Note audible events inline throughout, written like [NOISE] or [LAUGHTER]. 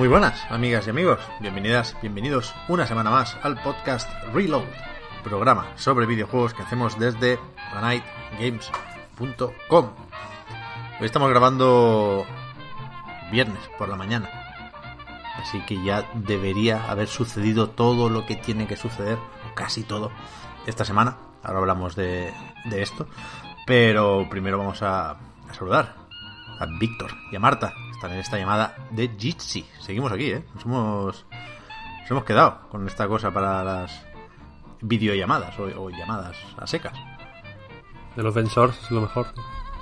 Muy buenas, amigas y amigos. Bienvenidas, bienvenidos una semana más al podcast Reload, programa sobre videojuegos que hacemos desde planightgames.com. Hoy estamos grabando viernes por la mañana. Así que ya debería haber sucedido todo lo que tiene que suceder, casi todo, esta semana. Ahora hablamos de, de esto. Pero primero vamos a saludar a Víctor y a Marta. Están en esta llamada de Jitsi. Seguimos aquí, ¿eh? Nos hemos, nos hemos quedado con esta cosa para las videollamadas o, o llamadas a secas. El open source es lo mejor.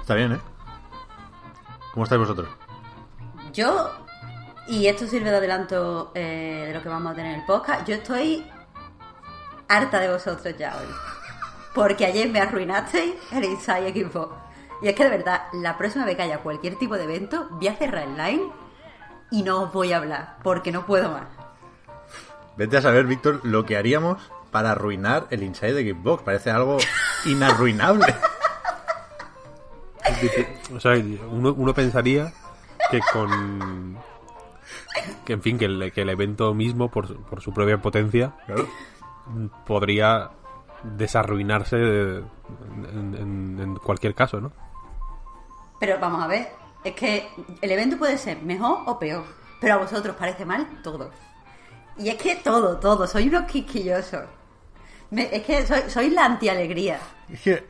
Está bien, ¿eh? ¿Cómo estáis vosotros? Yo, y esto sirve de adelanto eh, de lo que vamos a tener en el podcast, yo estoy harta de vosotros ya hoy. Porque ayer me arruinasteis el Inside Xbox. Y es que de verdad, la próxima vez que haya cualquier tipo de evento, voy a cerrar el line y no os voy a hablar, porque no puedo más. Vete a saber, Víctor, lo que haríamos para arruinar el Inside de Xbox. Parece algo inarruinable. O sea, uno, uno pensaría que con. Que en fin, que el, que el evento mismo, por, su- por su propia potencia, Claro. podría desarruinarse de- en, en- en cualquier caso, ¿no? Pero vamos a ver, es que el evento puede ser mejor o peor, pero a vosotros parece mal todo. Y es que todo, todo, soy unos quisquillosos. Me- es que soy, soy la antialegría. Es que...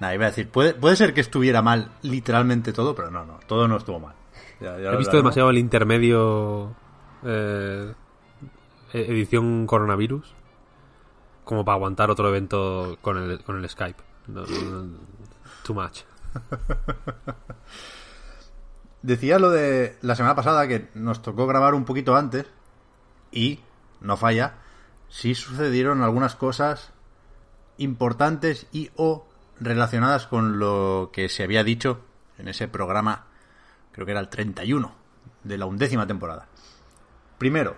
Nada, iba a decir, puede, puede ser que estuviera mal literalmente todo, pero no, no, todo no estuvo mal. Ya- ya He visto demasiado el intermedio eh, e- edición coronavirus como para aguantar otro evento con el, con el Skype. No- no- too much. [LAUGHS] Decía lo de la semana pasada que nos tocó grabar un poquito antes y, no falla, sí sucedieron algunas cosas importantes y o relacionadas con lo que se había dicho en ese programa, creo que era el 31 de la undécima temporada. Primero,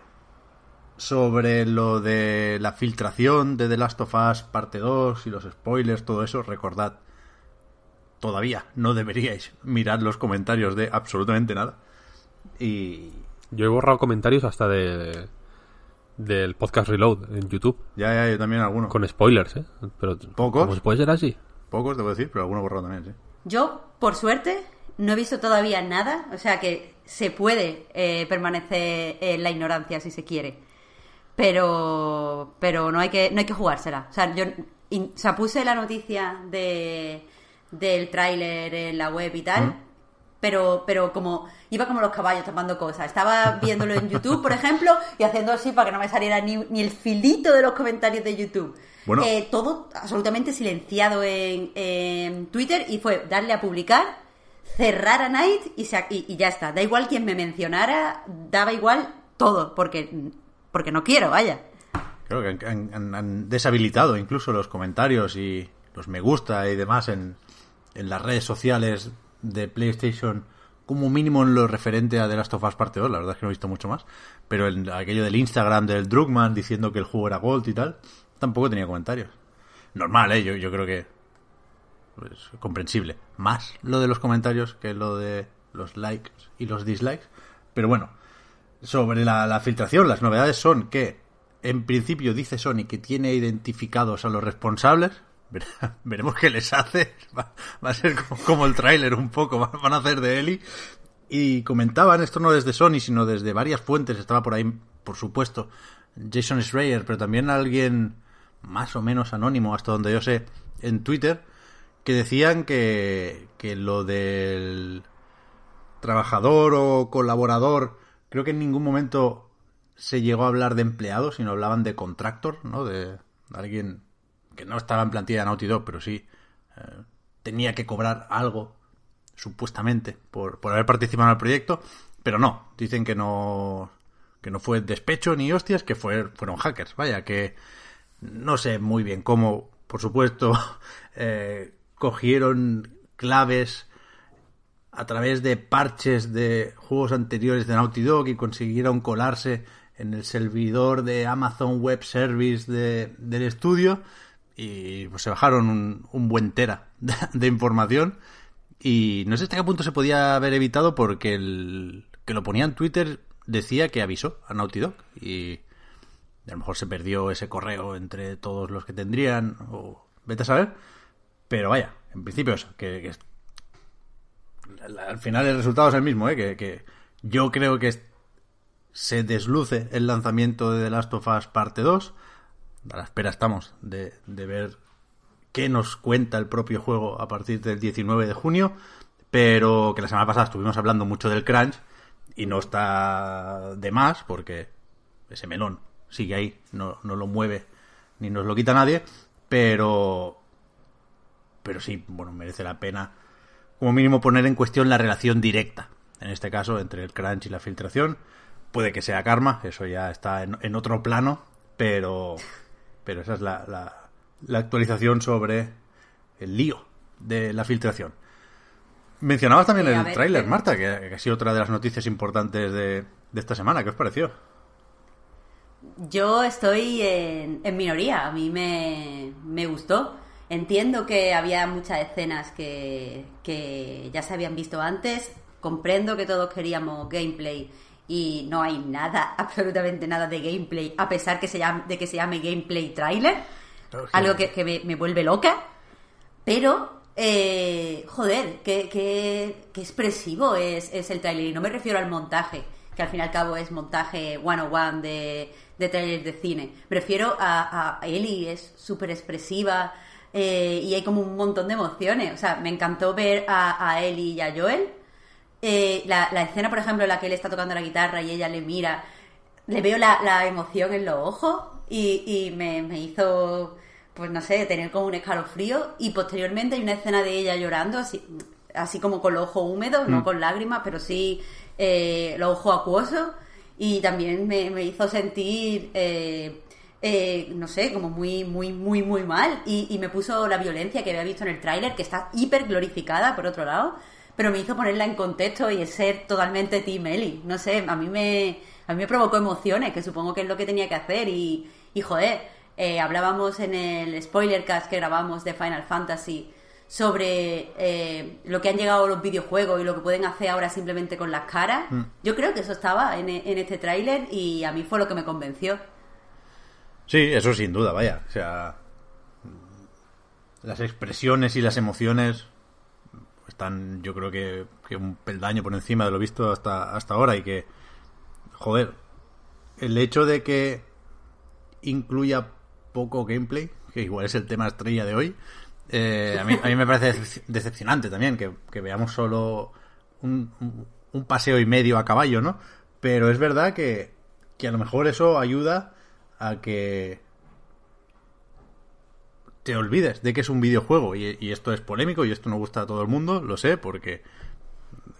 sobre lo de la filtración de The Last of Us parte 2 y los spoilers, todo eso, recordad todavía no deberíais mirar los comentarios de absolutamente nada. Y Yo he borrado comentarios hasta de del podcast Reload en YouTube ya, ya, yo también algunos. con spoilers, ¿eh? Pero ¿Pocos? ¿cómo se puede ser así? Pocos, debo decir, pero algunos borrado también, sí. Yo, por suerte, no he visto todavía nada, o sea que se puede eh, permanecer en la ignorancia si se quiere. Pero, pero no hay que, no hay que jugársela. O sea, yo in- o sea, puse la noticia de, del tráiler en la web y tal, pero, pero como iba como los caballos tapando cosas. Estaba viéndolo en YouTube, por ejemplo, y haciendo así para que no me saliera ni, ni el filito de los comentarios de YouTube. Bueno. Eh, todo absolutamente silenciado en, en Twitter y fue darle a publicar, cerrar a Night y, se- y- y ya está. Da igual quien me mencionara, daba igual todo, porque, porque no quiero, vaya. Creo que han, han- han deshabilitado incluso los comentarios y los me gusta y demás en, en las redes sociales de PlayStation, como mínimo en lo referente a The Last of Us Parte 2, la verdad es que no he visto mucho más, pero en aquello del Instagram del Drugman diciendo que el juego era Gold y tal, tampoco tenía comentarios. Normal, ¿eh? Yo, yo creo que pues, comprensible. Más lo de los comentarios que lo de los likes y los dislikes. Pero bueno, sobre la filtración, las novedades son que, en principio, dice Sony que tiene identificados a los responsables. Vere- [LAUGHS] Veremos qué les hace. [LAUGHS] Va, va a ser como, el tráiler un poco. va- Van a hacer de Eli. Y comentaban, esto no desde Sony, sino desde varias fuentes. Estaba por ahí, por supuesto, Jason Schreier, pero también alguien más o menos anónimo, hasta donde yo sé, en Twitter, que decían que, que lo del trabajador o colaborador, creo que en ningún momento se llegó a hablar de empleado, sino hablaban de contractor, ¿no? De alguien que no estaba en plantilla de Naughty Dog, pero sí eh, tenía que cobrar algo supuestamente, por, por haber participado en el proyecto, pero no, dicen que no, que no fue despecho ni hostias, que fue, fueron hackers, vaya, que no sé muy bien cómo, por supuesto, [LAUGHS] eh, cogieron claves a través de parches de juegos anteriores de Naughty Dog y consiguieron colarse en el servidor de Amazon Web Service de, del estudio y pues se bajaron un, un buen tera de, información. Y no sé hasta qué punto se podía haber evitado porque el que lo ponía en Twitter decía que avisó a Naughty Dog y a lo mejor se perdió ese correo entre todos los que tendrían o vete a saber. Pero vaya en principio eso que, que al final el resultado es el mismo ¿eh? que, que yo creo que se desluce el lanzamiento de The Last of Us parte 2 a la espera estamos de, de ver qué nos cuenta el propio juego a partir del 19 de junio pero que la semana pasada estuvimos hablando mucho del crunch y no está de más porque ese melón sigue ahí, no, no lo mueve ni nos lo quita nadie, pero pero sí, bueno, merece la pena como mínimo poner en cuestión la relación directa, en este caso entre el crunch y la filtración. Puede que sea karma, eso ya está en, en otro plano, pero pero esa es la, la, la actualización sobre el lío de la filtración. Mencionabas también Sí, el tráiler, Marta, que, que ha sido otra de las noticias importantes de, de esta semana. ¿Qué os pareció? Yo estoy en, en minoría, a mí me, me gustó. Entiendo que había muchas escenas que, que ya se habían visto antes, comprendo que todos queríamos gameplay y no hay nada, [LAUGHS] absolutamente nada de gameplay, a pesar que se llame, de que se llame gameplay trailer, algo que, que me, me vuelve loca, pero, eh, joder, qué, qué- qué expresivo es, es el trailer. Y no me refiero al montaje, que al fin y al cabo es montaje one-on-one de, de trailers de cine. Me refiero a, a Ellie, es súper expresiva eh, y hay como un montón de emociones. O sea, me encantó ver a, a Ellie y a Joel. Eh, la, la escena, por ejemplo, en la que él está tocando la guitarra y ella le mira, le veo la, la emoción en los ojos y, y me, me hizo, pues no sé, tener como un escalofrío. Y posteriormente hay una escena de ella llorando, así, así como con los ojos húmedos, no con lágrimas, pero sí eh, los ojos acuosos. Y también me, me hizo sentir, eh, eh, no sé, como muy, muy, muy, muy mal. Y, y me puso la violencia que había visto en el tráiler, que está hiper glorificada, por otro lado pero me hizo ponerla en contexto y ser totalmente Team Ellie. No sé, a mí me, a mí me provocó emociones, que supongo que es lo que tenía que hacer. Y, y joder, eh, hablábamos en el spoilercast que grabamos de Final Fantasy sobre eh, lo que han llegado los videojuegos y lo que pueden hacer ahora simplemente con las caras. Yo creo que eso estaba en, en este tráiler y a mí fue lo que me convenció. Sí, eso sin duda, vaya. O sea, las expresiones y las emociones yo creo que, un peldaño por encima de lo visto hasta, hasta ahora y que, joder, el hecho de que incluya poco gameplay, que igual es el tema estrella de hoy, eh, a, mí, a mí me parece decep- decepcionante también que, veamos solo un paseo y medio a caballo, ¿no? Pero es verdad que, que a lo mejor eso ayuda a que te olvides de que es un videojuego y, y esto es polémico y esto no gusta a todo el mundo, lo sé, porque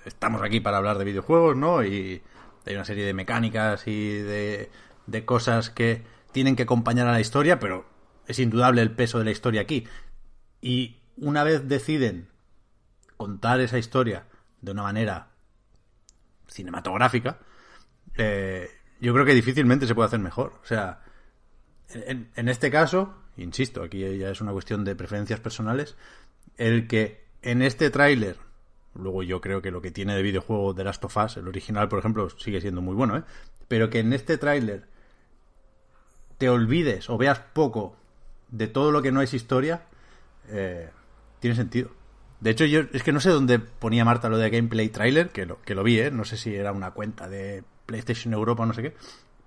estamos aquí para hablar de videojuegos, ¿no? Y hay una serie de mecánicas y de, de cosas que tienen que acompañar a la historia, pero es indudable el peso de la historia aquí. Y una vez deciden contar esa historia de una manera cinematográfica, eh, yo creo que difícilmente se puede hacer mejor. O sea, en, en este caso, insisto, aquí ya es una cuestión de preferencias personales, el que en este tráiler, luego yo creo que lo que tiene de videojuego de Last of Us, el original, por ejemplo, sigue siendo muy bueno, ¿eh? pero que en este tráiler te olvides o veas poco de todo lo que no es historia, eh, tiene sentido. De hecho, yo es que no sé dónde ponía Marta lo de gameplay trailer, que lo, que lo vi, ¿eh? No sé si era una cuenta de PlayStation Europa o no sé qué.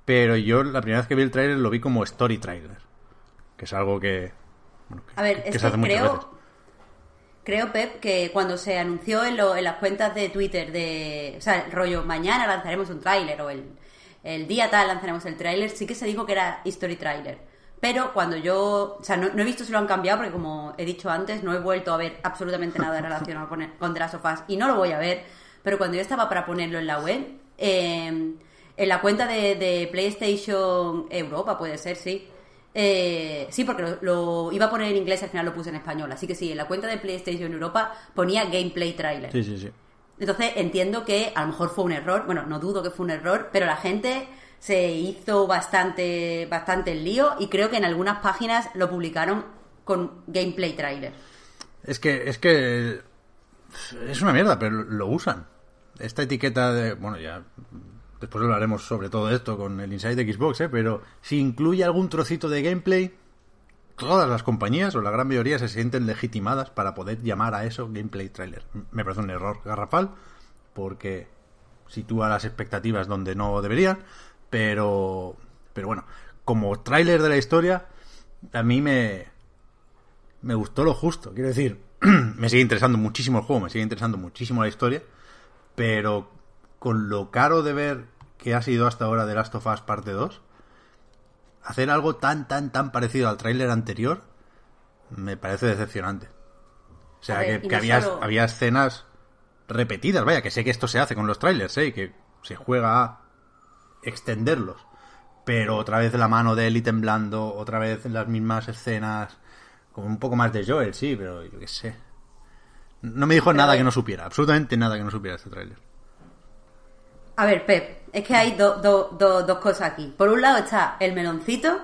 Pero yo la primera vez que vi el trailer lo vi como story trailer. Que es algo que... bueno, que- A ver, que es se que muchas creo, veces. creo, Pep, que cuando se anunció en, lo- en las cuentas de Twitter de, o sea, el rollo, mañana lanzaremos un tráiler o el, el día tal lanzaremos el tráiler, sí que se dijo que era history trailer. Pero cuando yo, o sea, no, no he visto si lo han cambiado porque como he dicho antes, no he vuelto a ver absolutamente nada [LAUGHS] relacionado con, con The Last of Us y no lo voy a ver. Pero cuando yo estaba para ponerlo en la web, eh, en la cuenta de, de PlayStation Europa, puede ser, sí. Eh, sí, porque lo, lo iba a poner en inglés y al final lo puse en español. Así que sí, en la cuenta de PlayStation Europa ponía gameplay trailer. Sí, sí, sí. Entonces entiendo que a lo mejor fue un error, bueno, no dudo que fue un error, pero la gente se hizo bastante, bastante el lío y creo que en algunas páginas lo publicaron con gameplay trailer. Es que, es que es una mierda, pero lo usan. Esta etiqueta de, bueno, ya después hablaremos sobre todo esto con el Inside de Xbox, ¿eh? pero si incluye algún trocito de gameplay, todas las compañías o la gran mayoría se sienten legitimadas para poder llamar a eso gameplay trailer. Me parece un error garrafal porque sitúa las expectativas donde no deberían, pero pero bueno, como trailer de la historia a mí me me gustó lo justo, quiero decir, [CLEARS THROAT] me sigue interesando muchísimo el juego, me sigue interesando muchísimo la historia, pero con lo caro de ver que ha sido hasta ahora The Last of Us parte 2, hacer algo tan, tan, tan parecido al tráiler anterior me parece decepcionante. O sea, ver, que, había, solo- había escenas repetidas, vaya, que sé que esto se hace con los trailers, ¿eh? y que se juega a extenderlos. Pero otra vez de la mano de Ellie temblando, otra vez en las mismas escenas, con un poco más de Joel, sí, pero yo qué sé. No me dijo Pero, nada que no supiera, absolutamente nada que no supiera este tráiler. A ver, Pep, es que hay do- do- do- dos cosas aquí. Por un lado está el meloncito,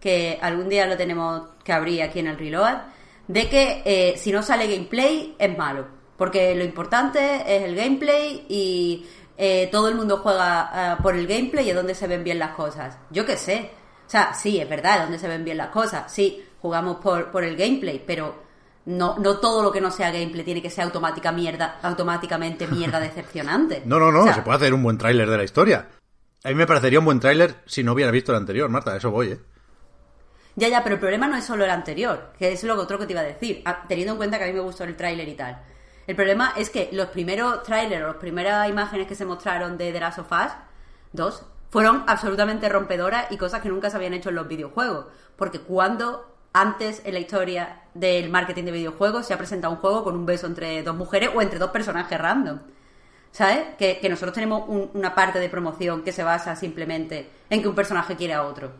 que algún día lo tenemos que abrir aquí en el Reload, de que eh, si no sale gameplay es malo. Porque lo importante es el gameplay y eh, todo el mundo juega eh, por el gameplay y es donde se ven bien las cosas. Yo qué sé. O sea, sí, es verdad, es donde se ven bien las cosas. Sí, jugamos por, por el gameplay, pero no, no todo lo que no sea gameplay tiene que ser automática mierda, automáticamente mierda decepcionante. No, no, no, O sea, se puede hacer un buen tráiler de la historia. A mí me parecería un buen tráiler si no hubiera visto el anterior, Marta, a eso voy, ¿eh? Ya, ya, pero el problema no es solo el anterior, que es lo otro que te iba a decir, ah, teniendo en cuenta que a mí me gustó el tráiler y tal. El problema es que los primeros tráileres o las primeras imágenes que se mostraron de The Last of Us 2 fueron absolutamente rompedoras y cosas que nunca se habían hecho en los videojuegos. Porque cuando antes en la historia del marketing de videojuegos se ha presentado un juego con un beso entre dos mujeres o entre dos personajes random. ¿Sabes? Que, nosotros tenemos un- una parte de promoción que se basa simplemente en que un personaje quiere a otro.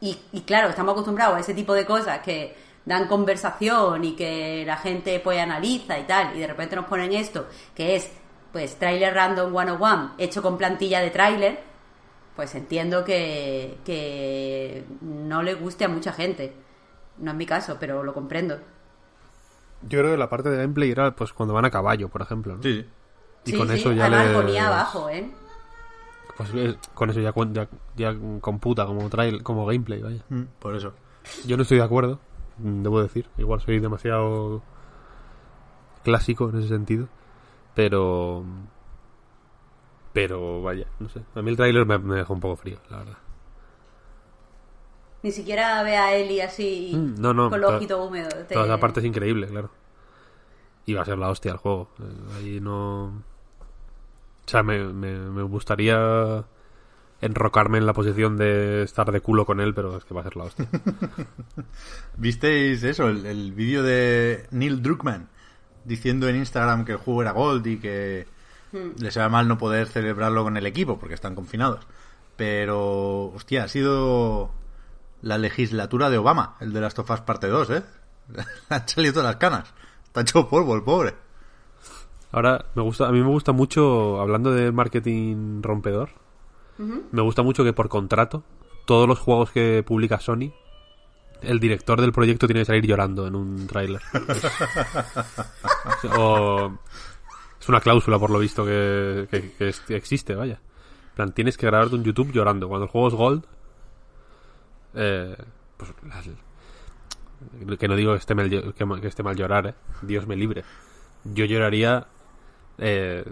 Y, claro, estamos acostumbrados a ese tipo de cosas que dan conversación y que la gente pues analiza y tal, y de repente nos ponen esto, que es pues trailer random 101 hecho con plantilla de trailer, pues entiendo que no le guste a mucha gente. No es mi caso, pero lo comprendo. Yo creo que la parte de gameplay era pues cuando van a caballo, por ejemplo. ¿no? Sí, sí. Y Sí, con sí, eso ya además les- ponía abajo, ¿eh? Pues eh, con eso ya, ya, ya computa como trail, como gameplay, vaya. Mm, Por eso. Yo no estoy de acuerdo, debo decir. Igual soy demasiado clásico en ese sentido. Pero. Pero vaya, no sé. A mí el tráiler me, me dejó un poco frío, la verdad. Ni siquiera ve a Eli así Mm, no, no, con los ojitos húmedos. te- Toda esa parte es increíble, claro. Y va a ser la hostia el juego. Eh, Ahí no. O sea, me, me, me gustaría enrocarme en la posición de estar de culo con él, pero es que va a ser la hostia. [LAUGHS] ¿Visteis eso? El, el vídeo de Neil Druckmann diciendo en Instagram que el juego era Gold y que les sabe mal no poder celebrarlo con el equipo porque están confinados. Pero, hostia, ha sido la legislatura de Obama, el de Last of Us parte 2, ¿eh? [LAUGHS] Han salido todas las canas. Está hecho polvo el pobre. Ahora, me gusta, a mí me gusta mucho, hablando de marketing rompedor, me gusta mucho que por contrato, todos los juegos que publica Sony, el director del proyecto tiene que salir llorando en un tráiler. [LAUGHS] o es una cláusula, por lo visto, que, existe, vaya. En plan, tienes que grabarte un YouTube llorando. Cuando el juego es Gold, eh, pues, las- que no digo que esté mal, que, que esté mal llorar, eh. Dios me libre. Yo lloraría eh,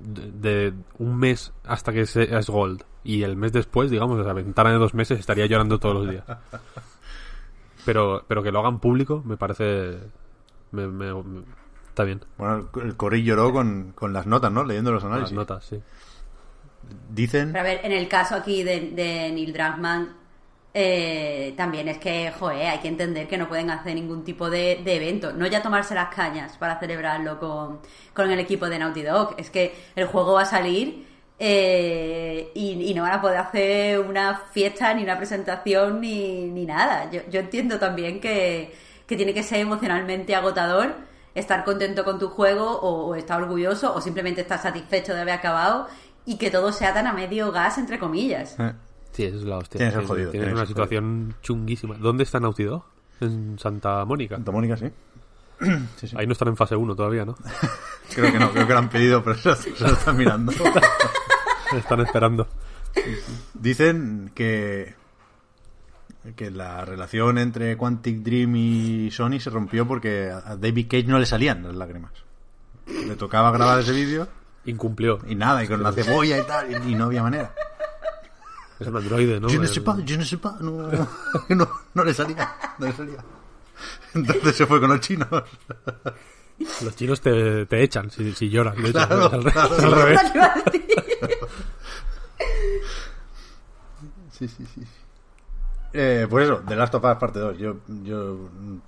de, de un mes hasta que se- es Gold. Y el mes después, digamos, esa ventana de dos meses, estaría llorando todos los días. Pero, pero que lo hagan público me parece... me- me- me- está bien. Bueno, el Cory lloró con, con las notas, ¿no? Leyendo los Las análisis. notas, sí. Dicen... Pero a ver, en el caso aquí de, de Neil Druckmann, eh, también es que, joder, hay que entender que no pueden hacer ningún tipo de, evento. No ya tomarse las cañas para celebrarlo con, con el equipo de Naughty Dog. Es que el juego va a salir eh, y, y no van a poder hacer una fiesta, ni una presentación, ni, ni nada. Yo, yo entiendo también que, que tiene que ser emocionalmente agotador estar contento con tu juego o, o estar orgulloso o simplemente estar satisfecho de haber acabado y que todo sea tan a medio gas, entre comillas. Eh, Sí, eso es la hostia. Tienes el jodido, Tienes tienes una situación chunguísima. ¿Dónde está Naughty Dog? En Santa Mónica. Santa Mónica, sí. [CLEARS THROAT] Sí, sí. Ahí no están en fase 1 todavía, ¿no? [LAUGHS] Creo que no, creo que lo han pedido, pero se lo, se lo están mirando. [LAUGHS] están esperando. Dicen que que la relación entre Quantic Dream y Sony se rompió porque a David Cage no le salían las lágrimas. Le tocaba grabar ese vídeo Incumplió. y nada, y con la cebolla y tal, y, y no había manera. Es un androide, ¿no? Je ne sais pas, je ne sais pas, no, [LAUGHS] no, no le salía, no le salía. Entonces se fue con los chinos. Los chinos te, te echan si, si lloras. de hecho, Claro, es al, re- claro. revés. [LAUGHS] Sí, sí, sí. Eh, pues eso, The Last of Us parte 2. Yo, yo mm,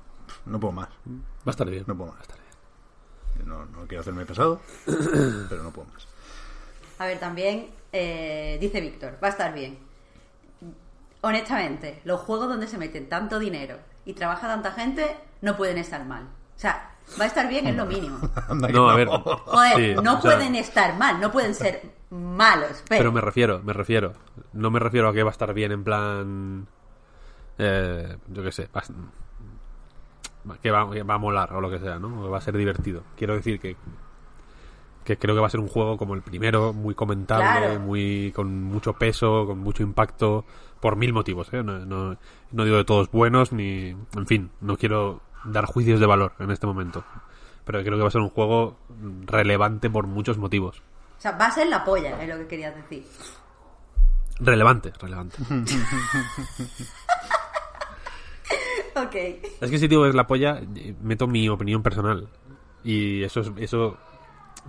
no puedo más. Va a estar bien. No puedo Va a más. estar bien. No, no quiero hacerme pesado, pero no puedo más. A ver, también eh, dice Víctor, va a estar bien. Honestamente, los juegos donde se meten tanto dinero y trabaja tanta gente no pueden estar mal. O sea, va a estar bien es lo mínimo. [LAUGHS] No, a ver. Joder, Sí, no o sea, pueden estar mal, no pueden ser malos. Pero, Pero me refiero, me refiero. No me refiero a que va a estar bien en plan. Eh, yo qué sé. va a- que, va, que va a molar o lo que sea, ¿no? O que va a ser divertido. Quiero decir que. Que creo que va a ser un juego como el primero, muy comentable, Claro. muy con mucho peso, con mucho impacto, por mil motivos, ¿eh? No, no, no digo de todos buenos, ni. En fin, no quiero dar juicios de valor en este momento. Pero creo que va a ser un juego relevante por muchos motivos. o sea, va a ser la polla, es lo que querías decir. Relevante, relevante. [LAUGHS] Ok. Es que si digo que es la polla, eh, meto mi opinión personal. Y eso es, eso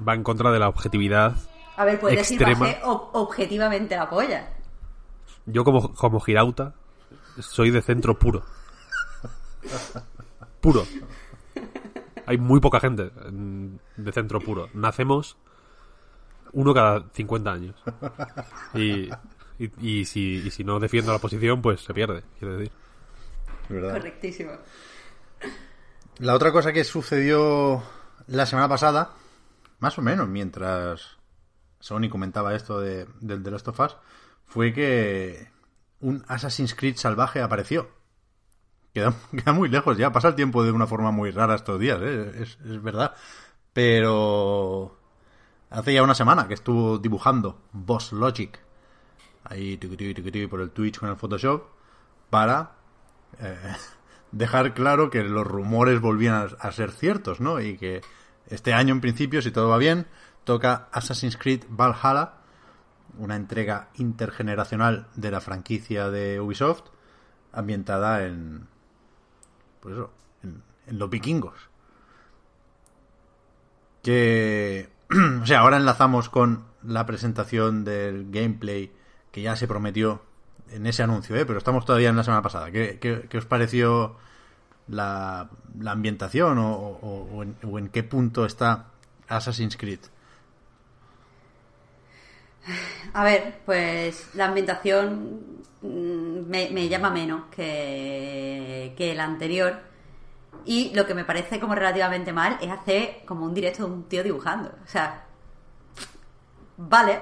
va en contra de la objetividad. A ver, puedes decir, Extrema. ob- objetivamente la polla. Yo como, como girauta soy de centro puro. Puro. Hay muy poca gente de centro puro. Nacemos uno cada 50 años. Y, y, y si, y si no defiendo la posición, pues se pierde, quiero decir. Verdad. Correctísimo. La otra cosa que sucedió la semana pasada, más o menos mientras Sony comentaba esto de, del The Last of Us, fue que un Assassin's Creed salvaje apareció. Queda, [LAUGHS] queda muy lejos ya, pasa el tiempo de una forma muy rara estos días, ¿eh? es, es verdad. Pero hace ya una semana que estuvo dibujando Boss Logic ahí por el Twitch con el Photoshop para eh, [LAUGHS] dejar claro que los rumores volvían a, a ser ciertos, ¿no? Y que este año, en principio, si todo va bien, toca Assassin's Creed Valhalla, una entrega intergeneracional de la franquicia de Ubisoft, ambientada en. Pues eso, en, en los vikingos. Que. [CLEARS THROAT] O sea, ahora enlazamos con la presentación del gameplay que ya se prometió en ese anuncio, ¿eh? pero estamos todavía en la semana pasada. ¿Qué, qué- qué os pareció la, la ambientación o, o- en, qué punto está Assassin's Creed? A ver, pues la ambientación mm, me, llama menos que, que la anterior. Y lo que me parece como relativamente mal es hacer como un directo de un tío dibujando. O sea, vale.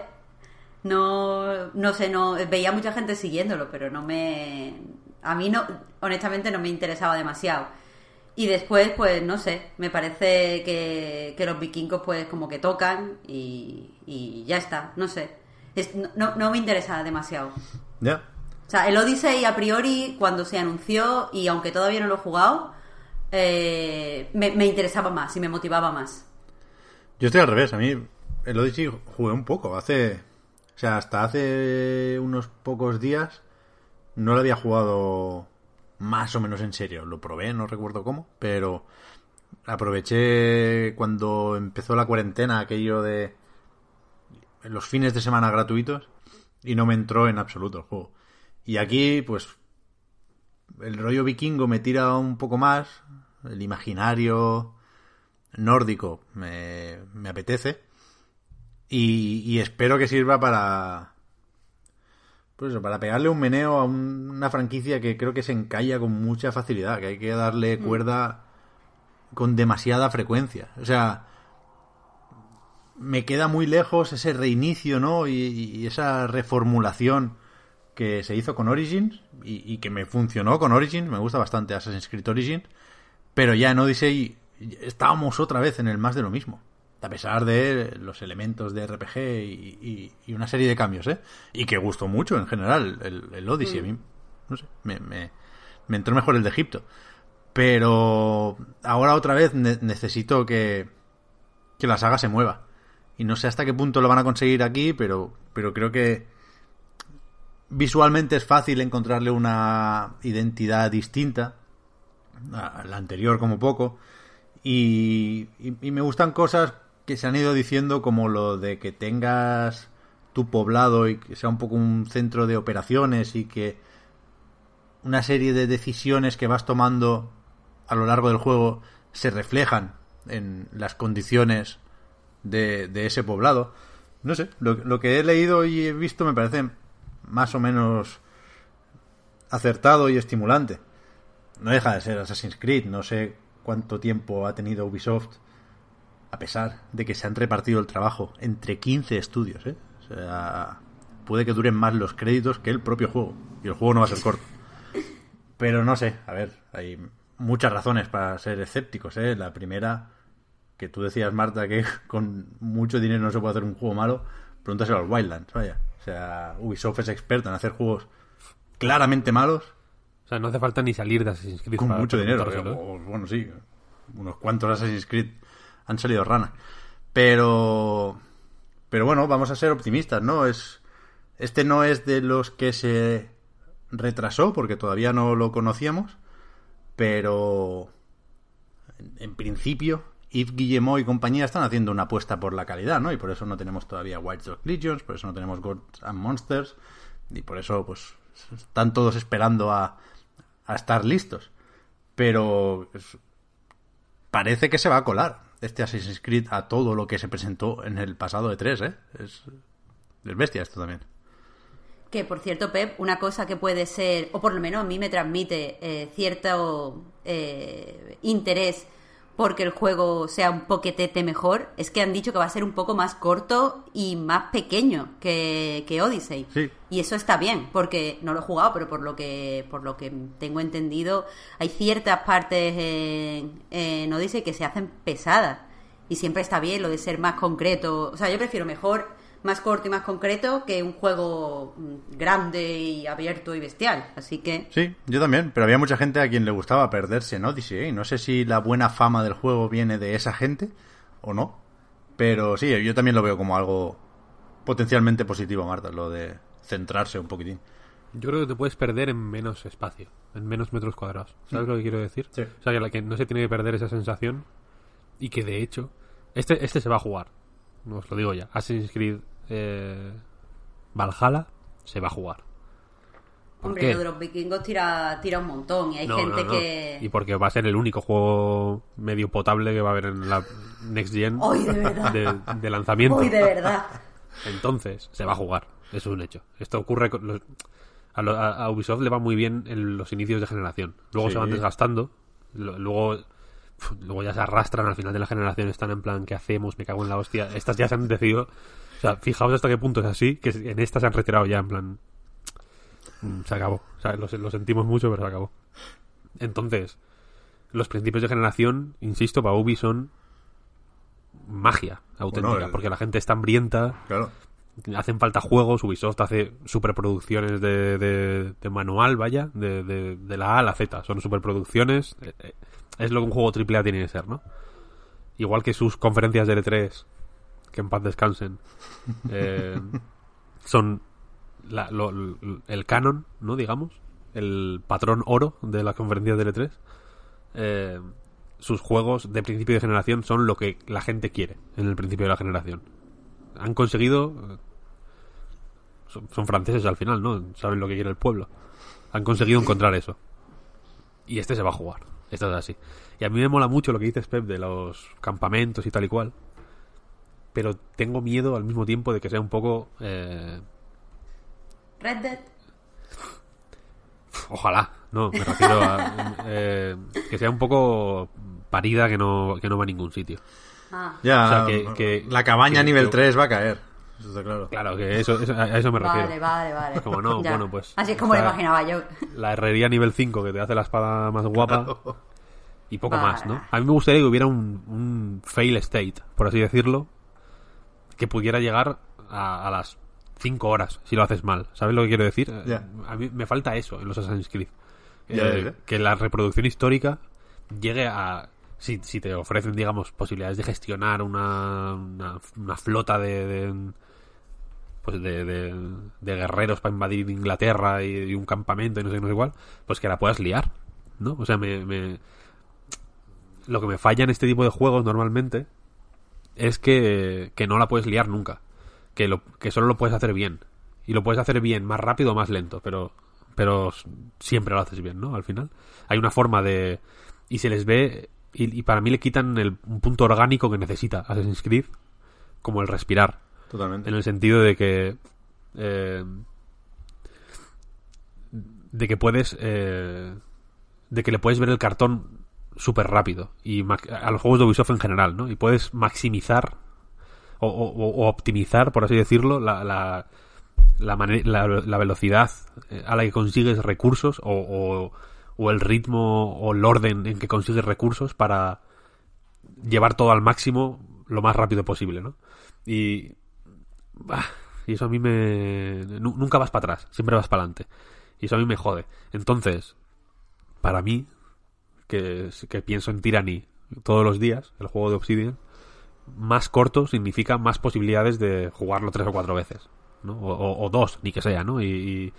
No, no sé, no veía mucha gente siguiéndolo, pero no me. A mí no, honestamente no me interesaba demasiado. Y después, pues no sé, me parece que, que los vikingos pues como que tocan y, y ya está, no sé. Es- no- no, me interesa demasiado. ¿Ya? O sea, el Odyssey a priori, cuando se anunció, y aunque todavía no lo he jugado, eh, me, me interesaba más y me motivaba más. Yo estoy al revés. A mí el Odyssey jugué un poco. Hace. O sea, hasta hace unos pocos días no lo había jugado más o menos en serio. Lo probé, no recuerdo cómo, pero aproveché cuando empezó la cuarentena aquello de los fines de semana gratuitos y no me entró en absoluto el juego. Y aquí, pues, el rollo vikingo me tira un poco más, el imaginario nórdico me, me apetece y, y espero que sirva para pues eso, para pegarle un meneo a un- una franquicia que creo que se encalla con mucha facilidad, que hay que darle cuerda con demasiada frecuencia. O sea, me queda muy lejos ese reinicio, ¿no? Y, y esa reformulación que se hizo con Origins y, y que me funcionó con Origins, me gusta bastante Assassin's Creed Origins, pero ya en Odyssey estábamos otra vez en el más de lo mismo. A pesar de los elementos de RPG y, y- y una serie de cambios, ¿eh? Y que gustó mucho en general el, el Odyssey. A mí, no sé, me, me, me entró mejor el de Egipto. Pero ahora otra vez ne- necesito que, que la saga se mueva. Y no sé hasta qué punto lo van a conseguir aquí, pero, pero creo que visualmente es fácil encontrarle una identidad distinta a la anterior como poco. Y, y- y me gustan cosas que se han ido diciendo como lo de que tengas tu poblado y que sea un poco un centro de operaciones y que una serie de decisiones que vas tomando a lo largo del juego se reflejan en las condiciones de, de ese poblado. No sé, lo, lo que he leído y he visto me parece más o menos acertado y estimulante. No deja de ser Assassin's Creed, no sé cuánto tiempo ha tenido Ubisoft, a pesar de que se han repartido el trabajo entre 15 estudios, ¿eh? O sea, puede que duren más los créditos que el propio juego, y el juego no va a ser corto. Pero no sé, a ver, hay muchas razones para ser escépticos, ¿eh? La primera, que tú decías, Marta, que [LAUGHS] con mucho dinero no se puede hacer un juego malo, pregúntaselo a los Wildlands, vaya. O sea, Ubisoft es experta en hacer juegos claramente malos O sea, no hace falta ni salir de Assassin's Creed con para mucho dinero. ¿eh? o- bueno, sí, unos cuantos Assassin's Creed han salido rana. Pero, pero bueno, vamos a ser optimistas, ¿no? Es, este no es de los que se retrasó porque todavía no lo conocíamos, pero en, principio Yves Guillemot y compañía están haciendo una apuesta por la calidad, ¿no? Y por eso no tenemos todavía White Dog Legions, por eso no tenemos Gods and Monsters, y por eso pues están todos esperando a, a estar listos. Pero parece que se va a colar este Assassin's Creed a todo lo que se presentó en el pasado de 3, ¿eh? Es, es bestia esto también. Que por cierto, Pep, una cosa que puede ser, o por lo menos a mí me transmite eh, cierto eh, interés porque el juego sea un poquetete mejor, es que han dicho que va a ser un poco más corto y más pequeño que, que Odyssey. Sí. Y eso está bien, porque no lo he jugado, pero por lo que, por lo que tengo entendido, hay ciertas partes en, en Odyssey que se hacen pesadas. Y siempre está bien lo de ser más concreto. O sea, yo prefiero mejor más corto y más concreto que un juego mm, grande y abierto y bestial. Así que Sí, yo también, pero había mucha gente a quien le gustaba perderse en Odyssey, ¿eh? Y no sé si la buena fama del juego viene de esa gente o no. Pero sí, yo también lo veo como algo potencialmente positivo, Marta, lo de centrarse un poquitín. Yo creo que te puedes perder en menos espacio, en menos metros cuadrados. ¿Sabes lo que quiero decir? Sí. O sea, que, la que no se tiene que perder esa sensación y que de hecho, este, este se va a jugar. No os lo digo ya. Assassin's Creed eh, Valhalla se va a jugar. ¿Por Hombre, qué? lo de los vikingos tira, tira un montón y hay No, gente no, no. que... Y porque va a ser el único juego medio potable que va a haber en la Next Gen [LAUGHS] ¡Ay, de verdad! de, de lanzamiento. Uy, de verdad. [LAUGHS] Entonces, se va a jugar. Eso es un hecho. Esto ocurre con los- a, lo- a- a Ubisoft le va muy bien en los inicios de generación. Luego Sí. se van desgastando. lo- Luego, luego ya se arrastran al final de la generación. Están en plan, ¿qué hacemos? Me cago en la hostia. Estas ya se han decidido. O sea, fijaos hasta qué punto es así. Que en esta se han retirado ya. En plan, mm, se acabó. O sea, lo, lo sentimos mucho, pero se acabó. Entonces, los principios de generación, insisto, para Ubi son magia auténtica. Bueno, el- Porque la gente está hambrienta Claro. hacen falta juegos, Ubisoft hace superproducciones de, de, de manual, vaya, de, de, de la A a la Z, son superproducciones, eh, eh, es lo que un juego AAA tiene que ser, ¿no? Igual que sus conferencias de L3, que en paz descansen, [LAUGHS] eh, son la- lo- lo- el canon, ¿no? Digamos, el patrón oro de las conferencias de L3. Eh, sus juegos de principio de generación son lo que la gente quiere en el principio de la generación. Han conseguido eh, son, son franceses al final, ¿no? Saben lo que quiere el pueblo. Han conseguido encontrar eso. Y este se va a jugar. Esto es así. Y a mí me mola mucho lo que dices, Pep, de los campamentos y tal y cual. Pero tengo miedo al mismo tiempo de que sea un poco... eh, Red Dead. Ojalá, no, me refiero a... [LAUGHS] eh, que sea un poco parida que no, que no va a ningún sitio. Ah, Ya, O sea, que- que- la cabaña que- nivel que- 3 va a caer. Eso está claro. Claro, que eso, eso- a eso me refiero. vale, vale, vale. Como no, [LAUGHS] Ya. bueno, pues, Así es como lo imaginaba yo. La herrería nivel 5 que te hace la espada más guapa y poco Vale. más, ¿no? A mí me gustaría que hubiera un, un fail state, por así decirlo, que pudiera llegar a, a las 5 horas si lo haces mal. ¿Sabes lo que quiero decir? A mí me falta eso en los Assassin's Creed. Eh. Que la reproducción histórica llegue a... Si, si te ofrecen, digamos, posibilidades de gestionar una, una, una flota de, de- pues de, de- guerreros para invadir Inglaterra y, un campamento y no sé, no sé igual, pues que la puedas liar, ¿no? O sea, me, me- lo que me falla en este tipo de juegos normalmente es que, que no la puedes liar nunca, que, lo, que solo lo puedes hacer bien. Y lo puedes hacer bien, más rápido o más lento, pero, pero siempre lo haces bien, ¿no? Al final. Hay una forma de... Y se les ve... Y, y para mí le quitan el, un punto orgánico que necesita Assassin's Creed, como el respirar. Totalmente. En el sentido de que. eh, de que puedes. eh, de que le puedes ver el cartón súper rápido. Y a los juegos de Ubisoft en general, ¿no? Y puedes maximizar. O, optimizar, por así decirlo, la, la, la, la- velocidad eh, a la que consigues recursos o, o el ritmo o el orden en que consigues recursos para llevar todo al máximo lo más rápido posible, ¿no? Y, Bah, y eso a mí me... nu- Nunca vas para atrás, siempre vas para adelante. Y eso a mí me jode. Entonces, para mí, que, que pienso en Tyranny todos los días, el juego de Obsidian, más corto significa más posibilidades de jugarlo tres o cuatro veces. ¿no? O, o- o dos, ni que sea, ¿no? Y,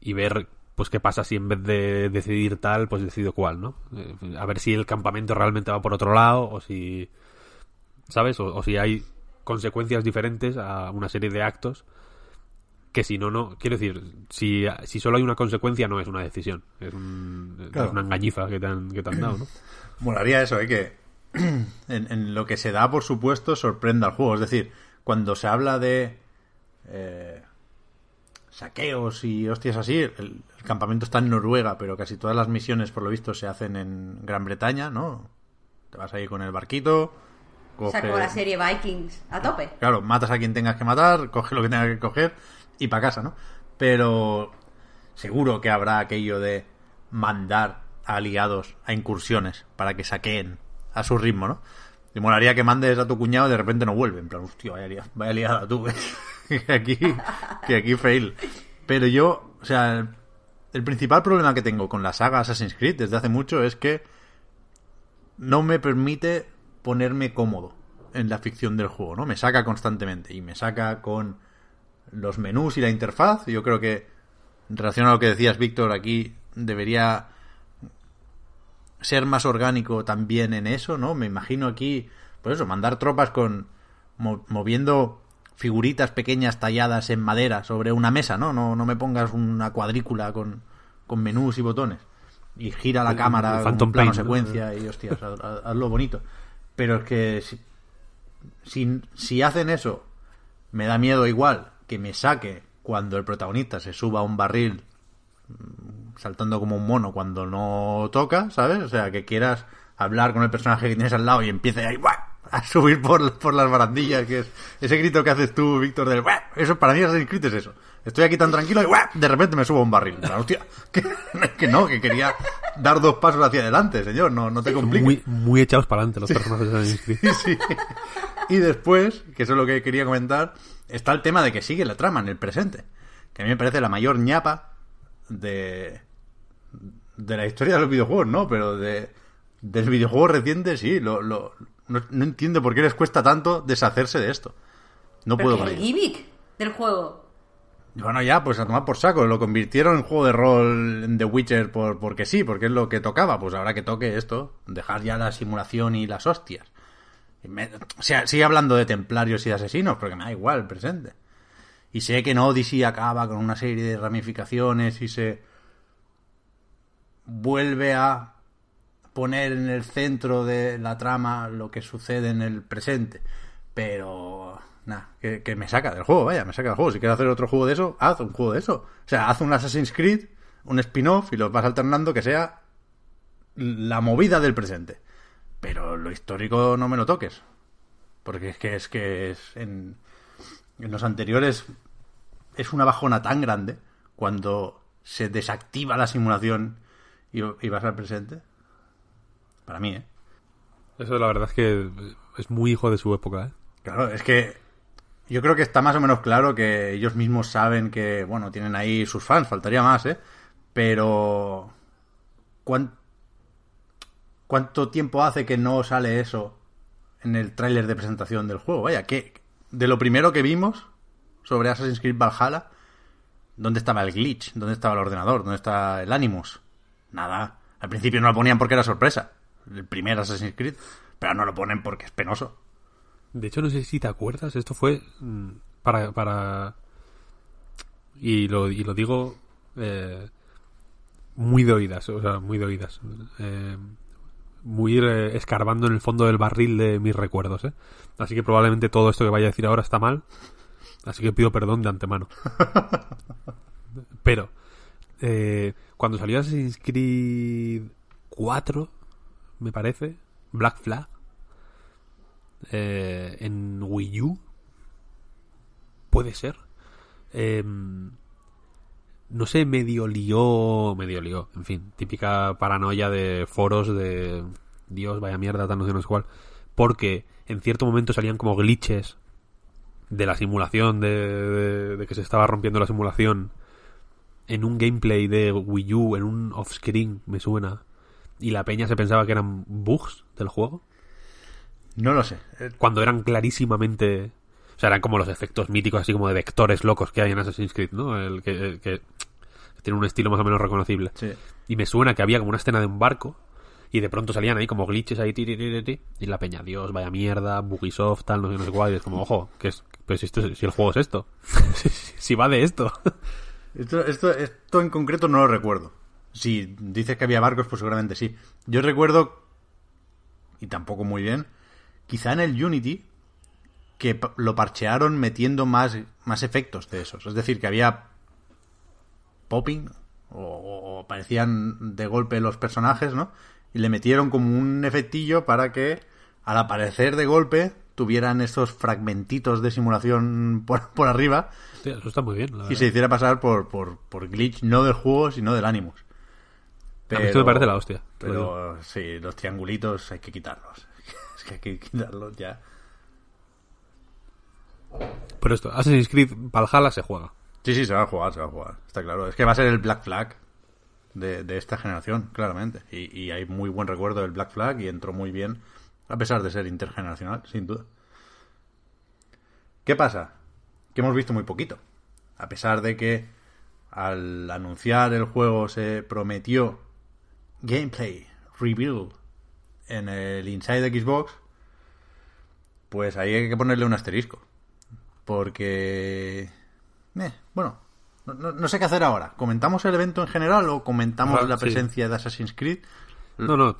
y, ver pues qué pasa si en vez de decidir tal, pues decido cuál, ¿no? Eh, A ver si el campamento realmente va por otro lado o si... ¿Sabes? O si hay consecuencias diferentes a una serie de actos que si no, no. Quiero decir, si, si solo hay una consecuencia, no es una decisión. Es, un- es una engañifa que te han, que te han dado, ¿no? [CLEARS THROAT] Molaría eso, ¿eh? Que [CLEARS THROAT] en, en lo que se da, por supuesto, sorprenda al juego. Es decir, cuando se habla de eh, saqueos y hostias así, el, el campamento está en Noruega, pero casi todas las misiones, por lo visto, se hacen en Gran Bretaña, ¿no? Te vas ahí con el barquito, Sacó la serie Vikings a tope. Claro, matas a quien tengas que matar, coge lo que tengas que coger y para casa, ¿no? Pero seguro que habrá aquello de mandar a aliados a incursiones para que saqueen a su ritmo, ¿no? Y molaría que mandes a tu cuñado y de repente no vuelve. En plan, hostia, vaya, lia- vaya liada tú, ¿eh? [LAUGHS] que aquí, que aquí fail. Pero yo, o sea, el principal problema que tengo con la saga Assassin's Creed desde hace mucho es que no me permite ponerme cómodo en la ficción del juego, ¿no? Me saca constantemente y me saca con los menús y la interfaz. Yo creo que, en relación a lo que decías, Víctor, aquí debería ser más orgánico también en eso, ¿no? Me imagino aquí, pues eso, mandar tropas con mo- moviendo figuritas pequeñas talladas en madera sobre una mesa, ¿no? No, no me pongas una cuadrícula con, con menús y botones. Y gira la cámara Phantom un plano Pain, ¿no? secuencia y hostias, haz- haz- hazlo bonito. Pero es que si, si, hacen eso, me da miedo igual que me saque cuando el protagonista se suba a un barril mm, saltando como un mono cuando no toca, ¿sabes? O sea, que quieras hablar con el personaje que tienes al lado y empiece ahí ¡buah! a subir por, por las barandillas, que es ese grito que haces tú, Víctor, del ¡buah! Eso para mí Assassin's Creed es eso. Estoy aquí tan tranquilo y ¡buah! de repente me subo a un barril. Plan, Hostia, [LAUGHS] que, que no, que quería dar dos pasos hacia adelante, señor, no, no te compliques. Muy, muy echados para adelante los personajes de Assassin's Creed. Sí. Y después, que eso es lo que quería comentar, está el tema de que sigue la trama en el presente. Que a mí me parece la mayor ñapa de, de la historia de los videojuegos, ¿no? Pero de, del videojuego reciente, sí. Lo, lo- no, no entiendo por qué les cuesta tanto deshacerse de esto. No Pero puedo con el gimmick del juego. Bueno, ya, pues a tomar por saco. Lo convirtieron en juego de rol en The Witcher por, porque sí, porque es lo que tocaba. Pues ahora que toque esto, dejar ya la simulación y las hostias. Y o sea, sigue hablando de templarios y de asesinos, porque me da igual el presente. Y sé que en Odyssey acaba con una serie de ramificaciones y se vuelve a poner en el centro de la trama lo que sucede en el presente. Pero, nada, que, que me saca del juego, vaya, me saca del juego. Si quieres hacer otro juego de eso, haz un juego de eso. O sea, haz un Assassin's Creed, un spin-off y los vas alternando que sea la movida del presente. Pero lo histórico no me lo toques. Porque es que es que es en, en los anteriores es una bajona tan grande cuando se desactiva la simulación y, y vas al presente. Para mí, ¿eh? Eso la verdad es que es muy hijo de su época, ¿eh? Claro, es que yo creo que está más o menos claro que ellos mismos saben que, bueno, tienen ahí sus fans, faltaría más, ¿eh? Pero... ¿cuán- ¿Cuánto tiempo hace que no sale eso en el tráiler de presentación del juego? Vaya, que de lo primero que vimos sobre Assassin's Creed Valhalla, ¿dónde estaba el glitch? ¿Dónde estaba el ordenador? ¿Dónde está el Animus? Nada. Al principio no lo ponían porque era sorpresa. El primer Assassin's Creed. Pero no lo ponen porque es penoso. De hecho, no sé si te acuerdas, esto fue mm, para... para... Y, lo, y lo digo eh, muy de oídas, o sea, muy de oídas. Eh, muy eh, escarbando en el fondo del barril de mis recuerdos, ¿eh? Así que probablemente todo esto que vaya a decir ahora está mal. Así que pido perdón de antemano. [LAUGHS] Pero, eh, cuando salió Assassin's Creed 4, me parece, Black Flag, eh, en Wii U, puede ser. Eh, no sé, medio lió, medio lió, en fin, típica paranoia de foros de Dios, vaya mierda, tal no sé, no sé cuál, porque en cierto momento salían como glitches de la simulación, de, de- de que se estaba rompiendo la simulación en un gameplay de Wii U, en un off-screen, me suena, y la peña se pensaba que eran bugs del juego, No lo sé. Eh, cuando eran clarísimamente... O sea, eran como los efectos míticos, así como de vectores locos que hay en Assassin's Creed, ¿no? El que, el que tiene un estilo más o menos reconocible. Sí. Y me suena que había como una escena de un barco y de pronto salían ahí como glitches ahí, ti, ti, ti, ti, ti, y la peña, Dios, vaya mierda, Bugisoft, tal, no sé, no sé cuál, y es como, ojo, que es, pero si, esto, si el juego es esto, [LAUGHS] si va de esto. [LAUGHS] Esto, esto, esto en concreto no lo recuerdo. Si dices que había barcos, pues seguramente sí. Yo recuerdo, y tampoco muy bien, quizá en el Unity, que lo parchearon metiendo más, más efectos de esos. Es decir, que había popping, o, o parecían de golpe los personajes, ¿no? Y le metieron como un efectillo para que, al aparecer de golpe, tuvieran estos fragmentitos de simulación por, [LAUGHS] por arriba eso está muy bien, la y verdad. se hiciera pasar por, por, por glitch no del juego, sino del Animus. A mí esto me parece la hostia, Pero sí, los triangulitos hay que quitarlos. Que hay que quitarlos ya. Pero esto, Assassin's Creed Valhalla se juega. Sí, sí, se va a jugar, se va a jugar. Está claro. Es que va a ser el Black Flag de, de esta generación, claramente. Y, y hay muy buen recuerdo del Black Flag y entró muy bien, a pesar de ser intergeneracional, sin duda. ¿Qué pasa? Que hemos visto muy poquito. A pesar de que al anunciar el juego se prometió gameplay reveal en el Inside Xbox, pues ahí hay que ponerle un asterisco. Porque... eh, bueno, no, no- no sé qué hacer ahora. ¿Comentamos el evento en general o comentamos la sí. presencia de Assassin's Creed? No, no,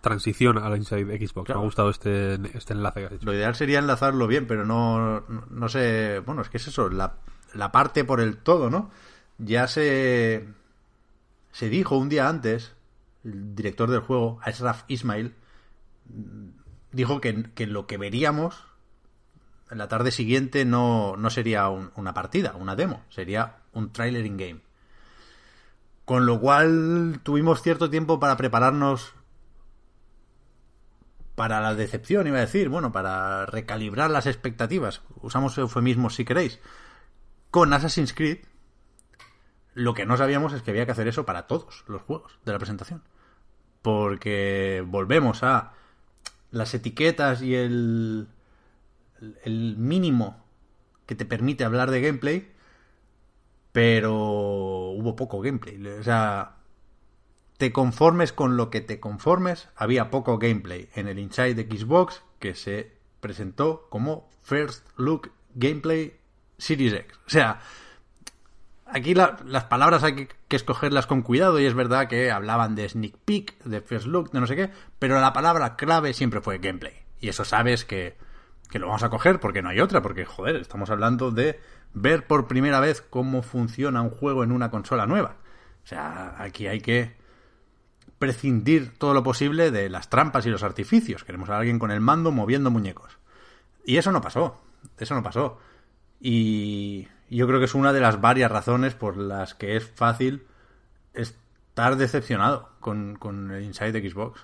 transición a la Inside Xbox. Claro. Me ha gustado este, este enlace que has hecho. Lo ideal sería enlazarlo bien, pero no, no, no sé. Bueno, es que es eso, la, la parte por el todo, ¿no? Ya se. Se dijo un día antes, director del juego, Ashraf Ismail, dijo que, que lo que veríamos en la tarde siguiente no, no sería un- una partida, una demo, sería un trailer in-game. Con lo cual tuvimos cierto tiempo para prepararnos para la decepción, iba a decir, bueno, para recalibrar las expectativas. Usamos eufemismos si queréis. Con Assassin's Creed, lo que no sabíamos es que había que hacer eso para todos los juegos de la presentación. Porque volvemos a las etiquetas y el, el mínimo que te permite hablar de gameplay, pero hubo poco gameplay. O sea, te conformes con lo que te conformes, había poco gameplay en el Inside de Xbox que se presentó como First Look Gameplay Series X. O sea, aquí la- las palabras hay que, que escogerlas con cuidado y es verdad que hablaban de sneak peek, de first look, de no sé qué, pero la palabra clave siempre fue gameplay. Y eso sabes que, que lo vamos a coger porque no hay otra, porque joder, estamos hablando de ver por primera vez cómo funciona un juego en una consola nueva. O sea, aquí hay que prescindir todo lo posible de las trampas y los artificios. Queremos a alguien con el mando moviendo muñecos. Y eso no pasó. Eso no pasó. Y yo creo que es una de las varias razones por las que es fácil estar decepcionado con, con el Inside de Xbox.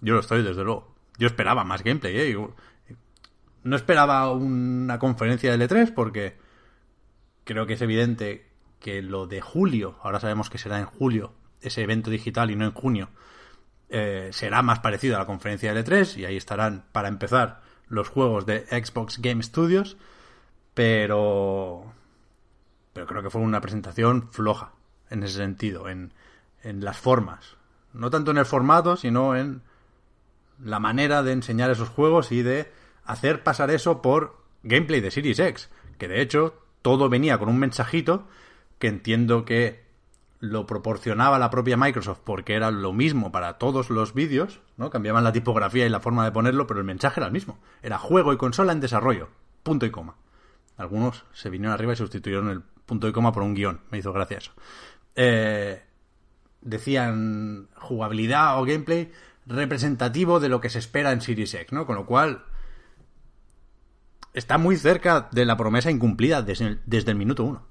Yo lo estoy, desde luego. Yo esperaba más gameplay, ¿eh? No esperaba una conferencia de L3 porque creo que es evidente que lo de julio, ahora sabemos que será en julio, ese evento digital y no en junio, eh, será más parecido a la conferencia de L3 y ahí estarán, para empezar, los juegos de Xbox Game Studios, pero pero creo que fue una presentación floja en ese sentido, en, en las formas. No tanto en el formato, sino en la manera de enseñar esos juegos y de hacer pasar eso por gameplay de Series X. Que de hecho todo venía con un mensajito que entiendo que lo proporcionaba la propia Microsoft porque era lo mismo para todos los vídeos, ¿no? Cambiaban la tipografía y la forma de ponerlo, pero el mensaje era el mismo. Era juego y consola en desarrollo. Punto y coma. Algunos se vinieron arriba y sustituyeron el punto y coma por un guion. Me hizo gracia eso. Eh, decían jugabilidad o gameplay representativo de lo que se espera en Series X, ¿no? Con lo cual está muy cerca de la promesa incumplida desde el, desde el minuto uno.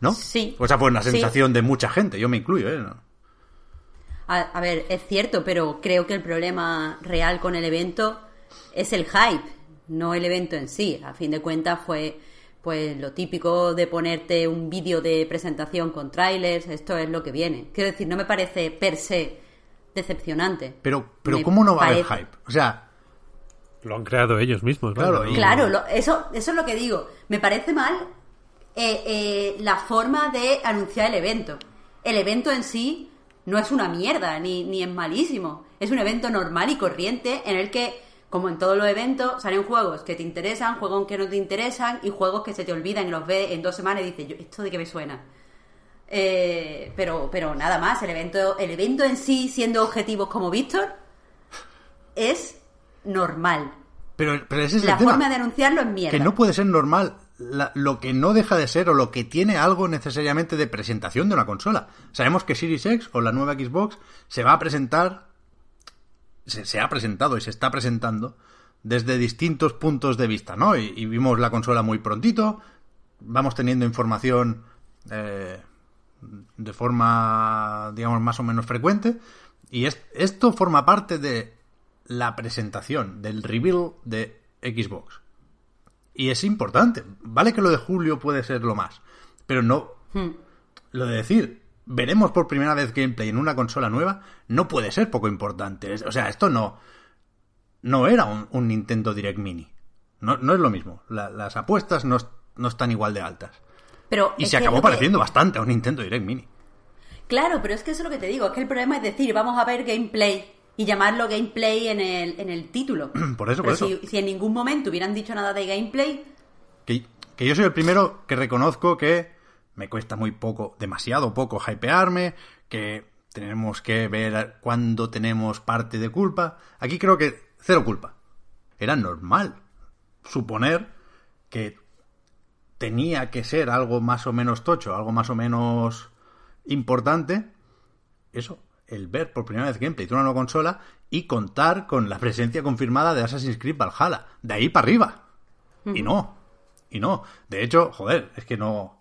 ¿No? Sí. O esa fue Sí. sensación de mucha gente, yo me incluyo, ¿eh? A ver, es cierto, pero creo que el problema real con el evento es el hype, no el evento en sí. A fin de cuentas fue pues lo típico de ponerte un vídeo de presentación con trailers, esto es lo que viene. Quiero decir, no me parece per se decepcionante. Pero, pero Me ¿cómo no va a haber parece- hype? O sea, Lo han creado ellos mismos, Claro. Claro, lo- eso, eso es lo que digo. Me parece mal eh, eh, la forma de anunciar el evento. El evento en sí no es una mierda, ni, ni es malísimo. Es un evento normal y corriente en el que, como en todos los eventos, salen juegos que te interesan, juegos que no te interesan y juegos que se te olvidan y los ves en dos semanas y dices, yo, ¿esto de qué me suena? Eh, pero, pero nada más, el evento, el evento en sí, siendo objetivos como Víctor, es normal. pero, pero ese es La el tema. forma de anunciarlo es mierda. que no puede ser normal la- lo que no deja de ser o lo que tiene algo necesariamente de presentación de una consola. Sabemos que Series X o la nueva Xbox se va a presentar, se, se ha presentado y se está presentando desde distintos puntos de vista, ¿no? Y, y vimos la consola muy prontito, vamos teniendo información eh, de forma, digamos, más o menos frecuente. Y es- esto forma parte de la presentación, del reveal de Xbox. Y es importante. Vale que lo de julio puede ser lo más. Pero no. Lo de decir, veremos por primera vez gameplay en una consola nueva, no puede ser poco importante. O sea, esto no. No era un, un Nintendo Direct Mini. No, no es lo mismo. La- las apuestas no, no están igual de altas. Pero Y se acabó que- pareciendo bastante a un Nintendo Direct Mini. Claro, pero es que eso es lo que te digo. Es que el problema es decir, vamos a ver gameplay y llamarlo gameplay en el, en el título. [CLEARS THROAT] Por eso, pero por si, eso. si en ningún momento hubieran dicho nada de gameplay, Que, que yo soy el primero que reconozco que me cuesta muy poco, demasiado poco hypearme, que tenemos que ver cuándo tenemos parte de culpa. Aquí creo que cero culpa. Era normal suponer que tenía que ser algo más o menos tocho, algo más o menos importante. Eso, el ver por primera vez gameplay de una nueva consola y contar con la presencia confirmada de Assassin's Creed Valhalla. De ahí para arriba. Y no. Y no. De hecho, joder, es que no.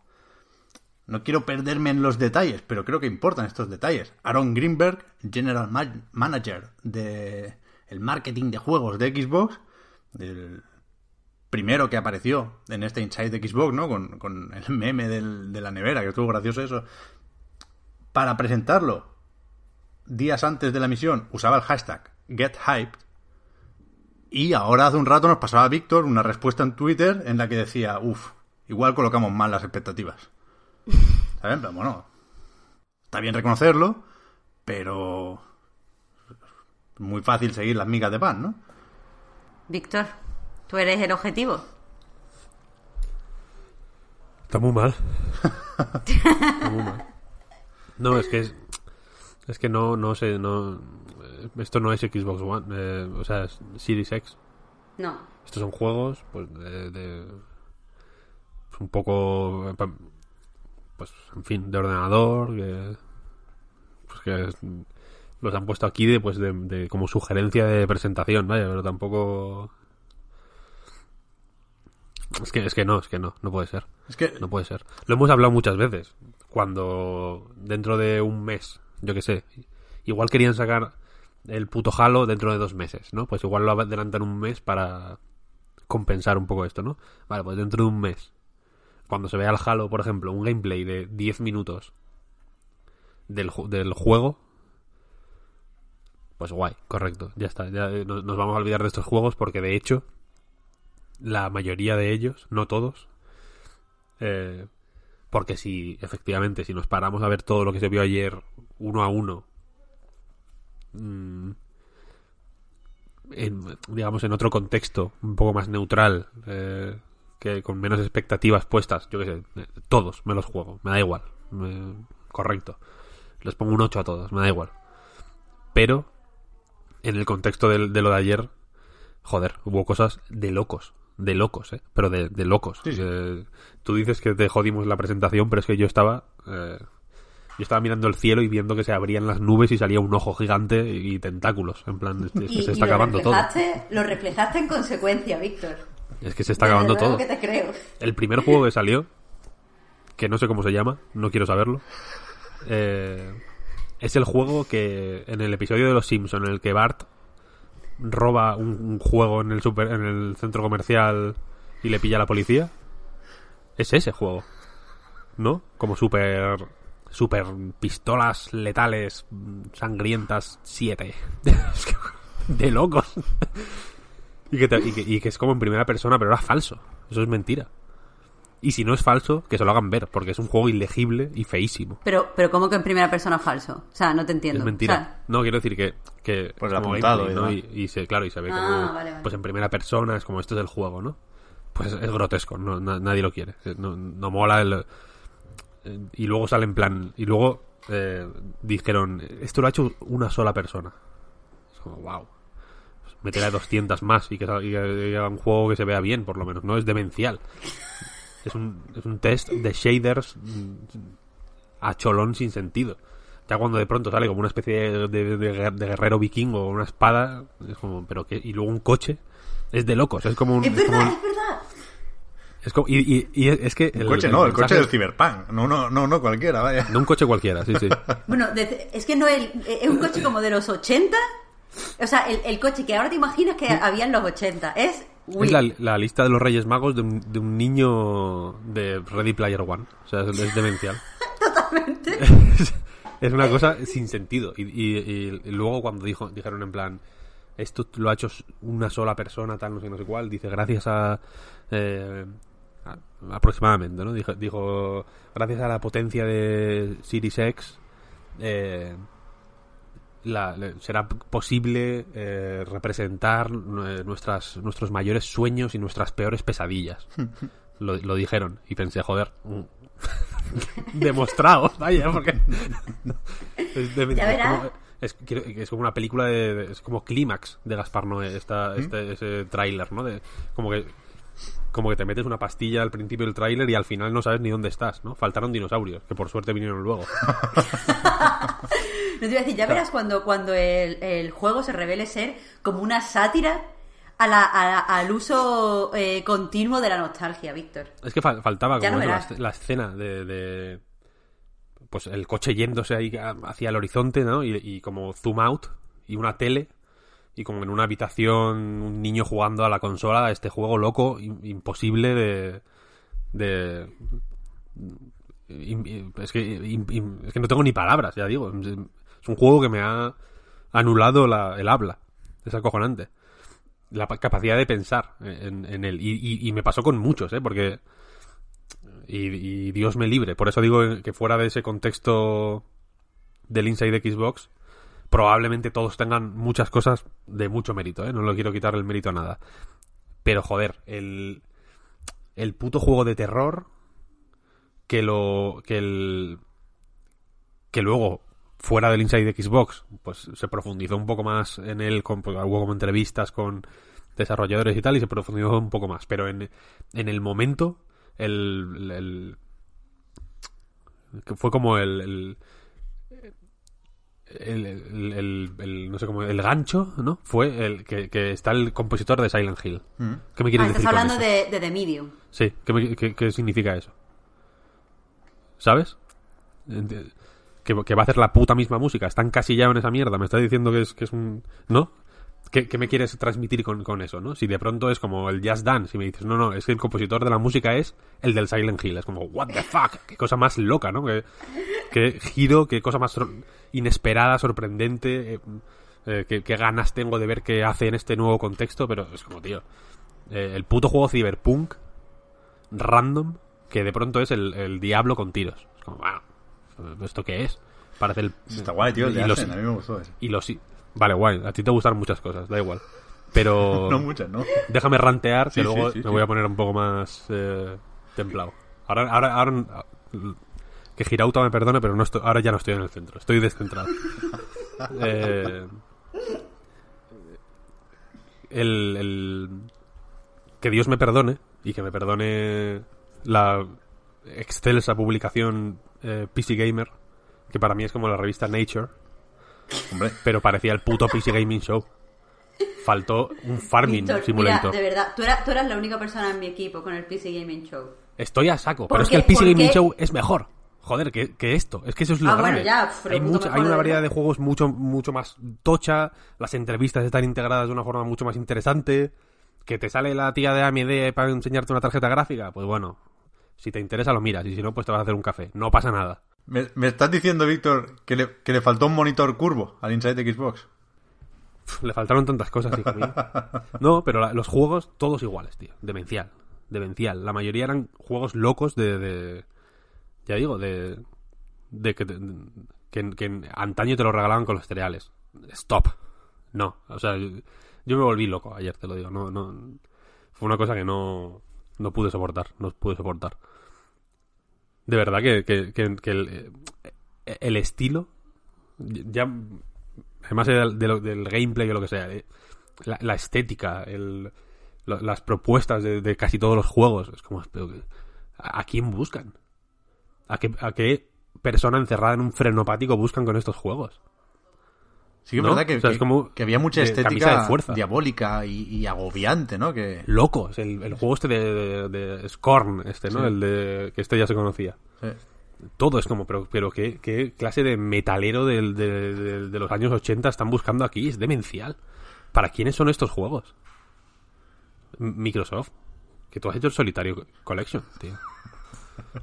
No quiero perderme en los detalles, pero creo que importan estos detalles. Aaron Greenberg, General Ma- Manager de el marketing de juegos de Xbox, del primero que apareció en este Inside de Xbox, ¿no? Con, con el [LAUGHS] meme del- de la nevera, que estuvo gracioso eso. Para presentarlo, días antes de la misión, usaba el hashtag GetHyped. Y ahora hace un rato nos pasaba Víctor una respuesta en Twitter en la que decía, uff, igual colocamos mal las expectativas. ¿Saben? Pero bueno, está bien reconocerlo, pero es muy fácil seguir las migas de pan, ¿no? Víctor, tú eres el objetivo. Está muy mal. Está muy mal. No, es que es, es que no, no sé, no, esto no es Xbox One, eh, o sea, es Series X. No. Estos son juegos, pues, de, de- pues, un poco, eh, pues, en fin, de ordenador, que, pues que es- los han puesto aquí de, pues, de, de- como sugerencia de presentación, vaya, pero tampoco... Es que, es que no, es que no, no puede ser. Es que No puede ser. Lo hemos hablado muchas veces. Cuando dentro de un mes, yo que sé, igual querían sacar el puto Halo dentro de dos meses, ¿no? Pues igual lo adelantan un mes para compensar un poco esto, ¿no? Vale, pues dentro de un mes, cuando se vea el Halo, por ejemplo, un gameplay de 10 minutos del, del juego, pues guay, correcto, ya está. Ya eh, nos, vamos a olvidar de estos juegos porque de hecho, la mayoría de ellos, no todos, eh, porque si, efectivamente, si nos paramos a ver todo lo que se vio ayer uno a uno, mm, en, digamos, en otro contexto, un poco más neutral, eh, que con menos expectativas puestas, yo qué sé, eh, todos me los juego, me da igual, me- correcto. Les pongo un 8 a todos, me da igual. Pero, en el contexto del- de, lo de ayer, joder, hubo cosas de locos, de locos, ¿eh? Pero de, de locos. Sí, sí. Eh, tú dices que te jodimos la presentación, pero es que yo estaba... eh, yo estaba mirando el cielo y viendo que se abrían las nubes y salía un ojo gigante y tentáculos. En plan, es que, es [LAUGHS] que Y, se y está lo acabando todo. reflejaste, lo reflejaste en consecuencia, Víctor. Es que se está acabando todo. que te creo. El primer juego que salió, que no sé cómo se llama, no quiero saberlo, eh, es el juego que en el episodio de Los Simpson en el que Bart roba un, un juego en el super, en el centro comercial y le pilla a la policía. Es ese juego, ¿no? Como super super pistolas letales sangrientas 7 [LAUGHS] de locos y que, te- y que- y que es como en primera persona, pero era falso. Eso es mentira. Y si no es falso, que se lo hagan ver, porque es un juego ilegible y feísimo. Pero, pero ¿cómo que en primera persona falso? O sea, no te entiendo. Es mentira. O sea, no, quiero decir que... que Pues como apuntado gameplay, ¿no? y, y se, claro, y se ve Ah, como... vale, vale. Pues en primera persona, es como esto es el juego, ¿no? Pues es grotesco, no, na- nadie lo quiere. Eh, No, no mola el... eh, Y luego sale en plan... Y luego eh, dijeron, esto lo ha hecho una sola persona. Es como, wow. Pues meterá 200 más y que, y que- y haga un juego que se vea bien, por lo menos. No es demencial. Es un, es un test de shaders a cholón sin sentido. Ya cuando de pronto sale como una especie de, de- de guer- de guerrero vikingo o una espada, es como, pero que, y luego un coche, es de locos, es como un... es es como verdad, un- es verdad. es como- y, y- y es que... el, coche no, el coche mensaje- del Cyberpunk. No, no, no, no cualquiera, vaya. No un coche cualquiera, sí, sí. Bueno, de- es que no el- es un coche como de los 80. O sea, el, el coche que ahora te imaginas que había en los 80. Es. Es la, la lista de los Reyes Magos de un, de un niño de Ready Player One. O sea, es, es demencial. [LAUGHS] Totalmente. es, [LAUGHS] es una cosa sin sentido. Y, y- y- y luego cuando dijo, dijeron en plan, esto lo ha hecho una sola persona, tal, no sé, no sé cuál, dice, gracias a... eh, a- aproximadamente, ¿no? Dijo, dijo, gracias a la potencia de Series X, eh, la- será posible eh, representar eh, nuestras, nuestros mayores sueños y nuestras peores pesadillas. [LAUGHS] Lo, lo dijeron y pensé, joder, mm, [LAUGHS] demostrado, vaya, porque [LAUGHS] es, de- Ya como, es, quiero- es como una película de, de- es como clímax de Gaspar Noé, esta, este, ese tráiler, ¿no? De, como que como que te metes una pastilla al principio del tráiler y al final no sabes ni dónde estás, ¿no? Faltaron dinosaurios, que por suerte vinieron luego. [LAUGHS] [LAUGHS] No te iba a decir, ya verás cuando, cuando el, el juego se revele ser como una sátira a la- a la- al uso eh, continuo de la nostalgia, Víctor. Es que fal- faltaba como eso, la, escena de, de- Pues el coche yéndose ahí hacia el horizonte, ¿no? Y, y como zoom out y una tele y como en una habitación un niño jugando a la consola este juego loco, im- imposible de... de es, que, es que no tengo ni palabras, ya digo. Es un juego que me ha anulado la- el habla. Es acojonante la pa- capacidad de pensar en, en él. Y me pasó con muchos, ¿eh? Porque... Y, y Dios me libre. Por eso digo que fuera de ese contexto del Inside Xbox, probablemente todos tengan muchas cosas de mucho mérito, ¿eh? No le quiero quitar el mérito a nada. Pero joder, el... El puto juego de terror que lo. que el. que luego, fuera del Inside de Xbox, pues se profundizó un poco más en él, con, pues, hubo como entrevistas con desarrolladores y tal, y se profundizó un poco más. Pero en, en el momento, el. el- que fue como el. El el, el- no sé cómo el gancho no fue el que, que está el compositor de Silent Hill Mm. ¿qué me quieres Ah, estás decir con hablando eso? de, de The Medium. Sí, ¿qué, me- qué- qué significa eso? ¿Sabes? Que, que va a hacer la puta misma música. Está encasillado en esa mierda. Me está diciendo que es, que es un... ¿No? ¿Qué, qué me quieres transmitir con, con eso, no? Si de pronto es como el Jazz Dance y me dices, no, no, es que el compositor de la música es el del Silent Hill. Es como, what the fuck? Qué cosa más loca, ¿no? Qué, qué giro, qué cosa más inesperada, sorprendente. eh, eh, qué, qué ganas tengo de ver qué hace en este nuevo contexto, pero es como, tío, eh, el puto juego Cyberpunk random que de pronto es el, el diablo con tiros. Es como, bueno, ¿esto qué es? Parece el... Está guay, tío, y los, a mí me gustó eso. y los... Vale, guay. A ti te gustan muchas cosas, da igual. Pero [LAUGHS] No muchas, ¿no? déjame rantear, Sí, que luego sí, me voy a poner un poco más eh, templado. Ahora, ahora, ahora... Que Girauta me perdone, pero no estoy, ahora ya no estoy en el centro. Estoy descentrado. [LAUGHS] Eh, el, el- que Dios me perdone y que me perdone la excelsa publicación eh, PC Gamer, que para mí es como la revista Nature, Hombre, pero parecía el puto PC Gaming Show. Faltó un Farming Víctor, Simulator. mira, de verdad, tú eras, tú eras la única persona en mi equipo con el PC Gaming Show. Estoy a saco, ¿Por pero es que el PC ¿Por Gaming qué? Show es mejor. Joder, que, que esto. Es que eso es lo Ah, bueno, ya, hay, mucha- hay una variedad de juegos mucho, mucho más tocha. Las entrevistas están integradas de una forma mucho más interesante. Que te sale la tía de AMD para enseñarte una tarjeta gráfica. Pues bueno, si te interesa lo miras. Y si no, pues te vas a hacer un café. No pasa nada. Me, estás diciendo, Víctor, que le, que le faltó un monitor curvo al Inside de Xbox. Le faltaron tantas cosas, hijo mío. No, pero los juegos, todos iguales, tío. Demencial. Demencial. La mayoría eran juegos locos de. ya digo, de. de que, que, antaño te lo regalaban con los cereales. Stop. No. O sea, yo, yo me volví loco ayer, te lo digo. No, no, fue una cosa que no. No pude soportar. No pude soportar. De verdad que, que, eh, el estilo. Ya además del, del gameplay o lo que sea, eh, la, estética, el, las propuestas de, casi todos los juegos, es como, ¿a, a quién buscan? ¿A qué, ¿A qué persona encerrada en un frenopático buscan con estos juegos? Sí que es ¿No? verdad que, O sea, es que- como que había mucha estética de fuerza. diabólica y, y agobiante, ¿no? Que, Locos, el, el juego este de, de- de Scorn, este, ¿no? Sí. El de que este ya se conocía. sí. Todo es como, pero, pero ¿qué, qué clase de metalero del- de, de- los años 80 están buscando aquí? Es demencial. ¿Para quiénes son estos juegos? Microsoft. Que tú has hecho el Solitario Collection, tío.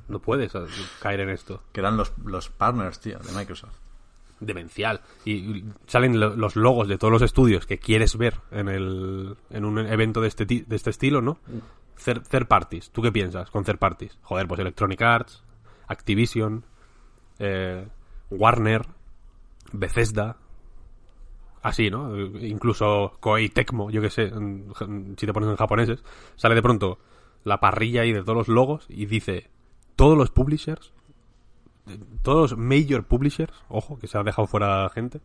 No puedes eh, caer en esto. que eran los, los partners, tío, de Microsoft. Demencial. Y salen lo- los logos de todos los estudios que quieres ver en, el, en un evento de este, de este estilo, ¿no? Third, parties. ¿Tú qué piensas con third parties? Joder, pues Electronic Arts, Activision, eh, Warner, Bethesda. Así, ¿no? Incluso Koei Tecmo, yo qué sé, si te pones en japoneses, sale de pronto la parrilla ahí de todos los logos y dice todos los publishers, todos los major publishers, ojo, que se ha dejado fuera gente,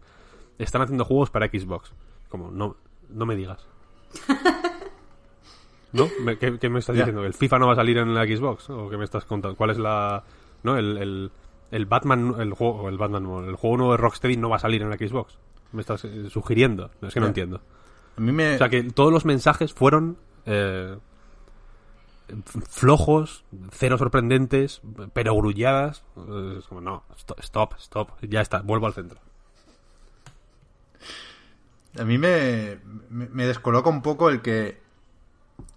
están haciendo juegos para Xbox. Como, no, no me digas. [LAUGHS] ¿No? Me- ¿Qué, qué me estás diciendo? ¿El FIFA no va a salir en la Xbox? ¿O qué me estás contando? ¿Cuál es la...? ¿No? El, el, el Batman, el juego, el Batman, el juego nuevo de Rocksteady no va a salir en la Xbox. Me estás eh, sugiriendo. Es que no Ya. entiendo. A mí me... O sea, que todos los mensajes fueron eh, flojos, cero sorprendentes, pero grulladas. Es como, no, sto- stop, stop, ya está, vuelvo al centro. A mí me, me, descoloca un poco el que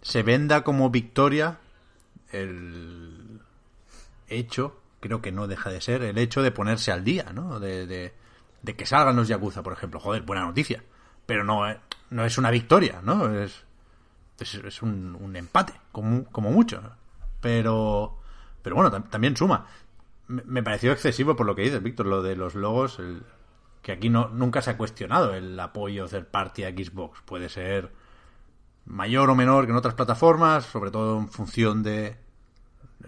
se venda como victoria el hecho, creo que no deja de ser, el hecho de ponerse al día, ¿no? De, de, de que salgan los Yakuza, por ejemplo. Joder, buena noticia. Pero no, eh, no es una victoria, ¿no? Es, es, un, un empate, como, como mucho. Pero, pero bueno, tam- también suma. Me, pareció excesivo por lo que dices, Víctor, lo de los logos, el, que aquí no, nunca se ha cuestionado el apoyo third party a Xbox. Puede ser mayor o menor que en otras plataformas, sobre todo en función de,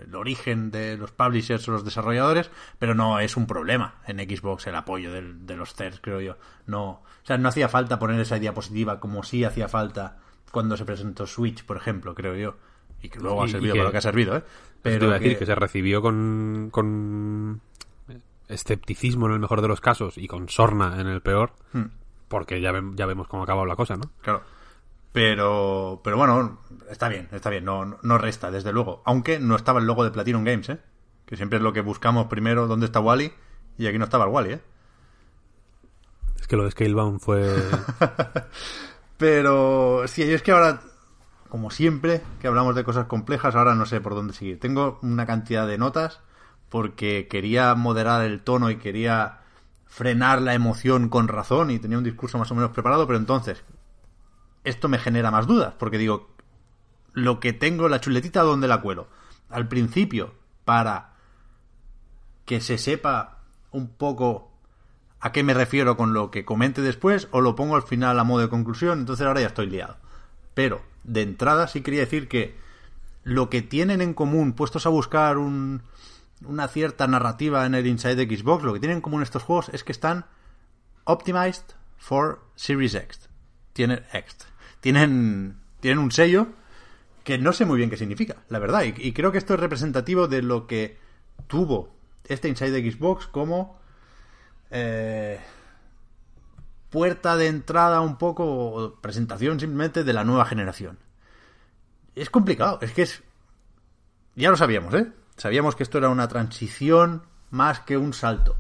el origen de los publishers o los desarrolladores, pero no es un problema en Xbox el apoyo del- de los CERS, creo yo. No, o sea, no hacía falta poner esa diapositiva como sí hacía falta cuando se presentó Switch, por ejemplo, creo yo. Y que luego Y- ha servido para lo que ha servido, ¿eh? Pero te iba a decir que... se recibió con, con escepticismo en el mejor de los casos y con sorna en el peor, Hmm. porque ya, ve- ya vemos cómo ha acabado la cosa, ¿no? Claro. Pero, pero bueno, está bien, está bien, no, no resta, desde luego. Aunque no estaba el logo de Platinum Games, ¿eh? Que siempre es lo que buscamos primero, ¿dónde está Wally? Y aquí no estaba el Wally, ¿eh? Es que lo de Scalebound fue... [LAUGHS] Pero sí, es que ahora, como siempre, que hablamos de cosas complejas, ahora no sé por dónde seguir. Tengo una cantidad de notas porque quería moderar el tono y quería frenar la emoción con razón y tenía un discurso más o menos preparado, pero entonces esto me genera más dudas, porque digo, lo que tengo, la chuletita, ¿dónde la cuelo? Al principio, para que se sepa un poco a qué me refiero con lo que comente después, o lo pongo al final a modo de conclusión, entonces ahora ya estoy liado. Pero, de entrada sí quería decir que lo que tienen en común, puestos a buscar un, una cierta narrativa en el Inside Xbox, lo que tienen en común estos juegos es que están optimized for Series X. Tienen X. Tienen, tienen un sello que no sé muy bien qué significa, la verdad. Y, y creo que esto es representativo de lo que tuvo este Inside Xbox como eh, puerta de entrada un poco, o presentación simplemente de la nueva generación. Es complicado, es que es... Ya lo sabíamos, ¿eh? Sabíamos que esto era una transición más que un salto.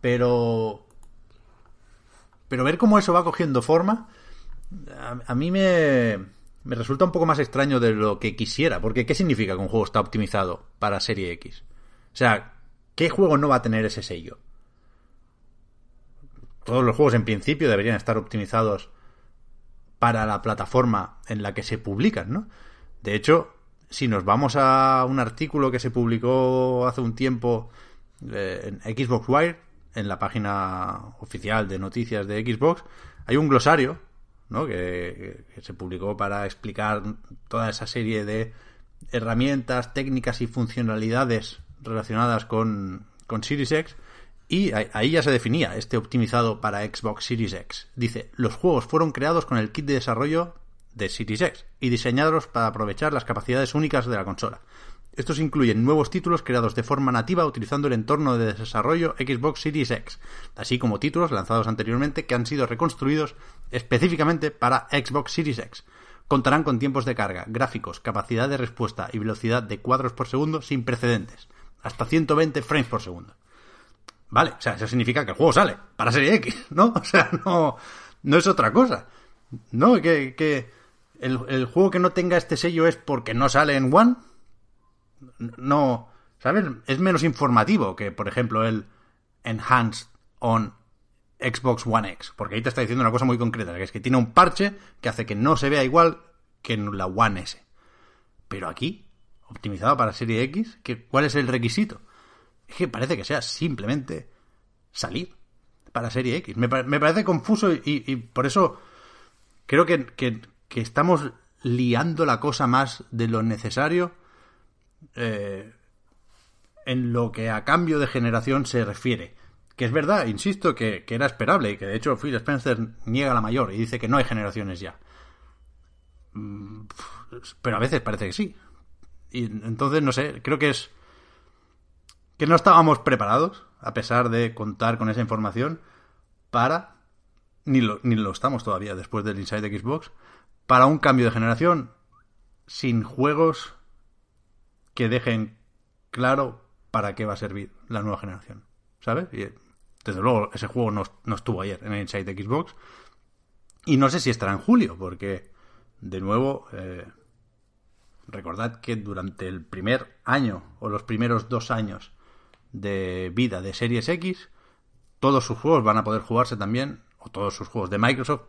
Pero... Pero ver cómo eso va cogiendo forma, a, a mí me, me resulta un poco más extraño de lo que quisiera. Porque ¿qué significa que un juego está optimizado para Serie X? O sea, ¿qué juego no va a tener ese sello? Todos los juegos en principio deberían estar optimizados para la plataforma en la que se publican, ¿no? De hecho, si nos vamos a un artículo que se publicó hace un tiempo eh, en Xbox Wire, en la página oficial de noticias de Xbox, hay un glosario, ¿no? Que, se publicó para explicar toda esa serie de herramientas, técnicas y funcionalidades relacionadas con, con Series X. Y ahí ya se definía este optimizado para Xbox Series X. Dice, los juegos fueron creados con el kit de desarrollo de Series X y diseñados para aprovechar las capacidades únicas de la consola. Estos incluyen nuevos títulos creados de forma nativa utilizando el entorno de desarrollo Xbox Series X, así como títulos lanzados anteriormente que han sido reconstruidos específicamente para Xbox Series X. Contarán con tiempos de carga, gráficos, capacidad de respuesta y velocidad de cuadros por segundo sin precedentes, hasta 120 frames por segundo. Vale, o sea, eso significa que el juego sale para Serie X, ¿no? [LAUGHS] O sea, no, no es otra cosa. No, que, que el, el, juego que no tenga este sello es porque no sale en One. No, ¿sabes? Es menos informativo que, por ejemplo, el Enhanced on Xbox One X. Porque ahí te está diciendo una cosa muy concreta, que es que tiene un parche que hace que no se vea igual que en la One S. Pero aquí, optimizado para Serie X, ¿cuál es el requisito? Es que parece que sea simplemente salir para Serie X. Me, parece confuso y, por eso creo que, que, estamos liando la cosa más de lo necesario eh, en lo que a cambio de generación se refiere. Que es verdad, insisto, que, que, era esperable y que de hecho Phil Spencer niega la mayor y dice que no hay generaciones ya. Pero a veces parece que sí. Y entonces, no sé, creo que es que no estábamos preparados, a pesar de contar con esa información, para, ni lo, ni lo estamos todavía después del Inside Xbox, para un cambio de generación sin juegos que dejen claro para qué va a servir la nueva generación. ¿Sabes? Desde luego ese juego no, no estuvo ayer en el Inside Xbox. Y no sé si estará en julio, porque, de nuevo, eh, recordad que durante el primer año o los primeros dos años de vida de Series X, todos sus juegos van a poder jugarse también, o todos sus juegos de Microsoft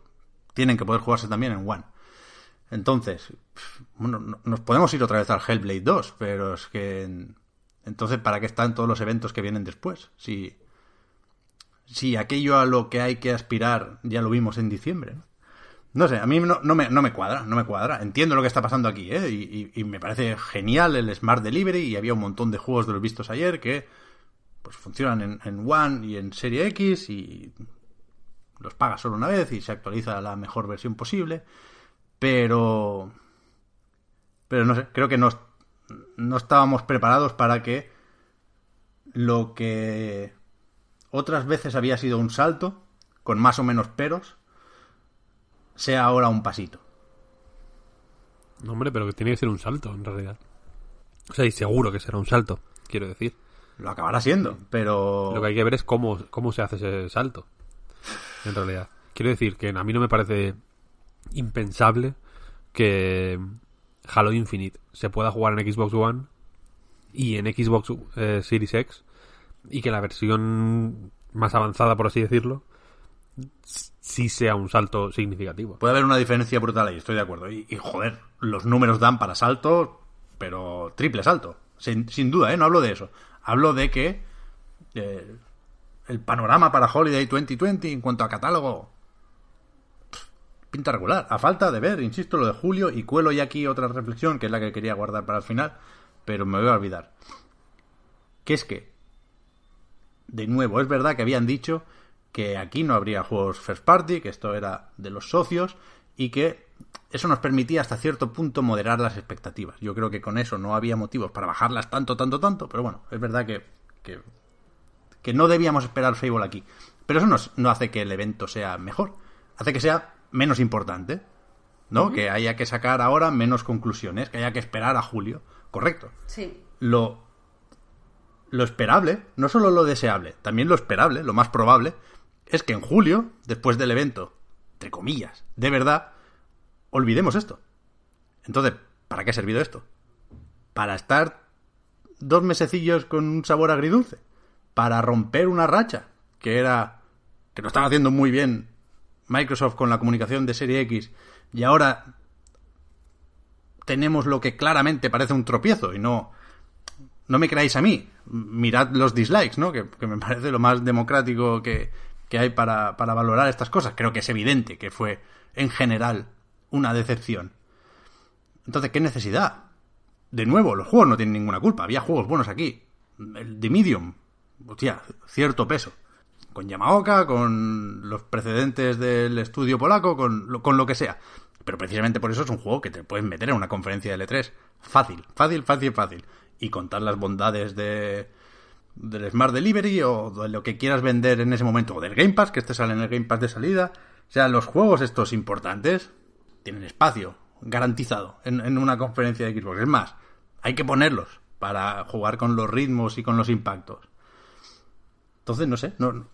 tienen que poder jugarse también en One. Entonces, bueno, nos podemos ir otra vez al Hellblade 2, pero es que entonces ¿para qué están todos los eventos que vienen después? Si, si aquello a lo que hay que aspirar ya lo vimos en diciembre. ¿no? No sé, a mí no, no, me, no me cuadra, no me cuadra. Entiendo lo que está pasando aquí, ¿eh? Y, y- y me parece genial el Smart Delivery y había un montón de juegos de los vistos ayer que pues funcionan en, en One y en Serie X y los pagas solo una vez y se actualiza la mejor versión posible. Pero... Pero no sé, creo que no, no estábamos preparados para que lo que otras veces había sido un salto, con más o menos peros, sea ahora un pasito. No, hombre, pero que tiene que ser un salto, en realidad. O sea, y seguro que será un salto, quiero decir. Lo acabará siendo, pero... Lo que hay que ver es cómo, cómo se hace ese salto, en realidad. Quiero decir que a mí no me parece impensable que Halo Infinite se pueda jugar en Xbox One y en Xbox eh, Series X y que la versión más avanzada, por así decirlo, sí sea un salto significativo. Puede haber una diferencia brutal ahí, estoy de acuerdo. Y, y, joder, los números dan para salto, pero triple salto. Sin, sin duda, ¿eh? No hablo de eso. Hablo de que eh, el panorama para Holiday 2020 en cuanto a catálogo pinta regular. A falta de ver, insisto, lo de Julio y cuelo ya aquí otra reflexión que es la que quería guardar para el final, pero me voy a olvidar. Que es que, de nuevo, es verdad que habían dicho que aquí no habría juegos first party, que esto era de los socios y que eso nos permitía hasta cierto punto moderar las expectativas. Yo creo que con eso no había motivos para bajarlas tanto, tanto, tanto, pero bueno, es verdad que, que, que no debíamos esperar Fable aquí. Pero eso no, no, hace que el evento sea mejor, hace que sea menos importante, ¿no? Uh -huh. Que haya que sacar ahora menos conclusiones, que haya que esperar a julio. Correcto. Sí. Lo, lo esperable, no solo lo deseable, también lo esperable, lo más probable, es que en julio, después del evento, entre comillas, de verdad, olvidemos esto. Entonces, ¿para qué ha servido esto? Para estar dos mesecillos con un sabor agridulce. Para romper una racha, que era. que lo estaba haciendo muy bien Microsoft con la comunicación de Serie X. Y ahora tenemos lo que claramente parece un tropiezo. Y no. No me creáis a mí. Mirad los dislikes, ¿no? Que, que me [LAUGHS] parece lo más democrático que, que hay para, para valorar estas cosas. Creo que es evidente que fue, en general, una decepción. Entonces, ¿qué necesidad? De nuevo, los juegos no tienen ninguna culpa. Había juegos buenos aquí. El de Medium, hostia, cierto peso. Con Yamaoka, con los precedentes del estudio polaco, con lo, con lo que sea. Pero precisamente por eso es un juego que te puedes meter en una conferencia de L3. Fácil, fácil, fácil, fácil. Y contar las bondades de del Smart Delivery o de lo que quieras vender en ese momento. O del Game Pass, que este sale en el Game Pass de salida. O sea, los juegos estos importantes tienen espacio garantizado en, en, una conferencia de Xbox. Es más, hay que ponerlos para jugar con los ritmos y con los impactos. Entonces, no sé, no,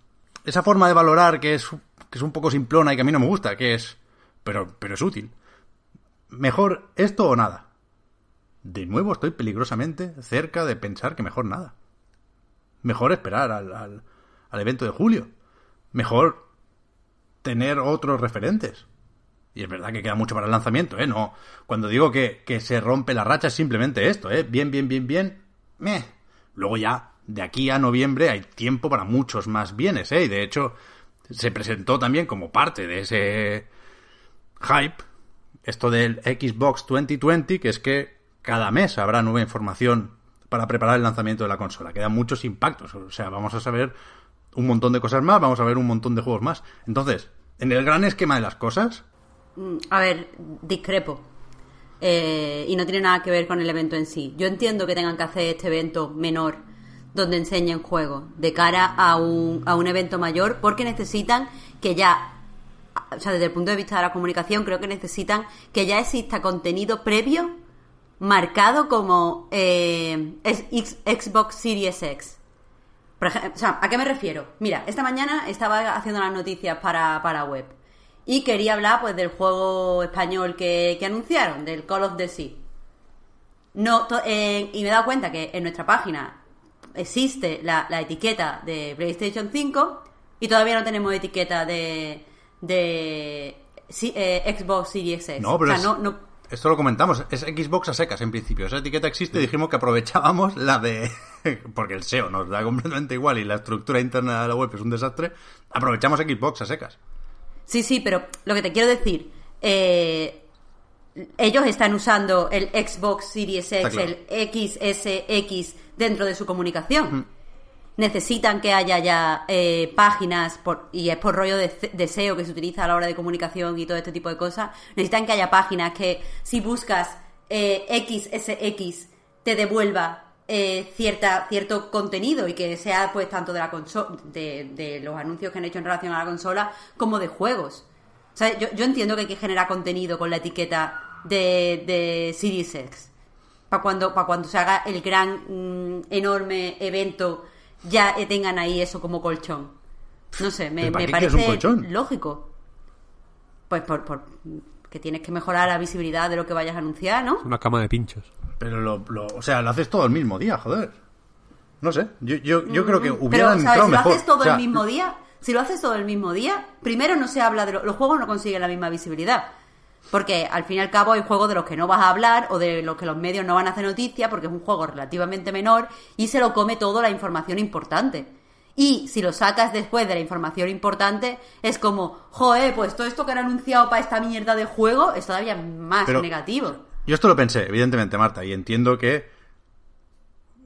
esa forma de valorar que es, que es un poco simplona y que a mí no me gusta, que es, pero, pero es útil. Mejor esto o nada. De nuevo estoy peligrosamente cerca de pensar que mejor nada. Mejor esperar al, al, al evento de julio. Mejor tener otros referentes. Y es verdad que queda mucho para el lanzamiento, ¿eh? No, cuando digo que, se rompe la racha es simplemente esto, ¿eh? Bien, bien, bien, bien. Meh. Luego ya, de aquí a noviembre hay tiempo para muchos más bienes, ¿eh? Y de hecho, se presentó también como parte de ese hype esto del Xbox 2020, que es que cada mes habrá nueva información para preparar el lanzamiento de la consola. Quedan muchos impactos, o sea, vamos a saber un montón de cosas más, vamos a ver un montón de juegos más. Entonces, en el gran esquema de las cosas, a ver, discrepo. Eh, y no tiene nada que ver con el evento en sí. Yo entiendo que tengan que hacer este evento menor donde enseñen juegos de cara a un, a un evento mayor porque necesitan que ya, o sea, desde el punto de vista de la comunicación, creo que necesitan que ya exista contenido previo marcado como eh, Xbox Series X. O sea, ¿a qué me refiero? Mira, esta mañana estaba haciendo las noticias para, para web y quería hablar pues del juego español que, que anunciaron, del Call of the Sea. No, eh, y me he dado cuenta que en nuestra página existe la, la, etiqueta de PlayStation 5 y todavía no tenemos etiqueta de, de eh, Xbox Series X. No, pero o sea, es, no, no, esto lo comentamos, es Xbox a secas en principio. Esa etiqueta existe y dijimos que aprovechábamos la de... [LAUGHS] porque el SEO nos da completamente igual y la estructura interna de la web es un desastre. Aprovechamos Xbox a secas. Sí, sí, pero lo que te quiero decir, eh, ellos están usando el Xbox Series X, claro. el XSX dentro de su comunicación. Necesitan que haya ya eh, páginas, por- y es por rollo de, ce- de SEO que se utiliza a la hora de comunicación y todo este tipo de cosas. Necesitan que haya páginas que si buscas eh, XSX te devuelva eh, cierta, cierto contenido y que sea pues tanto de la consola, de, de los anuncios que han hecho en relación a la consola como de juegos. O sea, yo, yo entiendo que hay que generar contenido con la etiqueta de, de Series X. Para cuando, para cuando se haga el gran, mm, enorme evento, ya eh, tengan ahí eso como colchón. No sé, me, ¿Pero para me parece lógico. Pues por, por que tienes que mejorar la visibilidad de lo que vayas a anunciar, ¿no? Una cama de pinchos. Pero lo, lo- o sea, lo haces todo el mismo día, joder. No sé, yo, yo, yo creo que Pero, hubieran ¿sabes? entrado Si lo haces todo O sea, el mismo día, si lo haces todo el mismo día, primero no se habla de lo- los juegos no consiguen la misma visibilidad. Porque al fin y al cabo hay juegos de los que no vas a hablar o de los que los medios no van a hacer noticia porque es un juego relativamente menor y se lo come todo la información importante. Y si lo sacas después de la información importante, es como, joder, pues todo esto que han anunciado para esta mierda de juego es todavía más Pero- negativo. Yo esto lo pensé, evidentemente, Marta, y entiendo que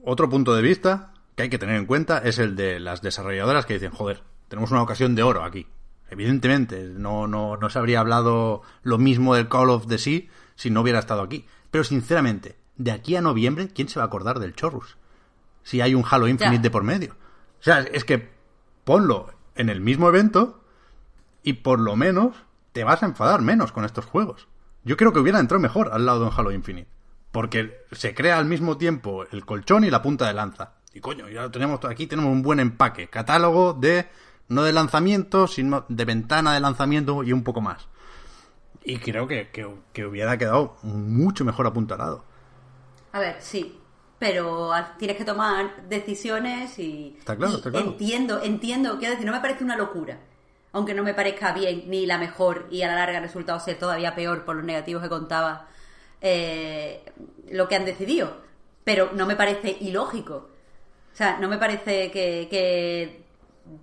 otro punto de vista que hay que tener en cuenta es el de las desarrolladoras que dicen, joder, tenemos una ocasión de oro aquí. Evidentemente, no, no, no se habría hablado lo mismo del Call of the Sea si no hubiera estado aquí. Pero sinceramente, de aquí a noviembre, ¿quién se va a acordar del Chorus? Si hay un Halo Infinite de por medio. O sea, es que ponlo en el mismo evento y por lo menos te vas a enfadar menos con estos juegos. Yo creo que hubiera entrado mejor al lado de un Halo Infinite. Porque se crea al mismo tiempo el colchón y la punta de lanza. Y coño, ya lo tenemos aquí, tenemos un buen empaque. Catálogo de, no de lanzamiento, sino de ventana de lanzamiento y un poco más. Y creo que, que- que hubiera quedado mucho mejor apuntalado. A ver, sí, pero tienes que tomar decisiones y, Está claro, está claro. entiendo, entiendo, quiero decir, no me parece una locura, aunque no me parezca bien ni la mejor y a la larga ha resultado ser todavía peor por los negativos que contaba eh, lo que han decidido, pero no me parece ilógico. O sea, no me parece que,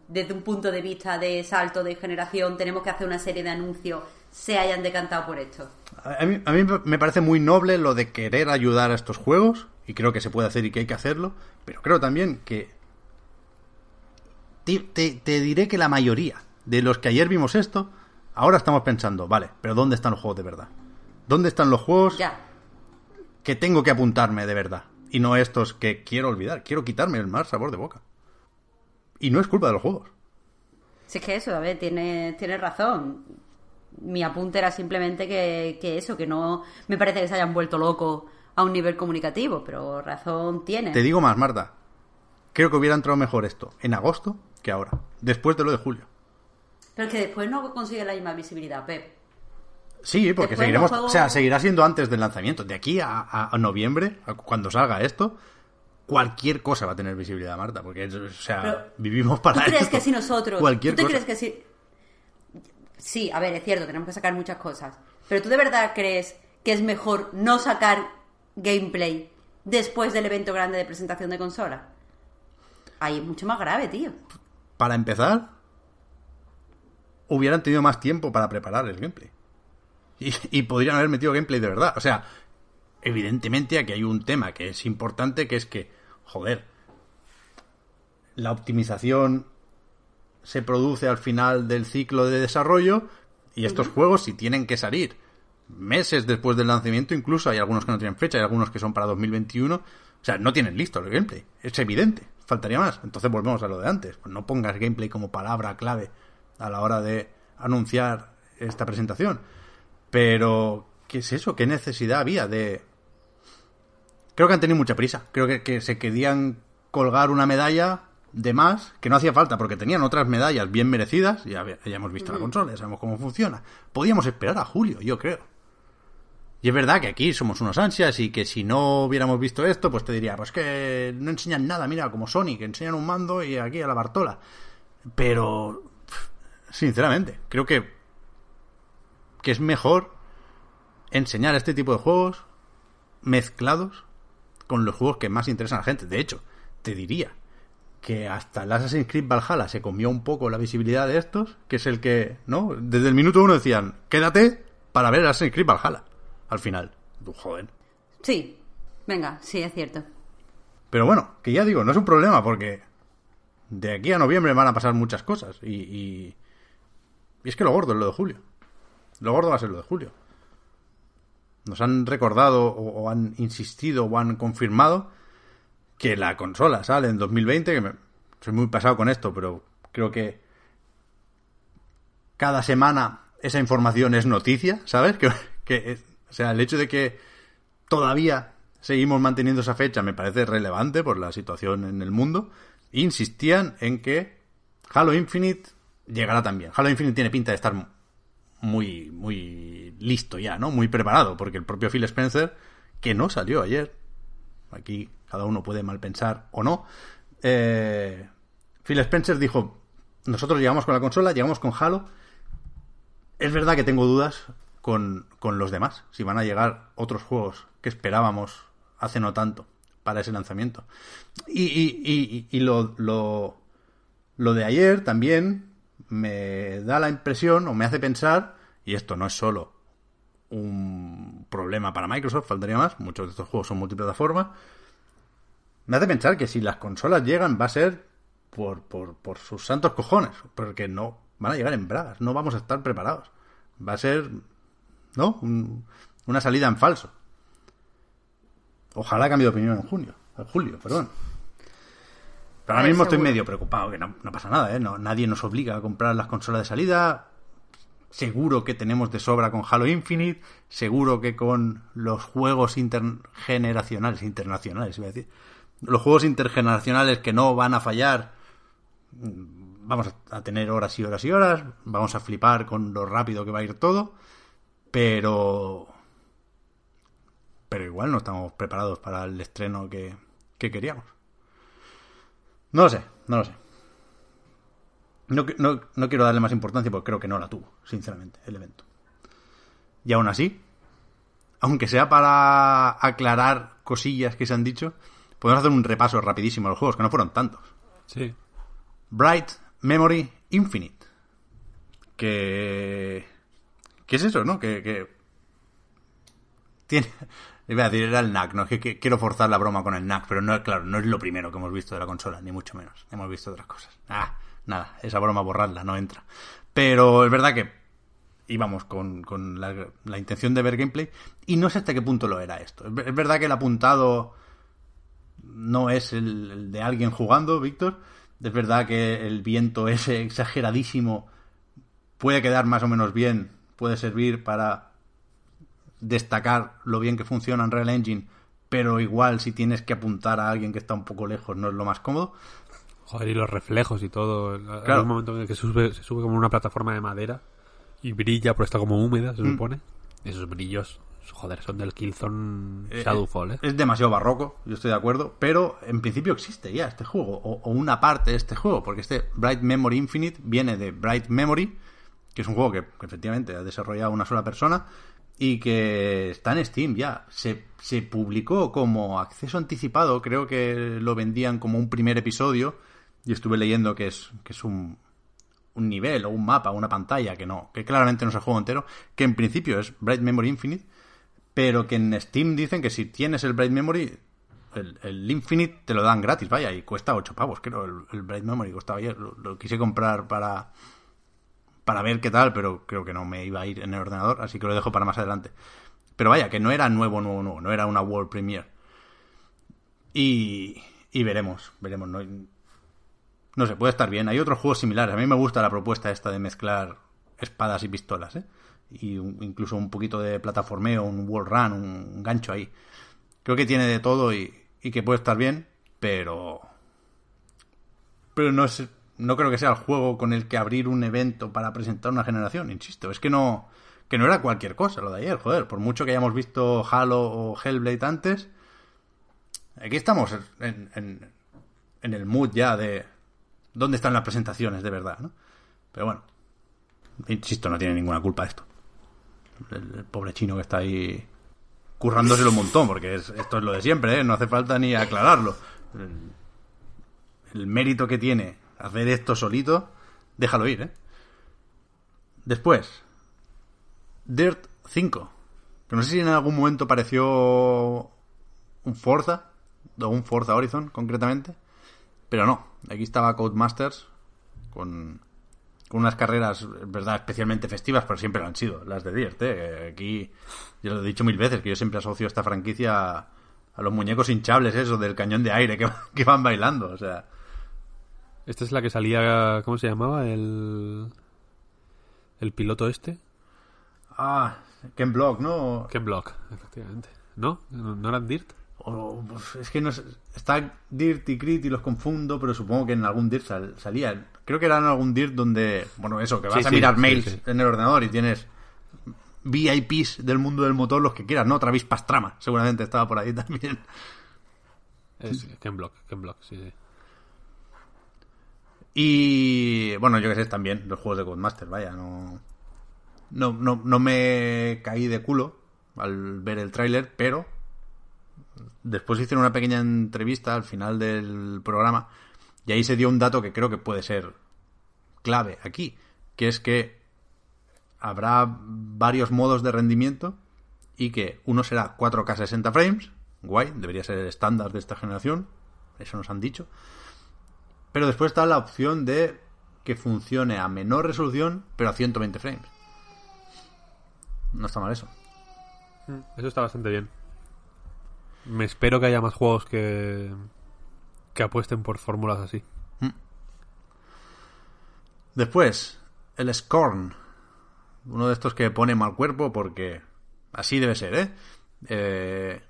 desde un punto de vista de salto de generación tenemos que hacer una serie de anuncios se hayan decantado por esto. A mí, me parece muy noble lo de querer ayudar a estos juegos, y creo que se puede hacer y que hay que hacerlo, pero creo también que... Te diré que la mayoría de los que ayer vimos esto, ahora estamos pensando, vale, pero ¿dónde están los juegos de verdad? ¿Dónde están los juegos Ya. que tengo que apuntarme de verdad? Y no estos que quiero olvidar, quiero quitarme el mal sabor de boca. Y no es culpa de los juegos. Si es que eso, a ver, tienes tiene razón. Mi apunte era simplemente que, que eso, que no me parece que se hayan vuelto locos a un nivel comunicativo, pero razón tiene. Te digo más, Marta. Creo que hubiera entrado mejor esto en agosto que ahora, después de lo de julio. Pero es que después no consigue la misma visibilidad, Pep. Sí, porque Después seguiremos, juegos- o sea, seguirá siendo antes del lanzamiento. De aquí a, a- a noviembre, a cuando salga esto, cualquier cosa va a tener visibilidad, Marta, porque o sea, Pero, vivimos para ¿Tú crees esto. que si nosotros... cualquier ¿Tú te cosa. crees que si... Sí, a ver, es cierto, tenemos que sacar muchas cosas. Pero ¿tú de verdad crees que es mejor no sacar gameplay después del evento grande de presentación de consola? Ahí es mucho más grave, tío. Para empezar, hubieran tenido más tiempo para preparar el gameplay. Y, y podrían haber metido gameplay de verdad. O sea, evidentemente aquí hay un tema que es importante, que es que, joder, la optimización se produce al final del ciclo de desarrollo y estos juegos si tienen que salir meses después del lanzamiento, incluso hay algunos que no tienen fecha, hay algunos que son para 2021, o sea, no tienen listo el gameplay, es evidente, faltaría más. Entonces volvemos a lo de antes, pues no pongas gameplay como palabra clave a la hora de anunciar esta presentación. Pero, ¿qué es eso? ¿Qué necesidad había de...? Creo que han tenido mucha prisa. Creo que, que se querían colgar una medalla de más, que no hacía falta, porque tenían otras medallas bien merecidas. Ya, ya hemos visto la consola, ya sabemos cómo funciona. Podíamos esperar a julio, yo creo. Y es verdad que aquí somos unos ansias y que si no hubiéramos visto esto, pues te diría, pues que no enseñan nada, mira, como Sony, que enseñan un mando y aquí a la Bartola. Pero, sinceramente, creo que que es mejor enseñar este tipo de juegos mezclados con los juegos que más interesan a la gente. De hecho, te diría que hasta el Assassin's Creed Valhalla se comió un poco la visibilidad de estos, que es el que, ¿no? Desde el minuto uno decían, quédate para ver Assassin's Creed Valhalla al final. Joder. Sí, venga, sí, es cierto. Pero bueno, que ya digo, no es un problema porque de aquí a noviembre van a pasar muchas cosas. Y, y, y es que lo gordo es lo de julio. Lo gordo va a ser lo de julio. Nos han recordado o, han insistido o han confirmado que la consola sale en 2020, que me, soy muy pasado con esto, pero creo que cada semana esa información es noticia, ¿sabes? Que, que o sea, el hecho de que todavía seguimos manteniendo esa fecha me parece relevante por la situación en el mundo. Insistían en que Halo Infinite llegará también. Halo Infinite tiene pinta de estar muy, muy listo ya, ¿no? Muy preparado, porque el propio Phil Spencer, que no salió ayer, aquí cada uno puede mal pensar o no, eh, Phil Spencer dijo, nosotros llegamos con la consola, llegamos con Halo, es verdad que tengo dudas con, con los demás, si van a llegar otros juegos que esperábamos hace no tanto para ese lanzamiento. Y, y, y, y lo, lo, lo de ayer también me da la impresión o me hace pensar, y esto no es solo un problema para Microsoft, faltaría más, muchos de estos juegos son multiplataforma, me hace pensar que si las consolas llegan va a ser por, por, por sus santos cojones, porque no van a llegar en bragas, no vamos a estar preparados. Va a ser, ¿no? Un- una salida en falso. Ojalá cambie de opinión en junio, en julio, perdón. Pero ahora mismo estoy medio preocupado, que no, no pasa nada, ¿eh? No, nadie nos obliga a comprar las consolas de salida. Seguro que tenemos de sobra con Halo Infinite. Seguro que con los juegos intergeneracionales, internacionales, iba a decir. Los juegos intergeneracionales que no van a fallar. mm, Vamos a tener horas y horas y horas. Vamos a flipar con lo rápido que va a ir todo. Pero. Pero igual no estamos preparados para el estreno que, que queríamos. No lo sé, no lo sé. No, no, no quiero darle más importancia porque creo que no la tuvo, sinceramente, el evento. Y aún así, aunque sea para aclarar cosillas que se han dicho, podemos hacer un repaso rapidísimo a los juegos, que no fueron tantos. Sí. Bright Memory Infinite. Que. ¿Qué es eso, no? Que. que... Tiene. Iba a decir, era el NAC, no es que, quiero forzar la broma con el NAC, pero no, claro, no es lo primero que hemos visto de la consola, ni mucho menos. Hemos visto otras cosas. Ah, nada, esa broma borrarla, no entra. Pero es verdad que íbamos con, con la, intención de ver gameplay y no sé hasta qué punto lo era esto. Es verdad que el apuntado no es el, el de alguien jugando, Víctor. Es verdad que el viento ese [LAUGHS] exageradísimo puede quedar más o menos bien, puede servir para destacar lo bien que funciona en Real Engine, pero igual si tienes que apuntar a alguien que está un poco lejos no es lo más cómodo. Joder, y los reflejos y todo. Claro. Hay un momento en el que se sube, se sube como una plataforma de madera y brilla, pero está como húmeda, Mm. se supone. Esos brillos, joder, son del Killzone Eh, Shadowfall, ¿eh? Es demasiado barroco, yo estoy de acuerdo, pero en principio existe ya este juego, o, o una parte de este juego, porque este Bright Memory Infinite viene de Bright Memory, que es un juego que, que efectivamente ha desarrollado una sola persona y que está en Steam ya. Se, se publicó como acceso anticipado, creo que lo vendían como un primer episodio, y estuve leyendo que es, que es un, un nivel o un mapa, una pantalla, que no, que claramente no es el juego entero, que en principio es Bright Memory Infinite, pero que en Steam dicen que si tienes el Bright Memory, el, el Infinite te lo dan gratis, vaya, y cuesta 8 pavos, creo, el, Bright Memory costaba ayer, lo quise comprar para para ver qué tal, pero creo que no me iba a ir en el ordenador, así que lo dejo para más adelante. Pero vaya, que no era nuevo, nuevo, nuevo, no era una World Premiere. Y, y veremos, veremos, no, no sé, puede estar bien. Hay otros juegos similares. A mí me gusta la propuesta esta de mezclar espadas y pistolas, ¿eh? Y incluso un poquito de plataformeo, un wall run, un gancho ahí. Creo que tiene de todo y, y que puede estar bien, pero... Pero no es, no creo que sea el juego con el que abrir un evento para presentar una generación, insisto. Es que no, que no era cualquier cosa lo de ayer, joder. Por mucho que hayamos visto Halo o Hellblade antes, aquí estamos en, en, en el mood ya de dónde están las presentaciones de verdad, ¿no? Pero bueno, insisto, no tiene ninguna culpa esto. El, pobre chino que está ahí currándoselo un montón, porque es- esto es lo de siempre, ¿eh? No hace falta ni aclararlo. El mérito que tiene hacer esto solito, déjalo ir, ¿eh? Después, Dirt 5. Que no sé si en algún momento pareció un Forza, o un Forza Horizon concretamente, pero no. Aquí estaba Codemasters con, con unas carreras, verdad, especialmente festivas, pero siempre lo han sido, las de Dirt. ¿eh? Aquí, yo lo he dicho mil veces, que yo siempre asocio esta franquicia a, los muñecos hinchables, eso, del cañón de aire que, [LAUGHS] que van bailando, o sea... Esta es la que salía, ¿cómo se llamaba? El, el piloto este. Ah, Ken Block, ¿no? Ken Block, efectivamente. ¿No? ¿No eran Dirt? Pues, es que no sé, está Dirt y Crit y los confundo, pero supongo que en algún Dirt sal- salía. Creo que era en algún Dirt donde, bueno, eso, que vas Sí, a sí, mirar sí, mails en el ordenador y tienes VIPs del mundo del motor, los que quieras, ¿no? Travis Pastrama, seguramente estaba por ahí [LAUGHS] también. Es Ken Block, Ken Block, sí, sí. Y bueno, yo que sé, también los juegos de Codemaster, vaya, no, no, no, no me caí de culo al ver el tráiler, pero después hicieron una pequeña entrevista al final del programa y ahí se dio un dato que creo que puede ser clave aquí, que es que habrá varios modos de rendimiento y que uno será 4K 60 frames, guay, debería ser el estándar de esta generación, eso nos han dicho. Pero después está la opción de que funcione a menor resolución, pero a 120 frames. No está mal eso. Eso está bastante bien. Me espero que haya más juegos que, que apuesten por fórmulas así. Después, el Scorn. Uno de estos que pone mal cuerpo porque así debe ser, ¿eh? Eh,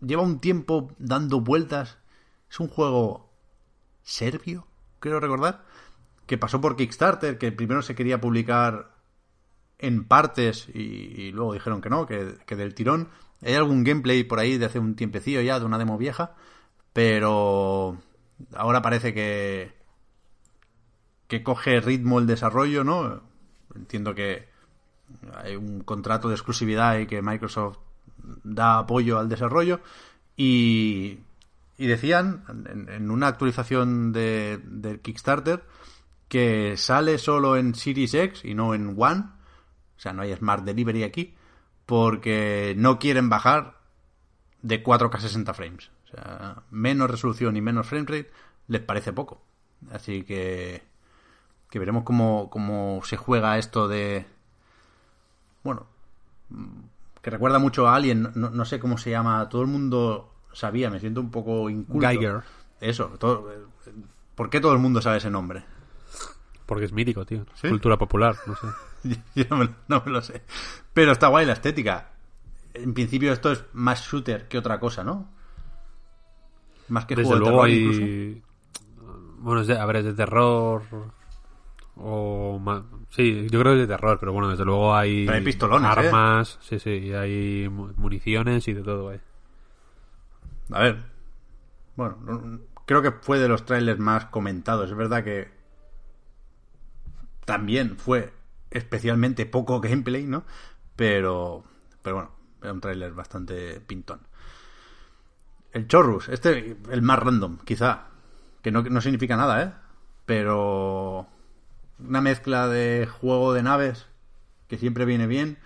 Lleva un tiempo dando vueltas. Es un juego serbio, creo recordar, que pasó por Kickstarter, que primero se quería publicar en partes y, luego dijeron que no, que, que del tirón. Hay algún gameplay por ahí de hace un tiempecillo ya, de una demo vieja, pero ahora parece que, que coge ritmo el desarrollo, ¿no? Entiendo que hay un contrato de exclusividad y que Microsoft da apoyo al desarrollo y, y decían en, en una actualización de, del Kickstarter que sale solo en Series X y no en One, o sea, no hay Smart Delivery aquí, porque no quieren bajar de 4K 60 frames. O sea, menos resolución y menos frame rate les parece poco. Así que, que veremos cómo, cómo se juega esto de... Bueno, que recuerda mucho a Alien, no, no sé cómo se llama, todo el mundo sabía, me siento un poco inculto. Geiger. Eso, todo, ¿por qué todo el mundo sabe ese nombre? Porque es mítico, tío. Cultura popular, no sé. [LAUGHS] Yo no me, no me lo sé. Pero está guay la estética. En principio esto es más shooter que otra cosa, ¿no? Más que Desde juego de luego terror hay... incluso. Bueno, es de, a ver, es de terror... O ma- Sí, yo creo que es de terror, pero bueno, desde luego hay... Pero hay pistolones, ¿eh? Armas, sí, sí, y hay mu- municiones y de todo, eh. A ver. Bueno, no- creo que fue de los trailers más comentados. Es verdad que también fue especialmente poco [LAUGHS] gameplay, ¿no? Pero, pero bueno, era un trailer bastante pintón. El Chorrus, este, el más random, quizá. Que no, no significa nada, ¿eh? Pero una mezcla de juego de naves que siempre viene bien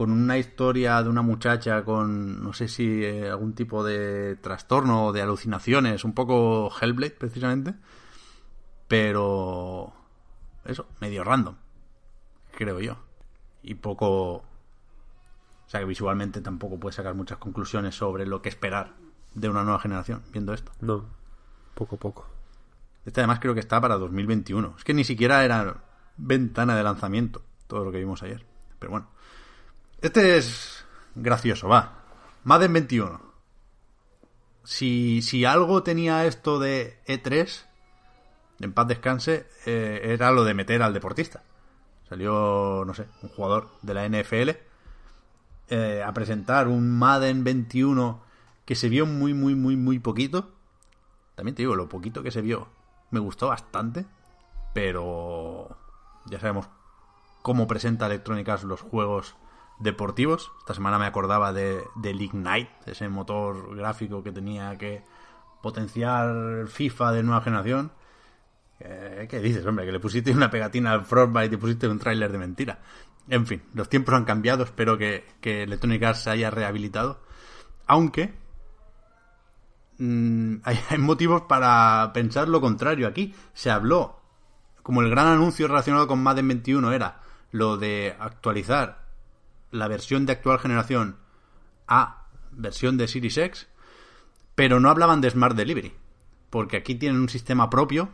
con una historia de una muchacha con no sé si eh, algún tipo de trastorno o de alucinaciones, un poco Hellblade precisamente, pero eso, medio random, creo yo. Y poco o sea que visualmente tampoco puedes sacar muchas conclusiones sobre lo que esperar de una nueva generación viendo esto. No, poco a poco. Este además creo que está para 2021. Es que ni siquiera era ventana de lanzamiento todo lo que vimos ayer. Pero bueno. Este es gracioso, va. Madden 21. Si, si algo tenía esto de E3, en paz descanse, eh, era lo de meter al deportista. Salió, no sé, un jugador de la NFL eh, a presentar un Madden 21 que se vio muy, muy, muy, muy poquito. También te digo, lo poquito que se vio me gustó bastante, pero ya sabemos cómo presenta Electronic Arts los juegos deportivos. Esta semana me acordaba de, del Ignite, ese motor gráfico que tenía que potenciar FIFA de nueva generación. Eh, ¿Qué dices, hombre? Que le pusiste una pegatina al Frostbite y te pusiste un tráiler de mentira. En fin, los tiempos han cambiado. Espero que, que Electronic Arts se haya rehabilitado. Aunque mm, hay, hay motivos para pensar lo contrario. Aquí se habló, como el gran anuncio relacionado con Madden 21 era lo de actualizar la versión de actual generación a versión de Series X, pero no hablaban de Smart Delivery, porque aquí tienen un sistema propio,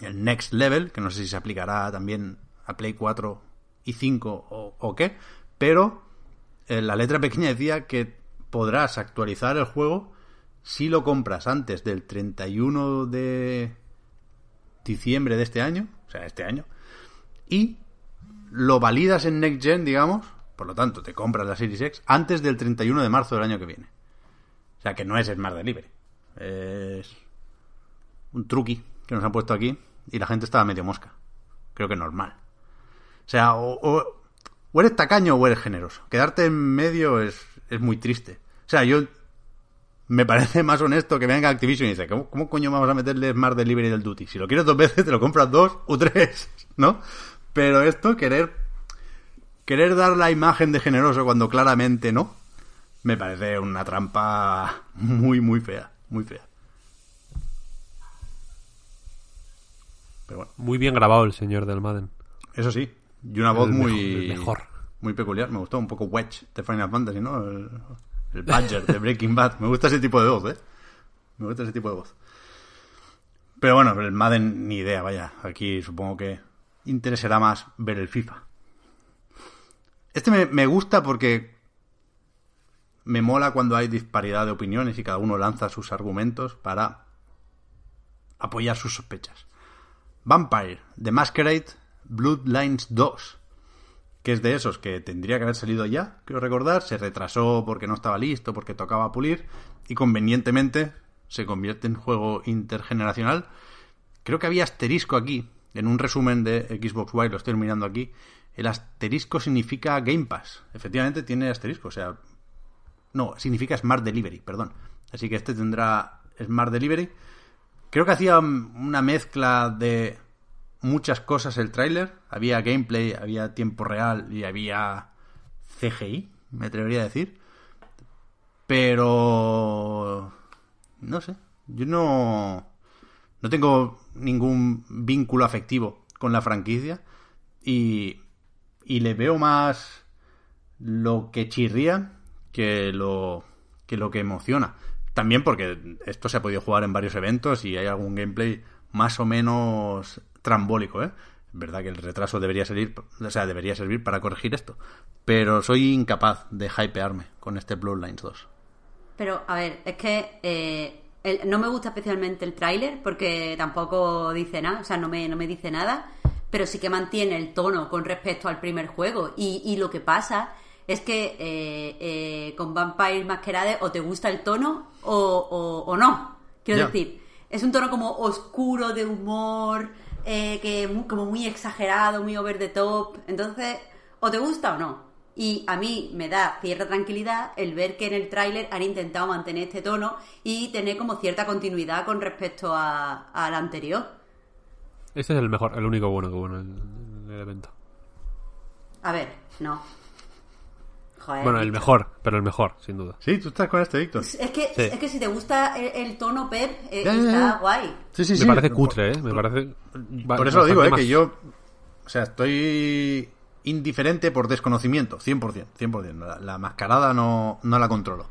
el Next Level, que no sé si se aplicará también a Play 4 y 5 o, qué, pero eh, la letra pequeña decía que podrás actualizar el juego si lo compras antes del 31 de diciembre de este año, o sea, este año, y lo validas en Next Gen, digamos, por lo tanto, te compras la Series X antes del 31 de marzo del año que viene. O sea, que no es Smart Delivery. Es un truqui que nos han puesto aquí y la gente estaba medio mosca. Creo que normal. O sea, o, eres tacaño o eres generoso. Quedarte en medio es, es muy triste. O sea, yo me parece más honesto que venga Activision y dice, ¿cómo, cómo coño vamos a meterle Smart Delivery del Duty? Si lo quieres dos veces, te lo compras dos o tres, [LAUGHS] ¿no? Pero esto, querer, querer dar la imagen de generoso cuando claramente no, me parece una trampa muy, muy fea, muy fea. Pero bueno, Muy bien grabado el señor del Madden. eso sí, y una voz El muy... mejor. Muy peculiar, me gustó un poco Wedge de Final Fantasy, ¿no? El, el Badger de Breaking Bad. Me gusta ese tipo de voz, ¿eh? Me gusta ese tipo de voz. Pero bueno, el Madden ni idea, vaya. Aquí supongo que interesará más ver el FIFA. Este me, gusta porque me mola cuando hay disparidad de opiniones y cada uno lanza sus argumentos para apoyar sus sospechas. Vampire, The Masquerade, Bloodlines 2 que es de esos que tendría que haber salido ya, quiero recordar, se retrasó porque no estaba listo, porque tocaba pulir, y convenientemente se convierte en juego intergeneracional. Creo que había asterisco aquí, en un resumen de Xbox One, lo estoy mirando aquí. El asterisco significa Game Pass. Efectivamente tiene asterisco, o sea. No, significa Smart Delivery, perdón. Así que este tendrá Smart Delivery. Creo que hacía una mezcla de muchas cosas el tráiler. Había gameplay, había tiempo real y había CGI, me atrevería a decir. Pero... No sé. Yo no... No tengo ningún vínculo afectivo con la franquicia. Y... Y le veo más lo que chirría que lo que lo que emociona. También porque esto se ha podido jugar en varios eventos y hay algún gameplay más o menos trambólico, ¿eh? Verdad que el retraso debería servir, o sea, debería servir para corregir esto. Pero soy incapaz de hypearme con este Bloodlines 2. Pero, a ver, es que eh, el- no me gusta especialmente el tráiler porque tampoco dice nada, o sea, no me, no me dice nada, pero sí que mantiene el tono con respecto al primer juego. Y, y lo que pasa es que eh, eh, con Vampire Masquerade o te gusta el tono o, o- o no. Quiero decir, es un tono como oscuro de humor, eh, que mu- como muy exagerado, muy over the top. Entonces, o te gusta o no. Y a mí me da cierta tranquilidad el ver que en el tráiler han intentado mantener este tono y tener como cierta continuidad con respecto a- al anterior. Este es el mejor, el único bueno que hubo en el, en el evento. A ver, no. Joder. Bueno, el Víctor. mejor, pero el mejor, sin duda. Sí, tú estás con este, Víctor. Es que, Sí. es que si te gusta el, el tono Pep, eh, Ya, ya, está guay. Sí, sí, Me sí. parece Por- cutre, ¿eh? Me parece... Por eso lo digo, ¿eh? Que yo... O sea, estoy indiferente por desconocimiento, 100%, 100%. La, la mascarada no, no la controlo.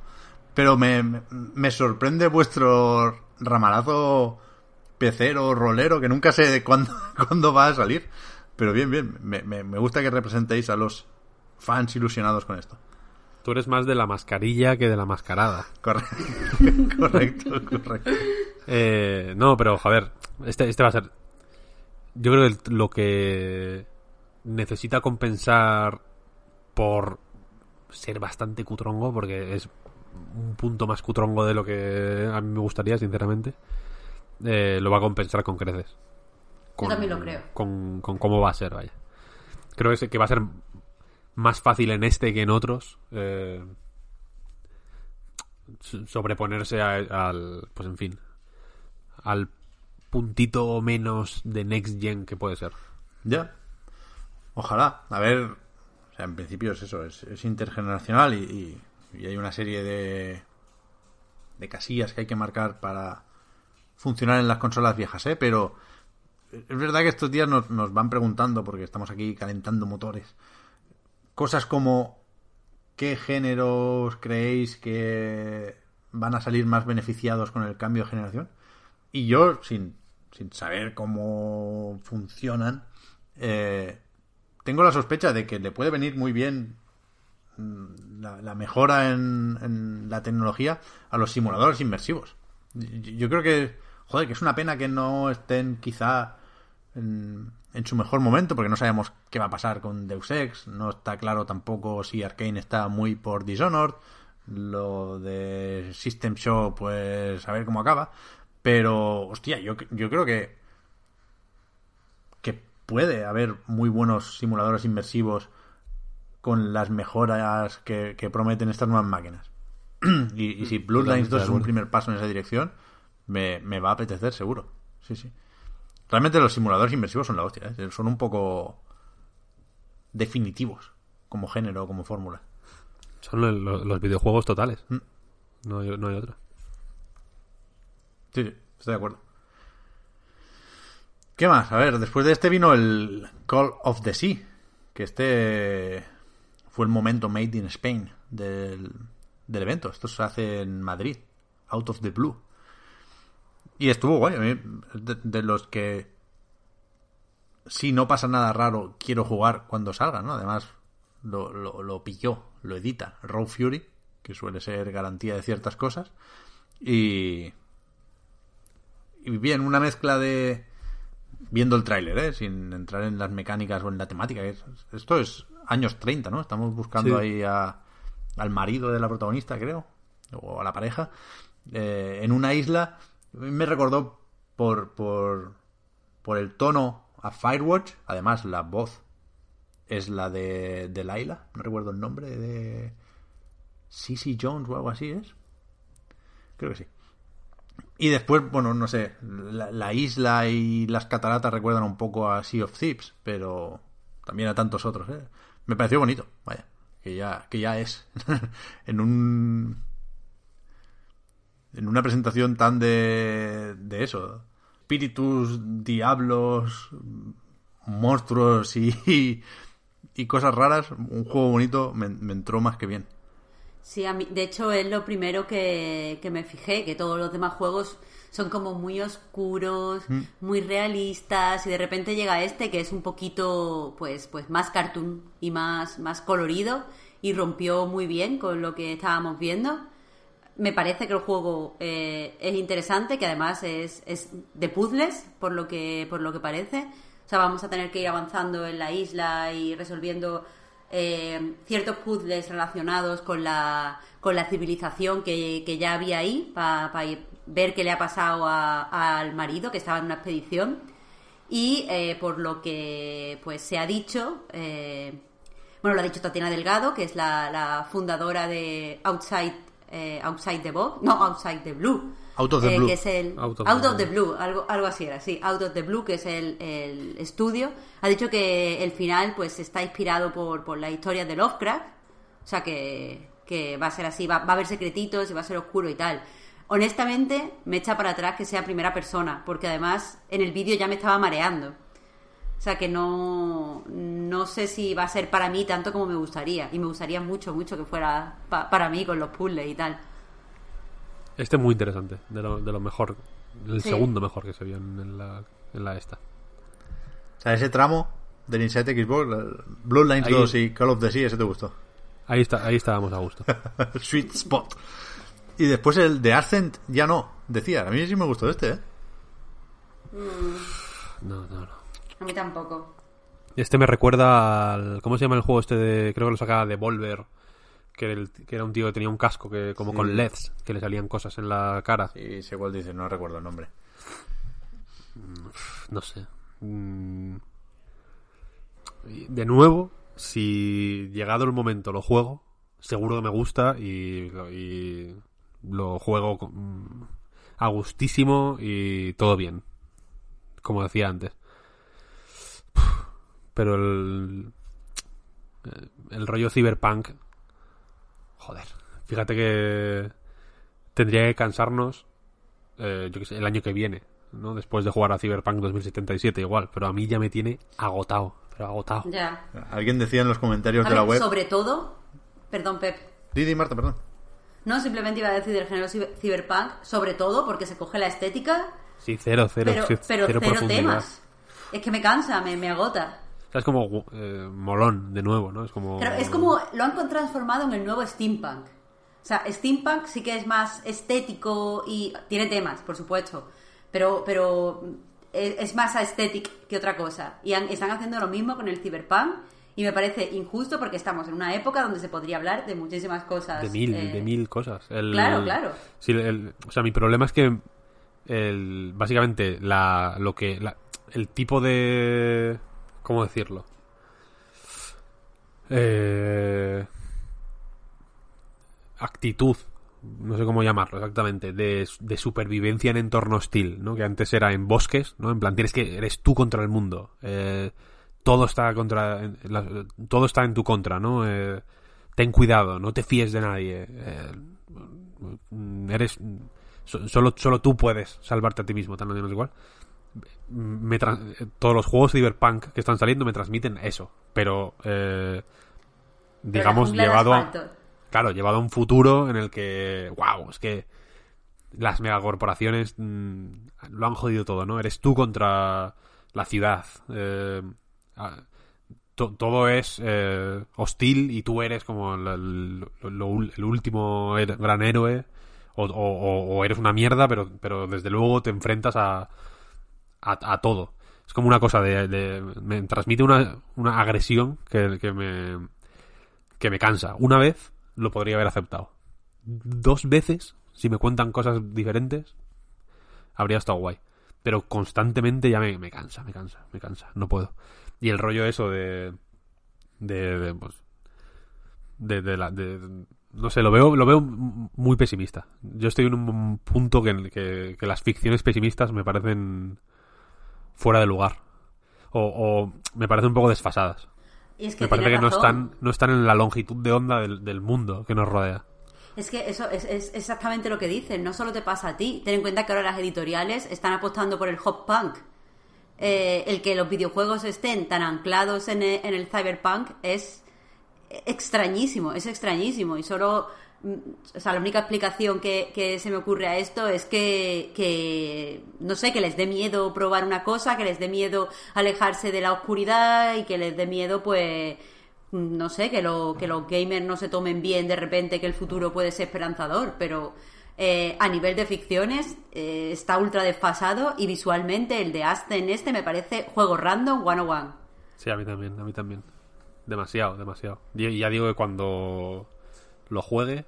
Pero me, me, me sorprende vuestro ramalazo pecero, rolero, que nunca sé de cuándo, [LAUGHS] cuándo va a salir. Pero bien, bien. Me, me, me gusta que representéis a los fans ilusionados con esto. Tú eres más de la mascarilla que de la mascarada. Corre- [LAUGHS] correcto, correcto. Eh, no, pero, joder, este, este va a ser... Yo creo que lo que necesita compensar por ser bastante cutrongo, porque es un punto más cutrongo de lo que a mí me gustaría, sinceramente, eh, lo va a compensar con creces. Yo también lo creo. Con, con cómo va a ser, vaya. Creo que, va a ser más fácil en este que en otros eh, so- sobreponerse a- al, pues en fin, al puntito menos de next gen que puede ser. Ya. Ojalá. A ver, sea, en principio es eso, es, es intergeneracional y, y- y hay una serie de, de casillas que hay que marcar para funcionar en las consolas viejas, ¿eh? Pero es verdad que estos días nos, nos van preguntando, porque estamos aquí calentando motores, cosas como ¿qué géneros creéis que van a salir más beneficiados con el cambio de generación? Y yo, sin, sin saber cómo funcionan, eh, tengo la sospecha de que le puede venir muy bien mm, la, mejora en, en la tecnología a los simuladores inmersivos. Yo creo que, joder, que es una pena que no estén quizá en, en su mejor momento, porque no sabemos qué va a pasar con Deus Ex, no está claro tampoco si Arkane está muy por Dishonored, lo de System Show, pues a ver cómo acaba, pero, hostia, yo, yo creo que que puede haber muy buenos simuladores inmersivos con las mejoras que, que prometen estas nuevas máquinas. [CLEARS THROAT] y, y si Bloodlines 2 es un primer paso en esa dirección, me, me va a apetecer seguro. Sí, sí. Realmente los simuladores inmersivos son la hostia, ¿eh? son un poco definitivos como género, como fórmula. Son lo- lo- los videojuegos totales. Mm. No hay, no hay otra. Sí, sí, estoy de acuerdo. ¿Qué más? A ver, después de este vino el Call of the Sea, que este fue el momento made in Spain del, del evento. Esto se hace en Madrid, out of the blue. Y estuvo guay, a mí, de, de los que si no pasa nada raro, quiero jugar cuando salga, ¿no? Además, lo, lo, lo pilló, lo edita Raw Fury, que suele ser garantía de ciertas cosas. Y, y bien, una mezcla de. Viendo el tráiler, ¿eh? sin entrar en las mecánicas o en la temática. es- Esto es años 30, ¿no? Estamos buscando Sí. ahí a- al marido de la protagonista, creo, o a la pareja, eh, en una isla. Me recordó por, por, por el tono a Firewatch. Además, la voz es la de, de Laila. No recuerdo el nombre de. Sissy Jones o algo así es. Creo que sí. Y después, bueno, no sé, la, la isla y las cataratas recuerdan un poco a Sea of Thieves, pero también a tantos otros, ¿eh? Me pareció bonito, vaya, que ya, que ya es. [LAUGHS] en un... En una presentación tan de, de eso. Espíritus, diablos, monstruos y, y cosas raras, un juego bonito me, me entró más que bien. Sí, a mí, de hecho es lo primero que, que me fijé, que todos los demás juegos son como muy oscuros, muy realistas, y de repente llega este que es un poquito pues, pues más cartoon y más, más colorido, y rompió muy bien con lo que estábamos viendo. Me parece que el juego eh, es interesante, que además es, es de puzzles, por lo que, por lo que parece. O sea, vamos a tener que ir avanzando en la isla y resolviendo eh, ciertos puzzles relacionados con la, con la civilización que, que ya había ahí, para ver qué le ha pasado al marido que estaba en una expedición. Y eh, por lo que pues se ha dicho, bueno, lo ha dicho Tatiana Delgado, que es la fundadora de Outside, eh, Outside the Box, no, Outside the Blue. Out of the eh, Blue. Que es el, Out Out of of, the Blue, algo, algo así era, sí, Out of the Blue, que es el, el estudio. Ha dicho que el final pues está inspirado por, por la historia de Lovecraft, o sea que, que va a ser así, va, va a haber secretitos y va a ser oscuro y tal. Honestamente, me echa para atrás que sea primera persona, porque además en el vídeo ya me estaba mareando. O sea que no, no sé si va a ser para mí tanto como me gustaría. Y me gustaría mucho, mucho que fuera pa- para mí con los puzzles y tal. Este es muy interesante, de lo, de lo mejor, el Sí. segundo mejor que se vio en, la, en la esta. O sea, ese tramo del Inside Xbox, Bloodlines Ahí- 2 y Call of the Sea, ese te gustó. Ahí está, ahí estábamos a gusto. [LAUGHS] Sweet Spot. Y después el de Ascent ya no, decía. A mí sí me gustó este, ¿eh? No, no, no. A mí tampoco. Este me recuerda al. ¿Cómo se llama el juego este de. Creo que lo sacaba de Volver. Que el- que era un tío que tenía un casco que como Sí. con LEDs, que le salían cosas en la cara. Y sé cuál dice, no recuerdo el nombre. No sé. Mm. De nuevo, si llegado el momento lo juego, seguro que me gusta y, y lo juego a gustísimo y todo bien. Como decía antes. Pero el, el rollo cyberpunk. Joder, fíjate que tendría que cansarnos, eh, yo qué sé, el año que viene, ¿no? Después de jugar a Cyberpunk 2077 igual, pero a mí ya me tiene agotado, pero agotado. Ya. Alguien decía en los comentarios A de la web. sobre todo, perdón, Pep. Didi, Marta, perdón. No, simplemente iba a decir del género ciber- cyberpunk, sobre todo porque se coge la estética, Sí, cero, cero, pero, sí, pero cero cero, temas. Es que me cansa, me, me agota. O sea, es como eh, molón de nuevo, ¿no? Es como... Pero es como lo han transformado en el nuevo steampunk. O sea, steampunk sí que es más estético y tiene temas, por supuesto, pero pero es, es más aesthetic que otra cosa. Y han- están haciendo lo mismo con el cyberpunk y me parece injusto porque estamos en una época donde se podría hablar de muchísimas cosas. De mil, eh, de mil cosas. El- Claro, claro. Sí, el- o sea, mi problema es que el, básicamente la, lo que la- el tipo de ¿cómo decirlo? Eh, actitud, no sé cómo llamarlo exactamente, de, de supervivencia en entorno hostil, ¿no? Que antes era en bosques, ¿no? En plan, tienes que eres tú contra el mundo. Eh, todo está contra todo está en tu contra, ¿no? Eh, ten cuidado, no te fíes de nadie. eh, eres so- solo solo tú puedes salvarte a ti mismo, tal no es igual. Me todos los juegos cyberpunk que están saliendo me transmiten eso, pero eh, digamos de llevado a, claro, llevado a un futuro en el que wow, es que las megacorporaciones mm, lo han jodido todo, ¿no? Eres tú contra la ciudad. eh, to- todo es eh, hostil y tú eres como el último her- gran héroe o- o eres una mierda, pero, pero desde luego te enfrentas a, a, todo. Es como una cosa de... me transmite una, una agresión que, que me que me cansa. Una vez lo podría haber aceptado. Dos veces, si me cuentan cosas diferentes, habría estado guay. Pero constantemente ya me, me cansa, me cansa, me cansa. No puedo. Y el rollo eso de... De... de, pues, de, de la... de- no sé, lo veo, lo veo muy pesimista. Yo estoy en un punto que, que, que las ficciones pesimistas me parecen fuera de lugar. O, o me parecen un poco desfasadas. Y es que Me parece que no están, no están en la longitud de onda del, del mundo que nos rodea. Es que eso es, es exactamente lo que dicen. No solo te pasa a ti. Ten en cuenta que ahora las editoriales están apostando por el hop punk. Eh, el que los videojuegos estén tan anclados en el, en el cyberpunk es extrañísimo, es extrañísimo. Y solo, o sea, la única explicación que, que se me ocurre a esto es que, no sé, que les dé miedo probar una cosa, que les dé miedo alejarse de la oscuridad y que les dé miedo, pues, no sé, que, lo, que los gamers no se tomen bien de repente que el futuro puede ser esperanzador, pero eh, a nivel de ficciones eh, está ultra desfasado y visualmente el de Aston este me parece juego random one on one. Sí, a mí también, a mí también. Demasiado, demasiado. Ya digo que cuando lo juegue,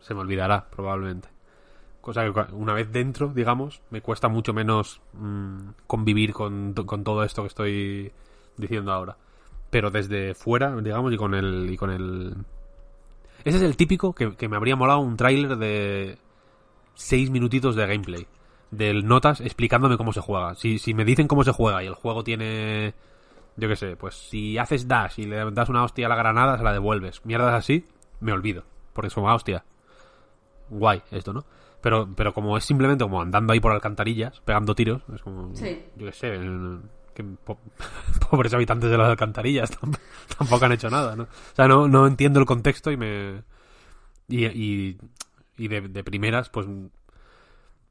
se me olvidará, probablemente. Cosa que una vez dentro, digamos, me cuesta mucho menos mm, convivir con, con todo esto que estoy diciendo ahora. Pero desde fuera, digamos, y con el. Y con el... Ese es el típico que, que me habría molado un tráiler de seis minutitos de gameplay. Del notas explicándome cómo se juega. Si, si me dicen cómo se juega y el juego tiene. Yo qué sé, pues si haces dash y le das una hostia a la granada, se la devuelves. Mierdas así, me olvido. Porque es como, ah, hostia. Guay esto, ¿no? Pero, pero como es simplemente como andando ahí por alcantarillas, pegando tiros, es como. Sí. Yo qué sé. que po- [LAUGHS] pobres habitantes de las alcantarillas tam- [LAUGHS] tampoco han hecho nada, ¿no? O sea, no, no entiendo el contexto y me. Y, y, y de, de primeras, pues.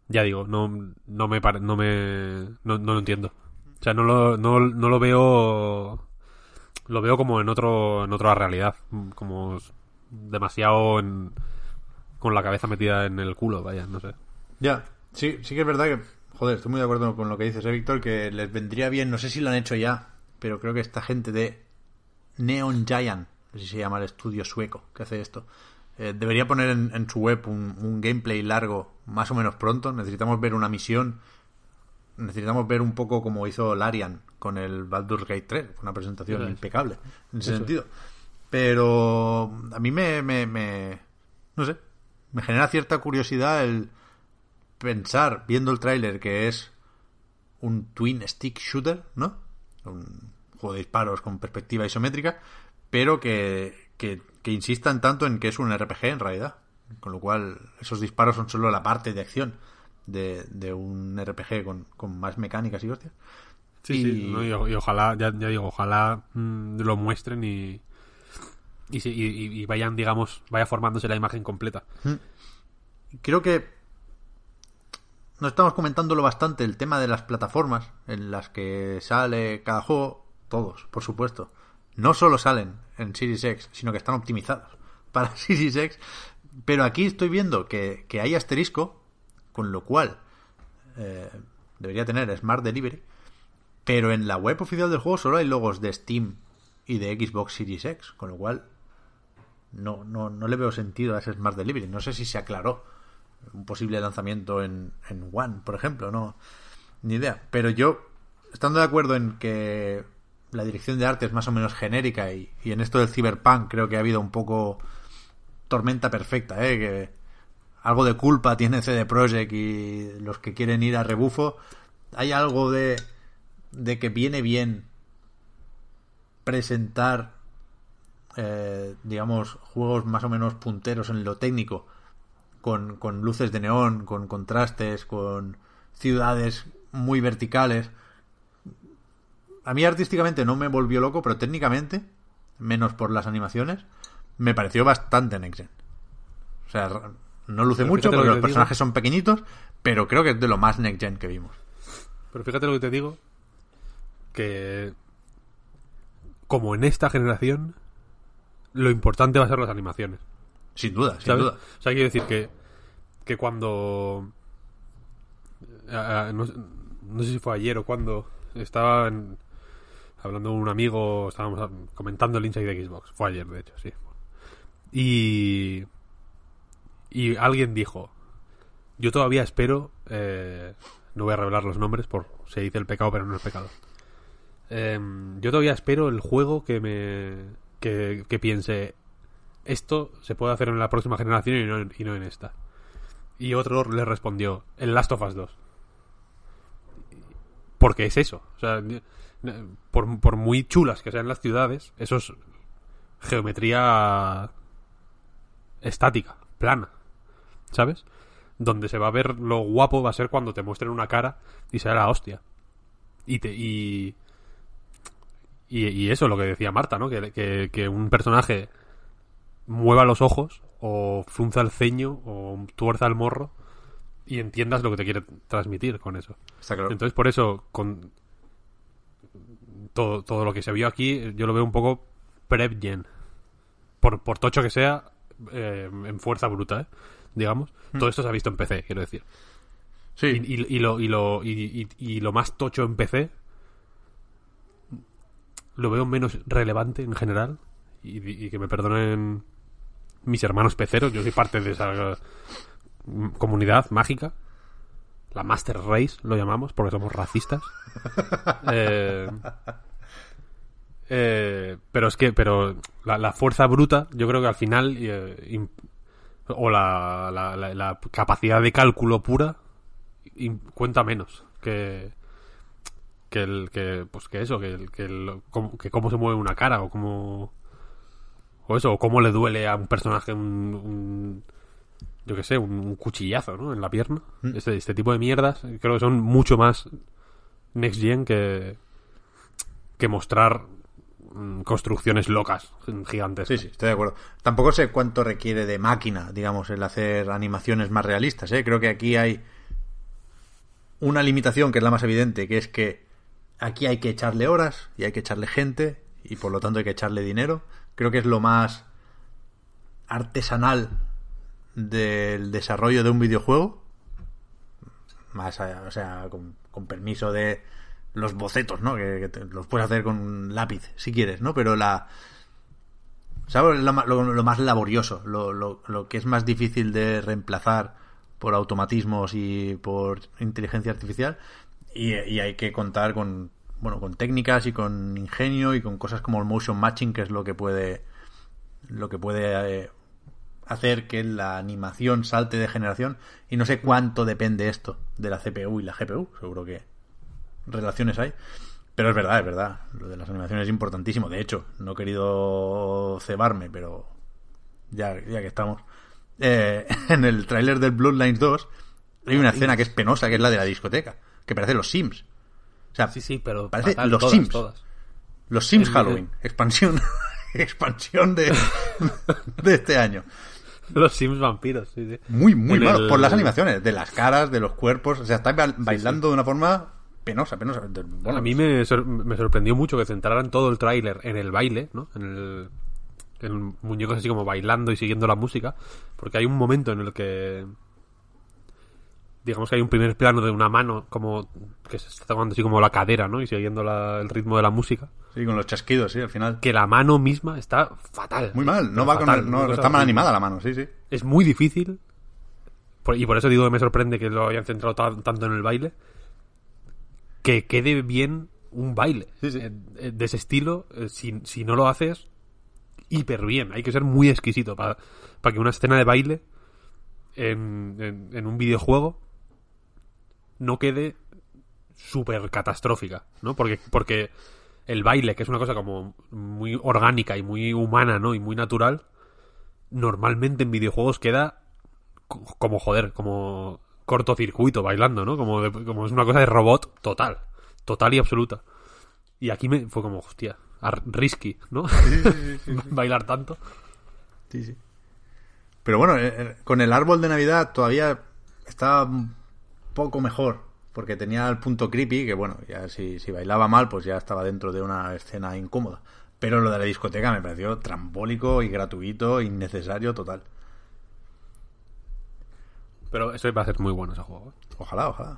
Ya digo, no, no me. No me. No, no lo entiendo. O sea, no lo, no, no lo veo. Lo veo como en otro en otra realidad. Como demasiado en, con la cabeza metida en el culo, vaya, no sé. Ya, sí, sí que es verdad que, joder, estoy muy de acuerdo con lo que dices, ¿eh, Víctor? Que les vendría bien, no sé si lo han hecho ya, pero creo que esta gente de Neon Giant, así se llama el estudio sueco que hace esto, eh, debería poner en, en su web un, un gameplay largo más o menos pronto. Necesitamos ver una misión, necesitamos ver un poco como hizo Larian con el Baldur's Gate 3, fue una presentación Eso es. impecable en ese Eso es. Pero a mí me, me, me- no sé, me genera cierta curiosidad el pensar, viendo el tráiler, que es un twin stick shooter, ¿no? Un juego de disparos con perspectiva isométrica, pero que, que, que insistan tanto en que es un RPG en realidad. Con lo cual, esos disparos son solo la parte de acción de, de un RPG con, con más mecánicas y hostias. Sí, Y- sí, no, y ojalá, ya, ya digo, ojalá mm, lo muestren y, y, y vayan, digamos, vaya formándose la imagen completa. Creo que no estamos comentándolo bastante el tema de las plataformas en las que sale cada juego, todos, por supuesto. No solo salen en Series X, sino que están optimizados [LAUGHS] para Series X. Pero aquí estoy viendo que, que hay asterisco, con lo cual eh, debería tener Smart Delivery. Pero en la web oficial del juego solo hay logos de Steam y de Xbox Series X, con lo cual no, no, no le veo sentido a ese Smart Delivery. No sé si se aclaró un posible lanzamiento en, en One, por ejemplo, no, ni idea. Pero yo, estando de acuerdo en que la dirección de arte es más o menos genérica y, y en esto del Cyberpunk creo que ha habido un poco tormenta perfecta, ¿eh? que algo de culpa tiene CD Projekt y los que quieren ir a rebufo. Hay algo de, de que viene bien presentar eh, digamos, juegos más o menos punteros en lo técnico, con, con luces de neón, con contrastes, con ciudades muy verticales. A mí artísticamente no me volvió loco, pero técnicamente, menos por las animaciones, me pareció bastante next gen. O sea, no luce Pero mucho lo porque que los personajes son pequeñitos, pero creo que es de lo más next gen que vimos. Pero fíjate lo que te digo, que como en esta generación, lo importante va a ser las animaciones. Sin duda, sin ¿sabes? duda. O sea, quiero decir que, que cuando... no, sé- no sé si fue ayer o cuando estaba en- hablando con un amigo, estábamos comentando el Inside de Xbox. Fue ayer, de hecho, sí. Y... Y alguien dijo, yo todavía espero... eh, no voy a revelar los nombres por se dice el pecado pero no el pecado. Em, yo todavía espero el juego que me... Que, piense, esto se puede hacer en la próxima generación y no, y no en esta. Y otro le respondió, el Last of Us 2. Porque es eso. O sea, por, por muy chulas que sean las ciudades, eso es geometría estática, plana. ¿Sabes? Donde se va a ver lo guapo va a ser cuando te muestren una cara y sea la hostia. Y te, y, y, y eso, lo que decía Marta, ¿no? Que, que, que un personaje mueva los ojos o frunza el ceño o tuerza el morro y entiendas lo que te quiere transmitir con eso. Está claro. Entonces, por eso, con todo, todo lo que se vio aquí, yo lo veo un poco prep gen. Por, por tocho que sea, eh, en fuerza bruta, ¿eh? digamos. Todo esto se ha visto en PC, quiero decir. sí, Y, y- y lo, y, lo, y, y- y lo más tocho en PC lo veo menos relevante en general. Y, y que me perdonen mis hermanos peceros, yo soy parte de esa eh, comunidad mágica. La Master Race lo llamamos porque somos racistas. [LAUGHS] Eh, eh, pero es que, pero la, la fuerza bruta, yo creo que al final, eh, o la, la- la- la capacidad de cálculo pura, cuenta menos que que el que pues que eso que el, que, el- cómo, que cómo se mueve una cara o cómo o eso o cómo le duele a un personaje un, un- yo que sé un, un cuchillazo ¿no? en la pierna este, este tipo de mierdas creo que son mucho más next gen que que mostrar mm, construcciones locas gigantes Sí, sí, estoy de acuerdo. Tampoco sé cuánto requiere de máquina, digamos, el hacer animaciones más realistas. ¿eh? Creo que aquí hay una limitación que es la más evidente, que es que aquí hay que echarle horas y hay que echarle gente y por lo tanto hay que echarle dinero. Creo que es lo más artesanal del desarrollo de un videojuego. Más, eh, o sea, con, permiso de los bocetos, ¿no? Que, te- los puedes hacer con lápiz, si quieres, ¿no? Pero la, ¿Sabes? Lo, más laborioso, lo- lo que es más difícil de reemplazar por automatismos y por inteligencia artificial. Y, y hay que contar con, bueno, con técnicas y con ingenio y con cosas como el motion matching, que es lo que puede, lo que puede eh, hacer que la animación salte de generación. Y no sé cuánto depende esto de la CPU y la GPU, seguro que relaciones hay. Pero es verdad, es verdad. Lo de las animaciones es importantísimo. De hecho, no he querido cebarme, pero ya, ya que estamos. Eh, [LAUGHS] en el tráiler del Bloodlines 2 hay una escena que es penosa, que es la de la discoteca, que parece los Sims. O sea, Sí, sí, pero parece fatal, los todas, Sims. todas. Los Sims Halloween, expansión, [LAUGHS] expansión de, [LAUGHS] de este año. Los Sims vampiros, sí, sí. Muy, muy malo. el- Por las animaciones, de las caras, de los cuerpos. O sea, está ba- bailando de una forma penosa, penosa. Bueno, a mí me, sor- me sorprendió mucho que centraran todo el tráiler en el baile, ¿no? En el, en muñecos así como bailando y siguiendo la música, porque hay un momento en el que digamos que hay un primer plano de una mano como que se está tomando así como la cadera, ¿no? Y siguiendo la- el ritmo de la música, Sí, con los chasquidos, sí, al final. que la mano misma está fatal. Muy mal, no va con el- no, está mal animada la mano, sí, sí. es muy difícil por- y por eso digo que me sorprende que lo hayan centrado ta- tanto en el baile que quede bien un baile Sí, sí. eh, eh, de ese estilo eh, si, si no lo haces hiper bien hay que ser muy exquisito para que una escena de baile en, en- en un videojuego no quede súper catastrófica ¿no? porque, porque el baile que es una cosa como muy orgánica y muy humana ¿no? y muy natural normalmente en videojuegos queda co- como joder, como cortocircuito bailando, ¿no? Como, de- como es una cosa de robot total, total y absoluta. Y aquí me fue como, hostia, risky, ¿no? [LAUGHS] Bailar tanto. Sí, sí. Pero bueno, eh, eh, con el árbol de Navidad todavía un poco mejor. Porque tenía el punto creepy, que bueno, ya si, si bailaba mal, pues ya estaba dentro de una escena incómoda. Pero lo de la discoteca me pareció trambólico y gratuito, innecesario, total. Pero eso va a ser muy bueno ese juego. ¿eh? Ojalá, ojalá.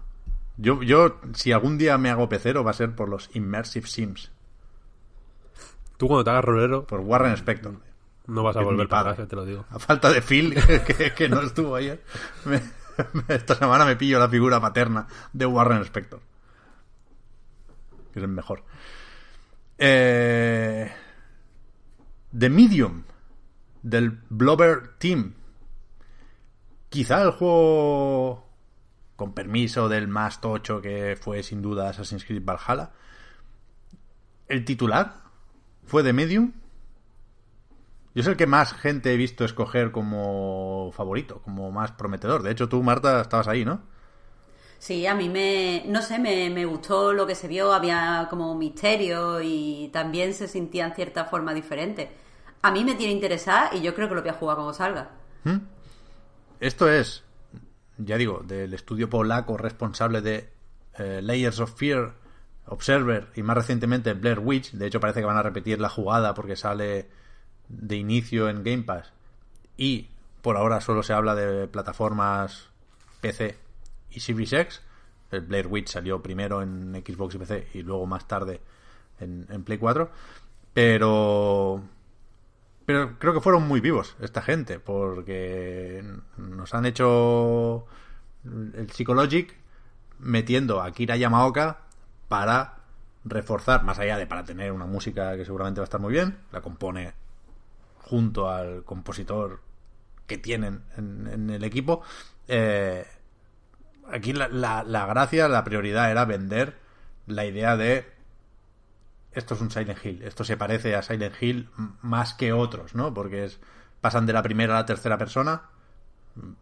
Yo, yo, si algún día me hago pecero, va a ser por los Immersive Sims. Tú cuando te hagas rolero Por Warren Spector. no vas a volver para casa, te lo digo. A falta de Phil, [LAUGHS] que, que no estuvo ayer. me- [LAUGHS] [LAUGHS] esta semana me pillo la figura paterna de Warren Spector. Que es el mejor. Eh, The Medium, del Blobber Team. Quizá el juego, con permiso del más tocho que fue sin duda Assassin's Creed Valhalla. El titular fue The Medium. Yo es el que más gente he visto escoger como favorito, como más prometedor. De hecho, tú, Marta, estabas ahí, ¿no? Sí, a mí me, no sé, me, me gustó lo que se vio, había como misterio y también se sentía en cierta forma diferente. A mí me tiene interesar y yo creo que lo voy a jugar cuando salga. Esto es, ya digo, del estudio polaco responsable de eh, Layers of Fear, Observer y más recientemente Blair Witch. De hecho, parece que van a repetir la jugada porque sale de inicio en Game Pass. Y por ahora solo se habla de plataformas PC y Series X. El Blair Witch salió primero en Xbox y PC y luego más tarde en, Play 4. Pero pero creo que fueron muy vivos esta gente, porque nos han hecho el Psychologic metiendo a Kira Yamaoka para reforzar, más allá de para tener una música que seguramente va a estar muy bien, la compone junto al compositor que tienen en, el equipo. eh, aquí la, la- gracia, la prioridad era vender la idea de esto es un Silent Hill, esto se parece a Silent Hill más que otros, ¿no? Porque es, pasan de la primera a la tercera persona,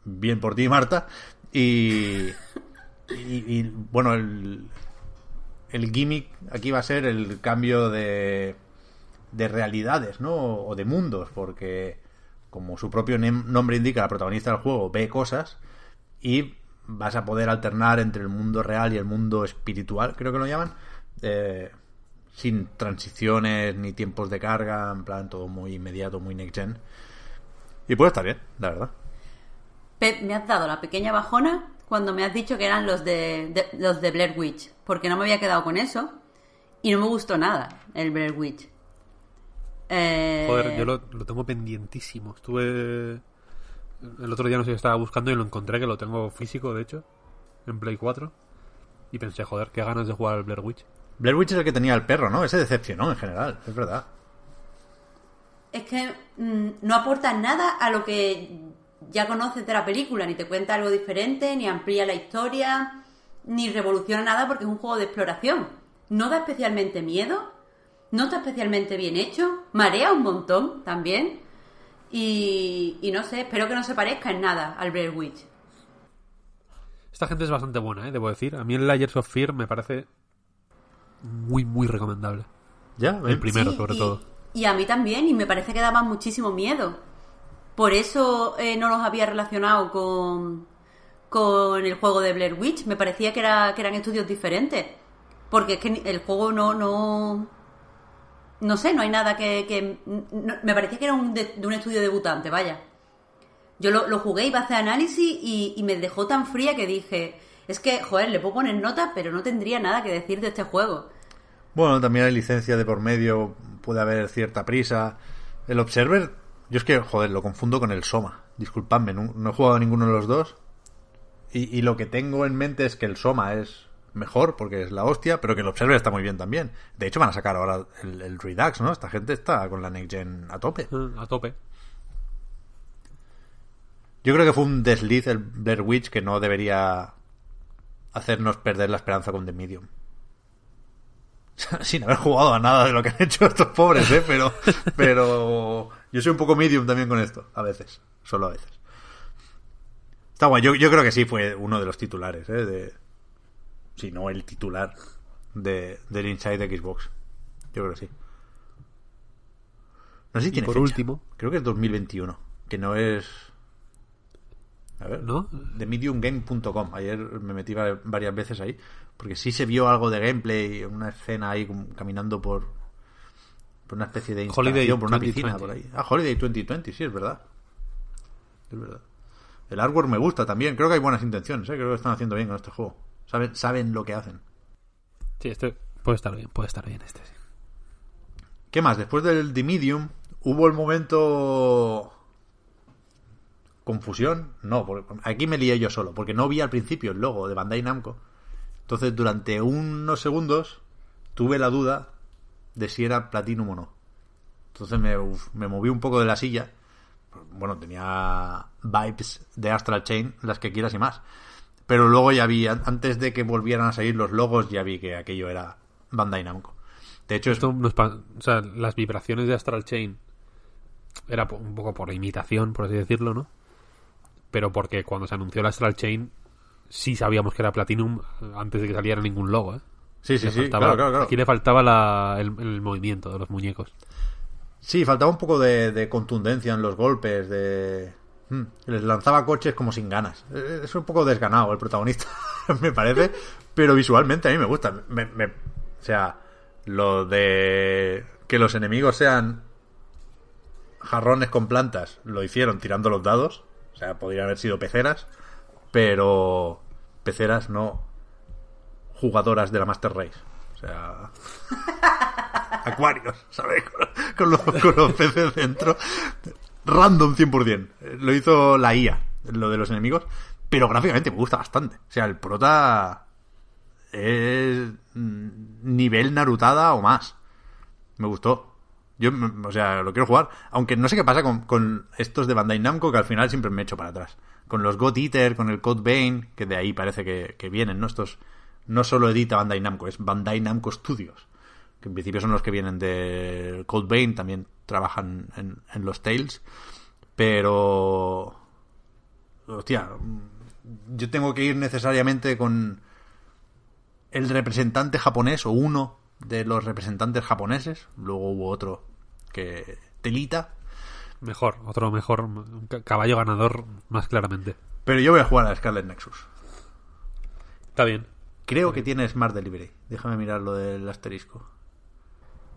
bien por ti, Marta, y, y, y, bueno, el, el gimmick aquí va a ser el cambio de, de realidades, ¿no? O de mundos, porque como su propio nombre indica, la protagonista del juego ve cosas y vas a poder alternar entre el mundo real y el mundo espiritual, creo que lo llaman, eh, sin transiciones ni tiempos de carga, en plan todo muy inmediato, muy next gen. Y puede estar bien, la verdad. Pep, me has dado la pequeña bajona cuando me has dicho que eran los de, de- los de Blair Witch, porque no me había quedado con eso y no me gustó nada el Blair Witch. Eh, Joder, yo lo, lo tengo pendientísimo. Estuve. El otro día no sé qué estaba buscando y lo encontré, que lo tengo físico, de hecho, en Play 4. Y pensé, joder, qué ganas de jugar al Blair Witch. Blair Witch es el que tenía el perro, ¿no? Ese decepcionó en general, es verdad. Es que mm, no aporta nada a lo que ya conoces de la película, ni te cuenta algo diferente, ni amplía la historia, ni revoluciona nada porque es un juego de exploración. no da especialmente miedo, no está especialmente bien hecho, marea un montón también. Y, y no sé, espero que no se parezca en nada al Blair Witch. Esta gente es bastante buena, ¿eh? debo decir. A mí el Layers of Fear me parece muy, muy recomendable. ¿Ya? El primero, Sí, sobre y- todo. Y a mí también, y me parece que daba muchísimo miedo. Por eso eh, no los había relacionado con, con el juego de Blair Witch. Me parecía que, era, que eran estudios diferentes. Porque es que el juego no... No, no sé, no hay nada que... me parecía que era un de, un estudio debutante, vaya. Yo lo, lo jugué, iba a hacer análisis y, me dejó tan fría que dije... Es que, joder, le puedo poner notas, pero no tendría nada que decir de este juego. Bueno, también hay licencia de por medio, puede haber cierta prisa. El Observer, yo es que, joder, lo confundo con el Soma. Disculpadme, no, no he jugado a ninguno de los dos. Y, y lo que tengo en mente es que el Soma es mejor, porque es la hostia, pero que el Observer está muy bien también. De hecho, van a sacar ahora el, el Redux, ¿no? Esta gente está con la Next Gen a tope. Eh, A tope. Yo creo que fue un desliz el Blair Witch que no debería hacernos perder la esperanza con The Medium. [LAUGHS] Sin haber jugado a nada de lo que han hecho estos pobres, ¿eh? Pero, pero yo soy un poco medium también con esto, a veces, solo a veces. Está guay, yo, yo creo que sí fue uno de los titulares, ¿eh? De, si no el titular de, del Inside de Xbox. Yo creo que sí. No sé si Y tiene por fecha. último- Creo que es 2021, que no es... A ver, ¿No? de mediumgame.com. Ayer me metí va- varias veces ahí. Porque sí se vio algo de gameplay, una escena ahí caminando por, por una especie de Holiday por una 2020. piscina por ahí. Ah, Holiday 2020, sí, es verdad. Es verdad. El artwork me gusta también. Creo que hay buenas intenciones, ¿eh? creo que están haciendo bien con este juego. Saben, saben lo que hacen. Sí, este puede estar bien, puede estar bien este, sí. ¿Qué más? Después del The Medium, hubo el momento. Confusión. No, porque aquí me lié yo solo, porque no vi al principio el logo de Bandai Namco. Entonces, durante unos segundos, tuve la duda de si era Platinum o no. Entonces me, uf, me moví un poco de la silla. Bueno, tenía vibes de Astral Chain, las que quieras y más. Pero luego ya vi, an- antes de que volvieran a salir los logos, ya vi que aquello era Bandai Namco. De hecho, es Esto no es pa- o sea, las vibraciones de Astral Chain era un poco por imitación, por así decirlo, ¿no? Pero porque cuando se anunció la Astral Chain sí sabíamos que era Platinum antes de que saliera ningún logo, ¿eh? Sí, sí, Le sí, faltaba- claro, claro, claro. Aquí le faltaba la- el, el movimiento de los muñecos. Sí, faltaba un poco de, de contundencia en los golpes, de... Hmm, Les lanzaba coches como sin ganas. Eh, Es un poco desganado el protagonista, [LAUGHS] me parece, pero visualmente a mí me gusta. Me- me- o sea, lo de que los enemigos sean jarrones con plantas, lo hicieron tirando los dados. O sea, podrían haber sido peceras, pero peceras no jugadoras de la Master Race. O sea, [LAUGHS] acuarios, ¿sabes? Con los, con los peces dentro. Random 100%. Eh, Lo hizo la IA, lo de los enemigos. Pero gráficamente me gusta bastante. O sea, el prota es nivel Narutada o más. Me gustó. Yo, o sea, lo quiero jugar. Aunque no sé qué pasa con, con estos de Bandai Namco, que al final siempre me echo para atrás. Con los God Eater, con el Code Vein, que de ahí parece que, vienen, ¿no? Estos no solo edita Bandai Namco, es Bandai Namco Studios. Que en principio son los que vienen de Code Vein, también trabajan en, en los Tales. Pero. Hostia, yo tengo que ir necesariamente con el representante japonés o uno de los representantes japoneses. Luego hubo otro que. Telita. Mejor, otro mejor, caballo ganador más claramente. Pero yo voy a jugar a Scarlet Nexus. Está bien. Creo que tiene Smart Delivery. Déjame mirar lo del asterisco.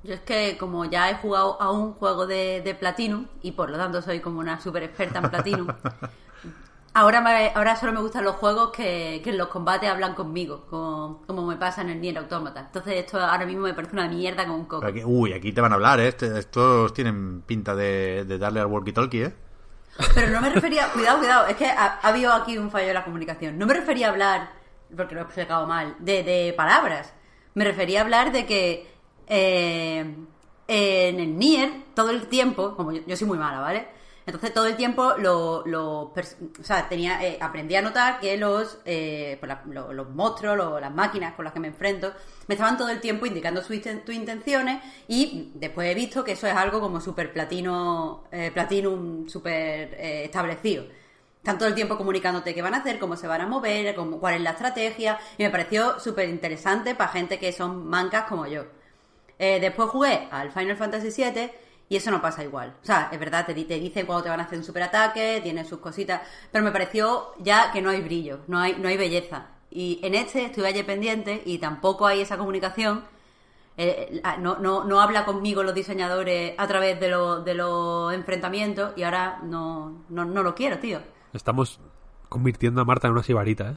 Yo es que como ya he jugado a un juego de, de Platinum y por lo tanto soy como una super experta en Platinum, [LAUGHS] ahora, me- ahora solo me gustan los juegos que, que en los combates hablan conmigo, como, como me pasa en el Nier Automata. Entonces esto ahora mismo me parece una mierda como un coco. Aquí- uy, aquí te van a hablar, ¿eh? Este- estos tienen pinta de, de darle al walkie-talkie, ¿eh? Pero no me refería, cuidado, cuidado, es que ha, ha habido aquí un fallo en la comunicación. No me refería a hablar, porque lo he explicado mal, de, de palabras. Me refería a hablar de que eh, en el Nier, todo el tiempo, como yo, yo soy muy mala, ¿vale? Entonces todo el tiempo lo, o sea, tenía, eh, aprendí a notar que los, pues los monstruos, lo- las máquinas con las que me enfrento, me estaban todo el tiempo indicando sus intenciones y después he visto que eso es algo como super platino, eh, platinum, super establecido. Están todo el tiempo comunicándote qué van a hacer, cómo se van a mover, cómo- cuál es la estrategia y me pareció súper interesante para gente que son mancas como yo. Eh, después jugué al Final Fantasy VII y eso no pasa igual. O sea, es verdad, te, te dicen cuando te van a hacer un superataque, tiene sus cositas, pero me pareció ya que no hay brillo, no hay, no hay belleza. Y en este estuve allí pendiente y tampoco hay esa comunicación. Eh, eh, no, no, no habla conmigo los diseñadores a través de, lo- de los enfrentamientos y ahora no, no, no lo quiero, tío. Estamos convirtiendo a Marta en una sibarita, ¿eh?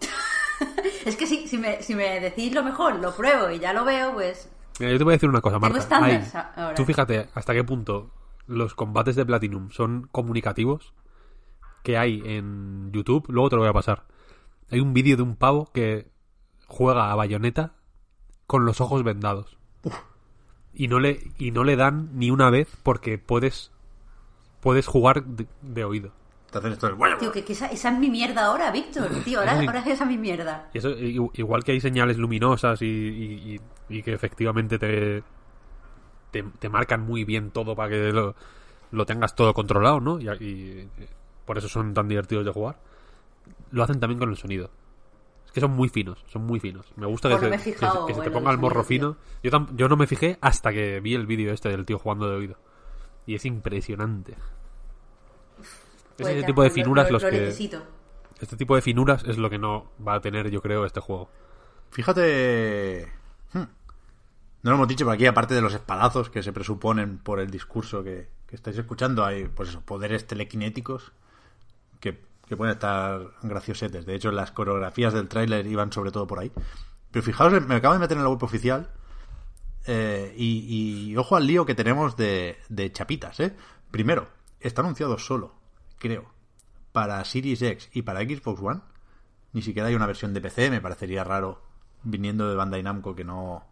[LAUGHS] Es que si, si, me, si me decís lo mejor, lo pruebo y ya lo veo, pues Mira, yo te voy a decir una cosa, Marta. ahora. tú fíjate hasta qué punto los combates de Platinum son comunicativos que hay en YouTube. Luego te lo voy a pasar. Hay un vídeo de un pavo que juega a bayoneta con los ojos vendados. Y no le y no le dan ni una vez porque puedes puedes jugar de, de oído. Te hacen esto del... bueno, Tío, que, que esa, esa es mi mierda ahora, Víctor. [LAUGHS] Tío, ahora, ahora esa es mi mierda. Y eso, i- igual que hay señales luminosas y, y- y- y que efectivamente te, te, te marcan muy bien todo para que lo, lo tengas todo controlado, ¿no? Y, y por eso son tan divertidos de jugar. Lo hacen también con el sonido. Es que son muy finos, son muy finos. Me gusta que, Pues no se, me he que se- fijado que se te ponga el morro fino. Yo, tam- yo no me fijé hasta que vi el vídeo este del tío jugando de oído. Y es impresionante. Es Pues ese ya, tipo de lo- finuras lo- los lo que... necesito. Este tipo de finuras es lo que no va a tener, yo creo, este juego. Fíjate. hmm, No lo hemos dicho, pero aquí, aparte de los espadazos que se presuponen por el discurso que, que estáis escuchando, hay pues eso, poderes telequinéticos que, que pueden estar graciosetes. De hecho, las coreografías del tráiler iban sobre todo por ahí. Pero fijaos, me acabo de meter en la web oficial eh, y, y ojo al lío que tenemos de, de chapitas, ¿eh? Primero, está anunciado solo, creo, para Series X y para Xbox One. Ni siquiera hay una versión de PC, me parecería raro viniendo de Bandai Namco que no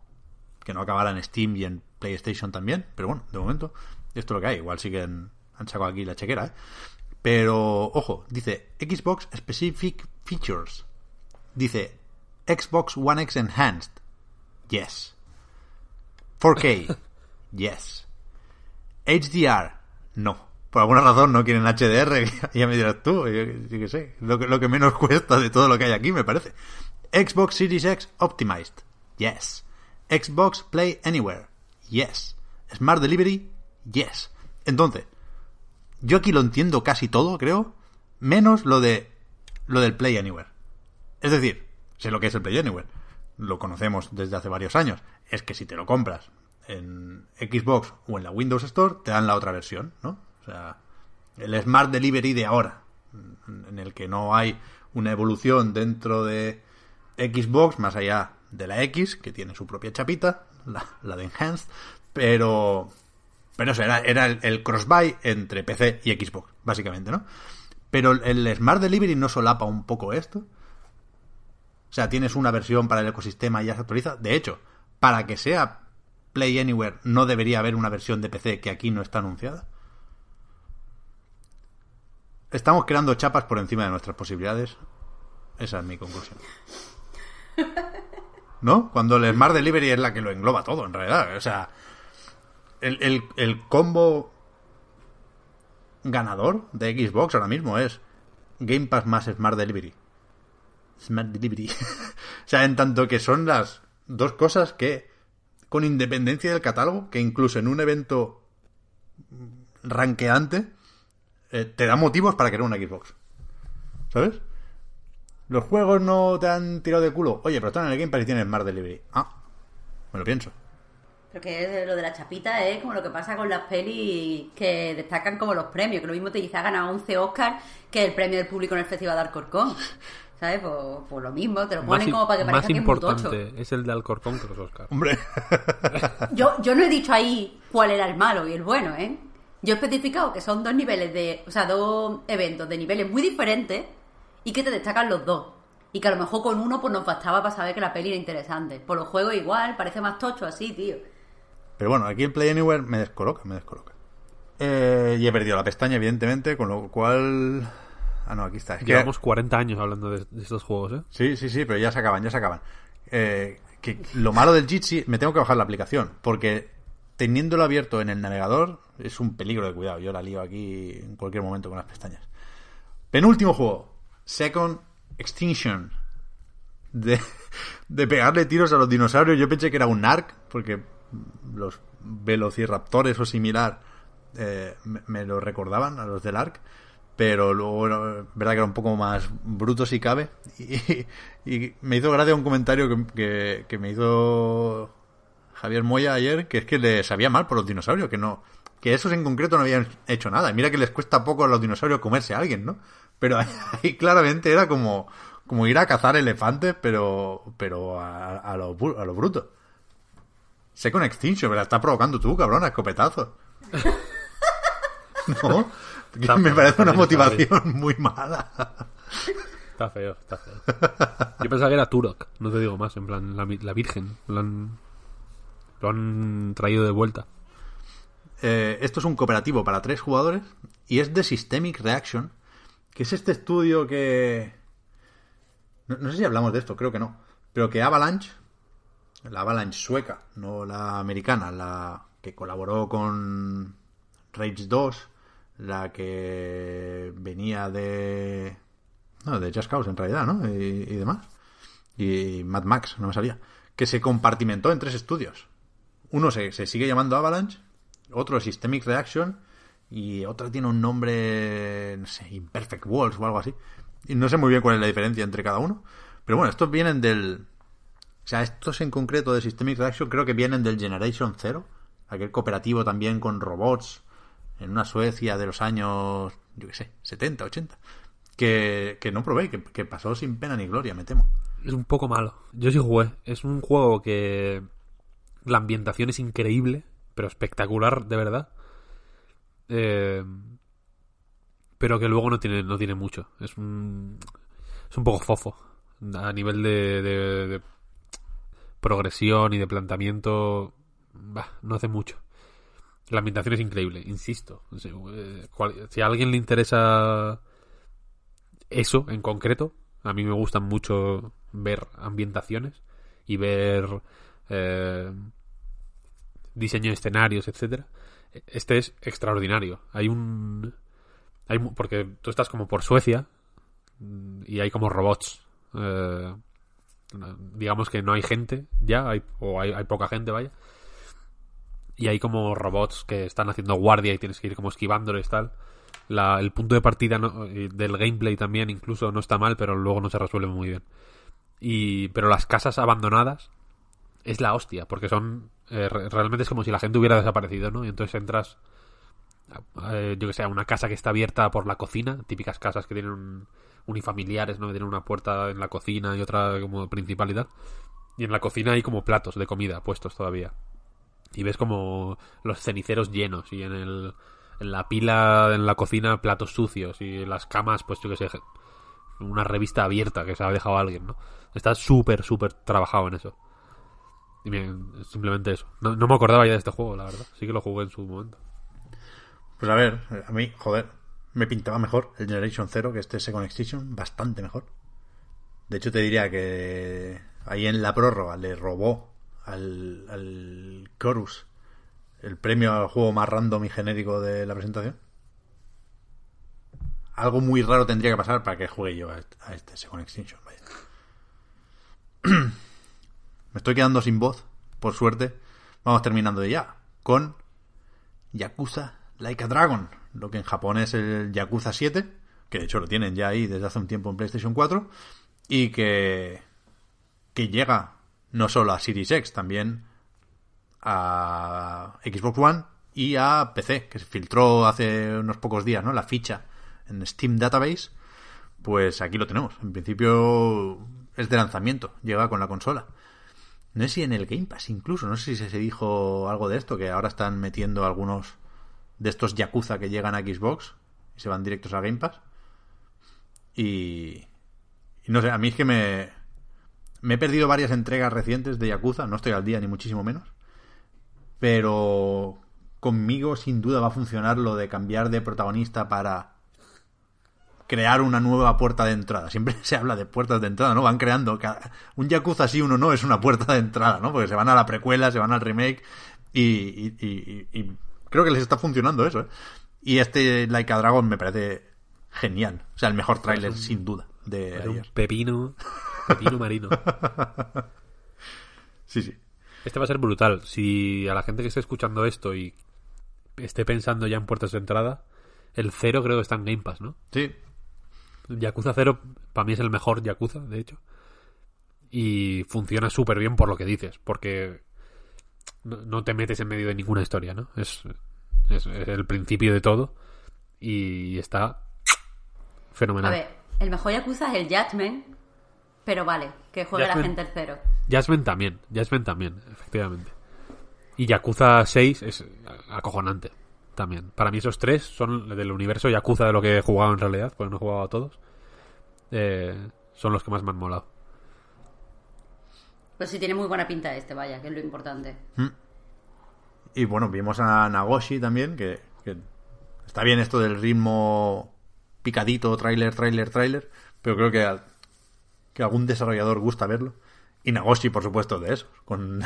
que no acabara en Steam y en PlayStation también, pero bueno, de momento esto es lo que hay, igual sí que han, han sacado aquí la chequera, ¿eh? Pero ojo, dice Xbox Specific Features. Dice Xbox One X Enhanced. Yes. 4K. [LAUGHS] Yes. HDR. No. Por alguna razón no quieren HDR. [LAUGHS] ya me dirás tú. Yo, qué sé. Lo que, lo que menos cuesta de todo lo que hay aquí, me parece. Xbox Series X Optimized. Yes. Xbox Play Anywhere. Yes. Smart Delivery. Yes. Entonces, yo aquí lo entiendo casi todo, creo. Menos lo de lo del Play Anywhere. Es decir, sé lo que es el Play Anywhere. Lo conocemos desde hace varios años. Es que si te lo compras en Xbox o en la Windows Store, te dan la otra versión, ¿no? O sea, el Smart Delivery de ahora, en el que no hay una evolución dentro de Xbox, más allá de la X, que tiene su propia chapita, la, la de Enhanced, pero... Pero eso, era, era el, el cross-buy entre PC y Xbox, básicamente, ¿no? Pero el Smart Delivery no solapa un poco esto. O sea, tienes una versión para el ecosistema y ya se actualiza. De hecho, para que sea Play Anywhere, no debería haber una versión de PC que aquí no está anunciada. Estamos creando chapas por encima de nuestras posibilidades. Esa es mi conclusión. [LAUGHS] ¿No? Cuando el Smart Delivery es la que lo engloba todo, en realidad. O sea, el, el, el combo ganador de Xbox ahora mismo es Game Pass más Smart Delivery. Smart Delivery. [LAUGHS] o sea, en tanto que son las dos cosas que, con independencia del catálogo, que incluso en un evento ranqueante, eh, te da motivos para querer una Xbox. ¿Sabes? Los juegos no te han tirado de culo. Oye, pero están en el Game Pass y tienen Smart Delivery. Ah, me lo pienso. Pero que lo de la chapita es como lo que pasa con las pelis que destacan como los premios, que lo mismo te dice ha ganado 11 Oscar que el premio del público en el Festival de Alcorcón. [LAUGHS] ¿Sabes? Pues, pues lo mismo, te lo ponen Más, como para que más parezca que es muy tocho. importante es el de Alcorcón que los Oscars. Hombre. [LAUGHS] Yo, yo no he dicho ahí cuál era el malo y el bueno, ¿eh? Yo he especificado que son dos niveles de, o sea, dos eventos de niveles muy diferentes y que te destacan los dos. Y que a lo mejor con uno pues nos bastaba para saber que la peli era interesante. Por los juegos igual, parece más tocho así, tío. Pero bueno, aquí el Play Anywhere me descoloca, me descoloca. Eh, y he perdido la pestaña, evidentemente, con lo cual... Ah, no, aquí está. Es que- Llevamos 40 años hablando de, de estos juegos, ¿eh? Sí, sí, sí, pero ya se acaban, ya se acaban. Eh, que lo malo del Jitsi, me tengo que bajar la aplicación, porque teniéndolo abierto en el navegador es un peligro de cuidado. Yo la lío aquí en cualquier momento con las pestañas. Penúltimo juego, Second Extinction. De, de pegarle tiros a los dinosaurios. Yo pensé que era un ARC, porque los velociraptores o similar eh, me, lo recordaban a los del ARC. Pero luego, no, verdad que era un poco más bruto si cabe. [LAUGHS] Y, me hizo gracia un comentario que, que me hizo Javier Moya ayer, que es que le sabía mal por los dinosaurios, que no, que esos en concreto no habían hecho nada. Y mira que les cuesta poco a los dinosaurios comerse a alguien, ¿no? Pero [LAUGHS] ahí, claramente era como, como ir a cazar elefantes, pero, pero a, a lo, bu- a lo bruto. Second Extinction, me la estás provocando tú, cabrón, a escopetazos. [LAUGHS] ¿No? Que me parece una motivación muy mala. Está feo, está feo. Yo pensaba que era Turok, no te digo más, en plan, la, la Virgen. Lo han, lo han traído de vuelta. Eh, esto es un cooperativo para tres jugadores y es de Systemic Reaction, que es este estudio que... No, sé si hablamos de esto, creo que no. Pero que Avalanche, la Avalanche sueca, no la americana, la que colaboró con Rage 2, la que venía de... No, de Just Cause en realidad, ¿no? Y, y demás. Y Mad Max, no me salía. Que se compartimentó en tres estudios. Uno se, se sigue llamando Avalanche, otro Systemic Reaction y otra tiene un nombre, no sé, Imperfect Walls o algo así. Y no sé muy bien cuál es la diferencia entre cada uno. Pero bueno, estos vienen del... O sea, estos en concreto de Systemic Reaction creo que vienen del Generation Zero, aquel cooperativo también con robots en una Suecia de los años, yo qué sé, 70, 80. Que, que no probé, que, que pasó sin pena ni gloria, me temo. Es un poco malo. Yo sí jugué. Es un juego que la ambientación es increíble, pero espectacular, de verdad. Eh, pero que luego no tiene, no tiene mucho. Es un, es un poco fofo. A nivel de, de- de progresión y de planteamiento, no hace mucho. La ambientación es increíble, insisto. Si, eh, si a alguien le interesa eso en concreto, a mí me gustan mucho ver ambientaciones y ver eh, diseño de escenarios, etcétera. Este es extraordinario. Hay un hay porque tú estás como por Suecia mm, y hay como robots. Eh, digamos que no hay gente ya, hay, o hay, poca gente, vaya. Y hay como robots que están haciendo guardia y tienes que ir como esquivándoles tal. El punto de partida del gameplay también incluso no está mal, pero luego no se resuelve muy bien. Y, pero las casas abandonadas es la hostia, porque son eh, re- realmente es como si la gente hubiera desaparecido, ¿no? Y entonces entras, eh, yo que sé, a una casa que está abierta por la cocina, típicas casas que tienen un- unifamiliares, ¿no? Que tienen una puerta en la cocina y otra como principal. Y en la cocina hay como platos de comida puestos todavía. Y ves como los ceniceros llenos y en el en la pila en la cocina platos sucios y en las camas pues yo que sé una revista abierta que se ha dejado alguien, ¿no? Está súper, súper trabajado en eso. Bien, simplemente eso. No, me acordaba ya de este juego, la verdad. Sí que lo jugué en su momento. Pues a ver, a mí, joder, me pintaba mejor el Generation Zero que este Second Extinction, bastante mejor. De hecho, te diría que ahí en la prórroga le robó al, al Chorus el premio al juego más random y genérico de la presentación. Algo muy raro tendría que pasar para que juegue yo a este, a este Second Extinction, vaya. [CLEARS THROAT] Me estoy quedando sin voz, por suerte. Vamos terminando de ya. Con Yakuza Like a Dragon, lo que en Japón es el Yakuza 7, que de hecho lo tienen ya ahí desde hace un tiempo en PlayStation 4, y que, que llega no solo a Series X, también a Xbox One y a PC, que se filtró hace unos pocos días, ¿no? La ficha en Steam Database, pues aquí lo tenemos. En principio es de lanzamiento, llega con la consola. No sé si en el Game Pass incluso, no sé si se dijo algo de esto, que ahora están metiendo algunos de estos Yakuza que llegan a Xbox y se van directos a Game Pass. Y, y no sé, a mí es que me, me he perdido varias entregas recientes de Yakuza, no estoy al día ni muchísimo menos. Pero conmigo sin duda va a funcionar lo de cambiar de protagonista para crear una nueva puerta de entrada. Siempre [LAUGHS] se habla de puertas de entrada, ¿no? Van creando. Un Yakuza sí, uno no, es una puerta de entrada, ¿no? Porque se van a la precuela, se van al remake y, y, creo que les está funcionando eso, ¿eh? Y este Laika Dragon me parece genial. O sea, el mejor tráiler, sin duda, de ayer. pepino, pepino marino. [LAUGHS] sí, sí. Este va a ser brutal. Si a la gente que esté escuchando esto y esté pensando ya en puertas de entrada, el cero creo que está en Game Pass, ¿no? Sí. Yakuza 0 para mí es el mejor Yakuza, de hecho. Y funciona súper bien por lo que dices, porque no, te metes en medio de ninguna historia, ¿no? Es, es, el principio de todo y está fenomenal. A ver, el mejor Yakuza es el Judgment, pero vale, que juegue la gente el cero. Jasmine también, Jasmine también, efectivamente. Y Yakuza 6 es acojonante también. Para mí esos tres son del universo Yakuza de lo que he jugado en realidad, porque no he jugado a todos. Eh, son los que más me han molado. Pues sí, tiene muy buena pinta este, vaya, que es lo importante. Mm. Y bueno, vimos a Nagoshi también, que, está bien esto del ritmo picadito, trailer, trailer, trailer, pero creo que, que algún desarrollador gusta verlo. Y Nagoshi, por supuesto, de eso, [LAUGHS] con,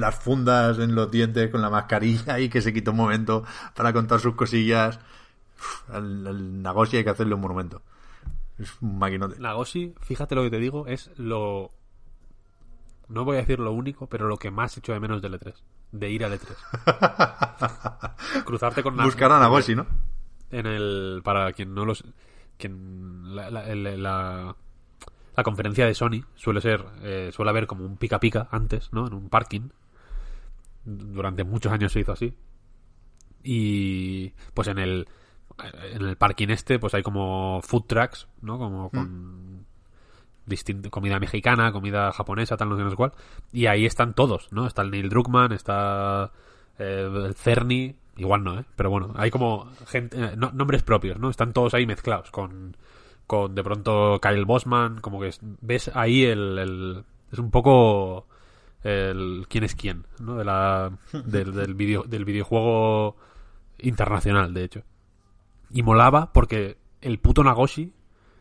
las fundas en los dientes, con la mascarilla y que se quita un momento para contar sus cosillas. al, Nagoshi hay que hacerle un monumento. Es un maquinote. Nagoshi, fíjate lo que te digo, es lo... No voy a decir lo único, pero lo que más hecho de menos del E3. De ir al E3. [LAUGHS] Cruzarte con Buscar a Nagoshi, ¿no? En el... Para quien no los... Quien... la la conferencia de Sony suele ser, eh, suele haber como un pica pica antes, ¿no? En un parking. Durante muchos años se hizo así. Y pues en el en el parking este pues hay como food trucks, ¿no? Como con mm. comida mexicana, comida japonesa, tal no sé, no cuál. Y ahí están todos, ¿no? Está el Neil Druckmann, está eh, el Cerny, igual no, ¿eh? Pero bueno, hay como gente, eh, nombres propios, ¿no? Están todos ahí mezclados con con de pronto Kyle Bosman, como que ves ahí el, es un poco el quién es quién, ¿no? De la, [LAUGHS] del, del, video, del videojuego internacional, de hecho. Y molaba porque el puto Nagoshi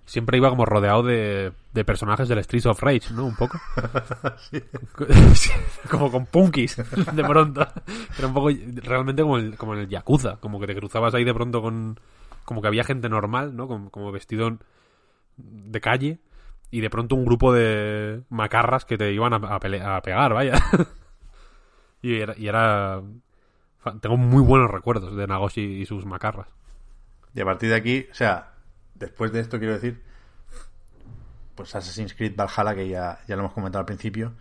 siempre iba como rodeado de, de personajes del Streets of Rage, ¿no? Un poco. [LAUGHS] [LAUGHS] como con punkis, de pronto. Pero un poco realmente como, el, como en el Yakuza, como que te cruzabas ahí de pronto con... Como que había gente normal, ¿no? Como, como vestido de calle y de pronto un grupo de macarras que te iban a, a, pegar, vaya. [LAUGHS] y, era, y era... Tengo muy buenos recuerdos de Nagoshi y sus macarras. Y a partir de aquí, o sea, después de esto quiero decir, pues Assassin's Creed Valhalla, que ya, ya lo hemos comentado al principio,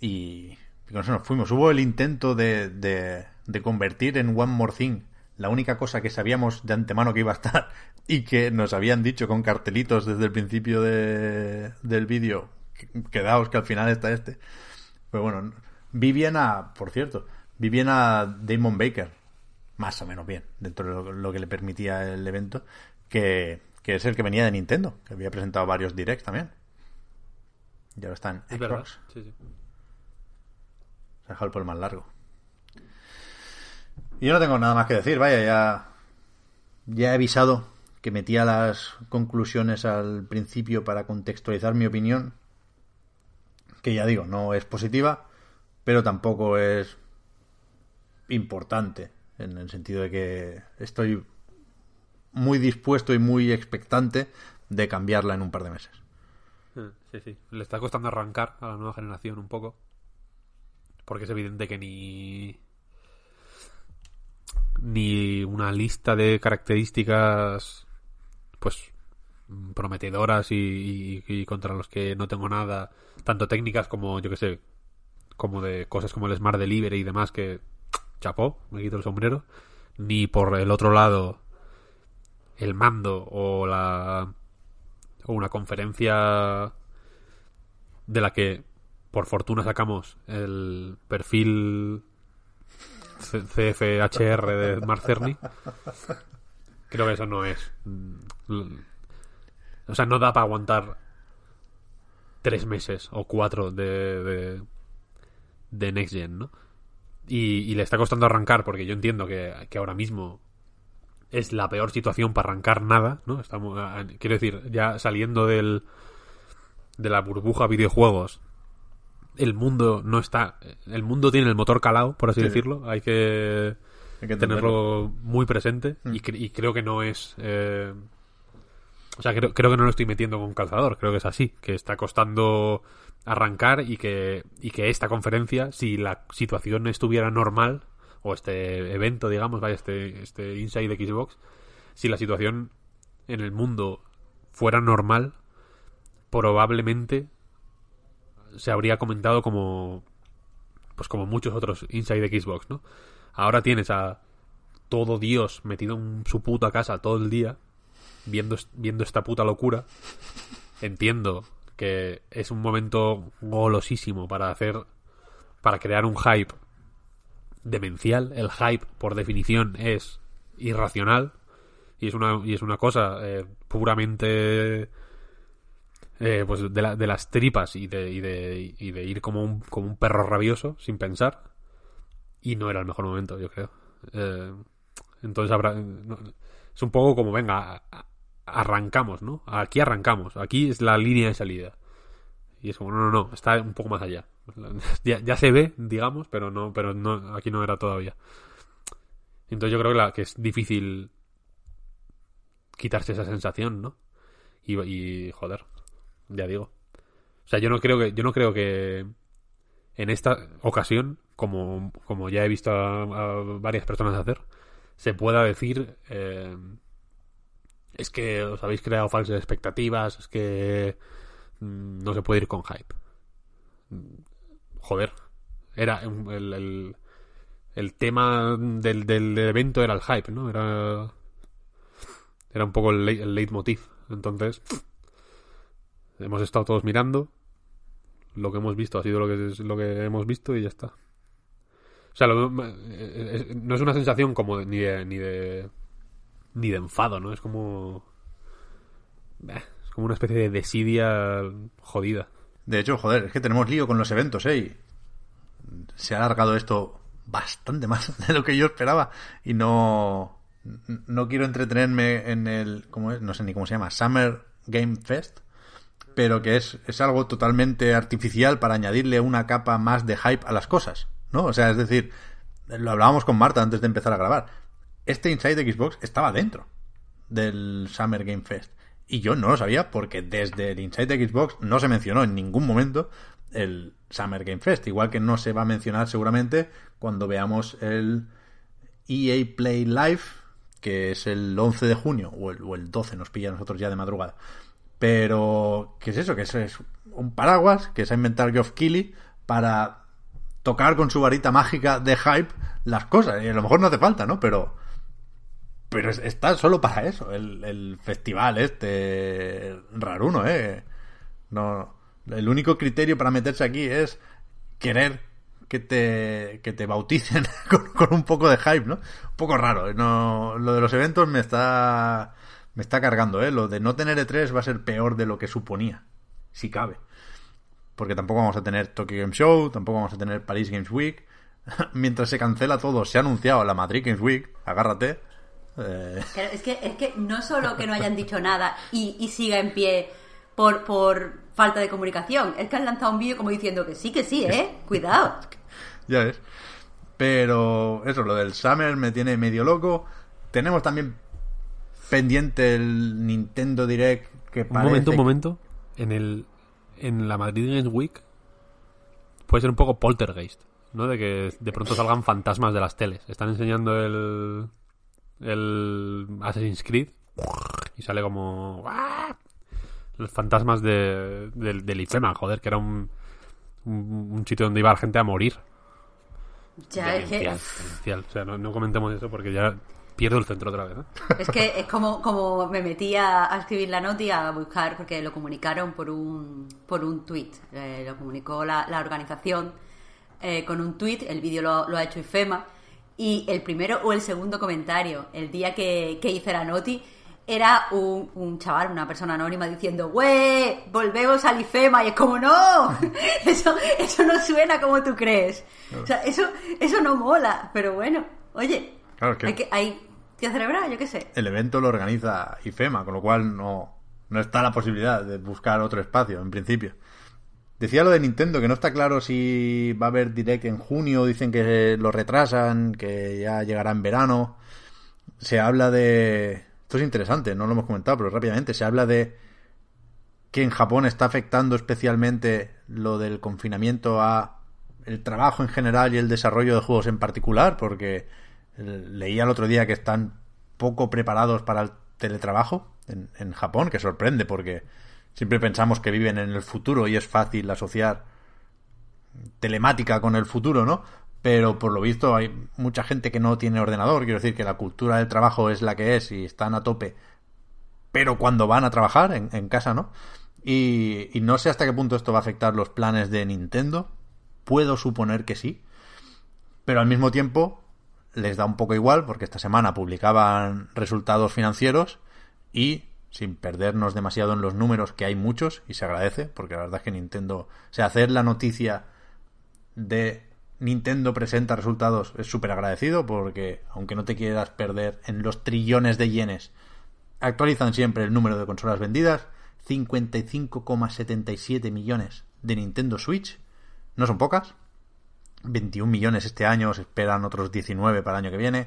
y, con eso nos fuimos. Hubo el intento de, de, de convertir en One More Thing la única cosa que sabíamos de antemano que iba a estar [LAUGHS] y que nos habían dicho con cartelitos desde el principio de, del vídeo, quedaos que al final está este. Pues bueno, vi bien a, por cierto, vi bien a Damon Baker, más o menos bien, dentro de lo, que le permitía el evento, que, que, es el que venía de Nintendo, que había presentado varios directs también. Y ahora está en Xbox. Sí, sí. Se ha dejado el por más largo. Yo no tengo nada más que decir, vaya, ya, ya he avisado que metía las conclusiones al principio para contextualizar mi opinión, que ya digo, no es positiva, pero tampoco es importante, en el sentido de que estoy muy dispuesto y muy expectante de cambiarla en un par de meses. Sí, sí. Le está costando arrancar a la nueva generación un poco. Porque es evidente que ni ni una lista de características pues prometedoras y, contra los que no tengo nada, tanto técnicas como yo que sé, como de cosas como el Smart Delivery y demás que chapó, me quito el sombrero, ni por el otro lado el mando o la o una conferencia de la que por fortuna sacamos el perfil CFHR de Marcerni. Creo que eso no es. Mm, o sea, no da para aguantar tres meses o cuatro de, de, Next Gen, ¿no? y, le está costando arrancar porque yo entiendo que, que ahora mismo es la peor situación para arrancar nada, ¿no? Quiero decir, ya saliendo del de la burbuja videojuegos, el mundo no está, el mundo tiene el motor calado, por así Sí. decirlo, hay que Hay que tenerlo muy presente y, cre- y creo que no es eh, o sea creo, creo que no lo estoy metiendo con calzador creo que es así que está costando arrancar y que y que esta conferencia si la situación estuviera normal o este evento digamos vaya este este Inside Xbox si la situación en el mundo fuera normal probablemente se habría comentado como pues como muchos otros Inside Xbox, ¿no? Ahora tienes a todo Dios metido en su puta casa todo el día viendo viendo esta puta locura. Entiendo que es un momento golosísimo para hacer para crear un hype demencial. El hype, por definición, es irracional y es una y es una cosa eh, puramente eh, pues de, la- de las tripas y de, y de, y de ir como un, perro rabioso sin pensar. Y no era el mejor momento yo creo. Eh, entonces habrá es un poco como venga arrancamos no aquí arrancamos aquí es la línea de salida. Y es como no no no está un poco más allá. [LAUGHS] Ya, se ve digamos pero no pero no aquí no era todavía. Entonces yo creo que, es difícil quitarse esa sensación no y joder ya digo. O sea, yo no creo que, yo no creo que en esta ocasión, como, como ya he visto a, varias personas hacer, se pueda decir eh, es que os habéis creado falsas expectativas, es que mm, no se puede ir con hype. Joder, era el, el, tema del, del evento era el hype, ¿no? Era era un poco el, el leitmotiv. Entonces, hemos estado todos mirando. Lo que hemos visto ha sido lo que, es, lo que hemos visto y ya está. O sea, lo- eh, eh, no es una sensación como de- ni de, ni de ni de enfado, ¿no? Es como eh, es como una especie de desidia jodida. De hecho, joder, es que tenemos lío con los eventos, ¿eh? Se ha alargado esto bastante más [LAUGHS] de lo que yo esperaba y no no quiero entretenerme en el ¿cómo es? no sé ni cómo se llama, Summer Game Fest, pero que es es algo totalmente artificial para añadirle una capa más de hype a las cosas, ¿no? O sea, es decir, lo hablábamos con Marta antes de empezar a grabar. Este Inside Xbox estaba dentro del Summer Game Fest. Y yo no lo sabía porque desde el Inside Xbox no se mencionó en ningún momento el Summer Game Fest. Igual que no se va a mencionar seguramente cuando veamos el EA Play Live, que es el 11 de junio, o el, o el 12, nos pilla a nosotros ya de madrugada. Pero, ¿qué es eso? Que es, un paraguas que se ha inventado Geoff Keighley para tocar con su varita mágica de hype las cosas. Y a lo mejor no hace falta, ¿no? Pero pero es- está solo para eso, el, el festival este raruno, ¿eh? No, el único criterio para meterse aquí es querer que te, que te bauticen [LAUGHS] con, con un poco de hype, ¿no? Un poco raro, ¿eh? no, lo de los eventos me está, me está cargando, ¿eh? Lo de no tener E3 va a ser peor de lo que suponía, si cabe. Porque tampoco vamos a tener Tokyo Game Show, tampoco vamos a tener Paris Games Week. [LAUGHS] Mientras se cancela todo, se ha anunciado la Madrid Games Week, agárrate. Eh, Claro, es que, es que no solo que no hayan dicho nada y, y siga en pie por, por falta de comunicación, es que han lanzado un vídeo como diciendo que sí, que sí, ¿eh? Cuidado. ya ves. Pero eso, lo del Summer me tiene medio loco. Tenemos también pendiente el Nintendo Direct que Un parece... momento, un momento. En el en la Madrid Games Week puede ser un poco poltergeist, ¿no? De que de pronto salgan fantasmas de las teles. Están enseñando el el Assassin's Creed y sale como los fantasmas de, del, del IFEMA, joder, que era un, un, un sitio donde iba la gente a morir. Ya, es que. O sea, no, no comentemos eso porque ya pierdo el centro otra vez. ¿eh? [LAUGHS] es que es como, como me metí a, a escribir la nota y a buscar, porque lo comunicaron por un, por un tweet. Eh, lo comunicó la, la organización eh, con un tweet, el vídeo lo, lo ha hecho IFEMA. Y el primero o el segundo comentario, el día que, que hice la noti, era un, un chaval, una persona anónima diciendo, ¡Güey! Volvemos al IFEMA. Y es como, ¡No! [LAUGHS] Eso, eso no suena como tú crees. O sea, eso, eso no mola. Pero bueno, oye, Claro, es que- hay que, hay que celebrar, yo qué sé. El evento lo organiza IFEMA, con lo cual no, no está la posibilidad de buscar otro espacio, en principio. Decía lo de Nintendo, que no está claro si va a haber Direct en junio, dicen que lo retrasan, que ya llegará en verano. Se habla de... Esto es interesante, no lo hemos comentado, pero rápidamente. Se habla de que en Japón está afectando especialmente lo del confinamiento a el trabajo en general y el desarrollo de juegos en particular, porque leía el otro día que están poco preparados para el teletrabajo en, Japón, que sorprende porque siempre pensamos que viven en el futuro y es fácil asociar telemática con el futuro, ¿no? Pero por lo visto hay mucha gente que no tiene ordenador, quiero decir que la cultura del trabajo es la que es y están a tope, pero cuando van a trabajar en, en casa, ¿no? Y, y no sé hasta qué punto esto va a afectar los planes de Nintendo, puedo suponer que sí, pero al mismo tiempo les da un poco igual porque esta semana publicaban resultados financieros y sin perdernos demasiado en los números, que hay muchos y se agradece, porque la verdad es que Nintendo, o sea, hacer la noticia de Nintendo presenta resultados es súper agradecido porque aunque no te quieras perder en los trillones de yenes, actualizan siempre el número de consolas vendidas, 55,77 millones de Nintendo Switch, no son pocas, 21 millones este año, se esperan otros 19 para el año que viene.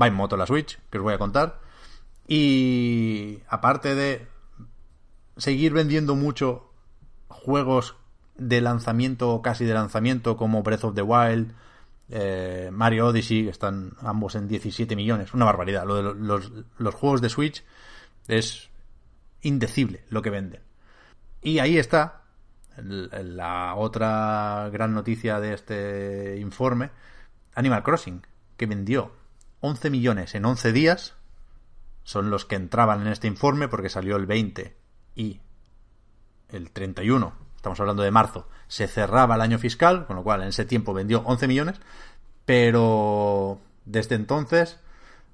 Va en moto la Switch, que os voy a contar. Y aparte de seguir vendiendo mucho juegos de lanzamiento o casi de lanzamiento como Breath of the Wild, eh, Mario Odyssey, que están ambos en 17 millones. Una barbaridad. Lo de lo- los, juegos de Switch es indecible lo que venden. Y ahí está la otra gran noticia de este informe, Animal Crossing, que vendió 11 millones en 11 días, son los que entraban en este informe porque salió el 20 y el 31, estamos hablando de marzo, se cerraba el año fiscal, con lo cual en ese tiempo vendió 11 millones, pero desde entonces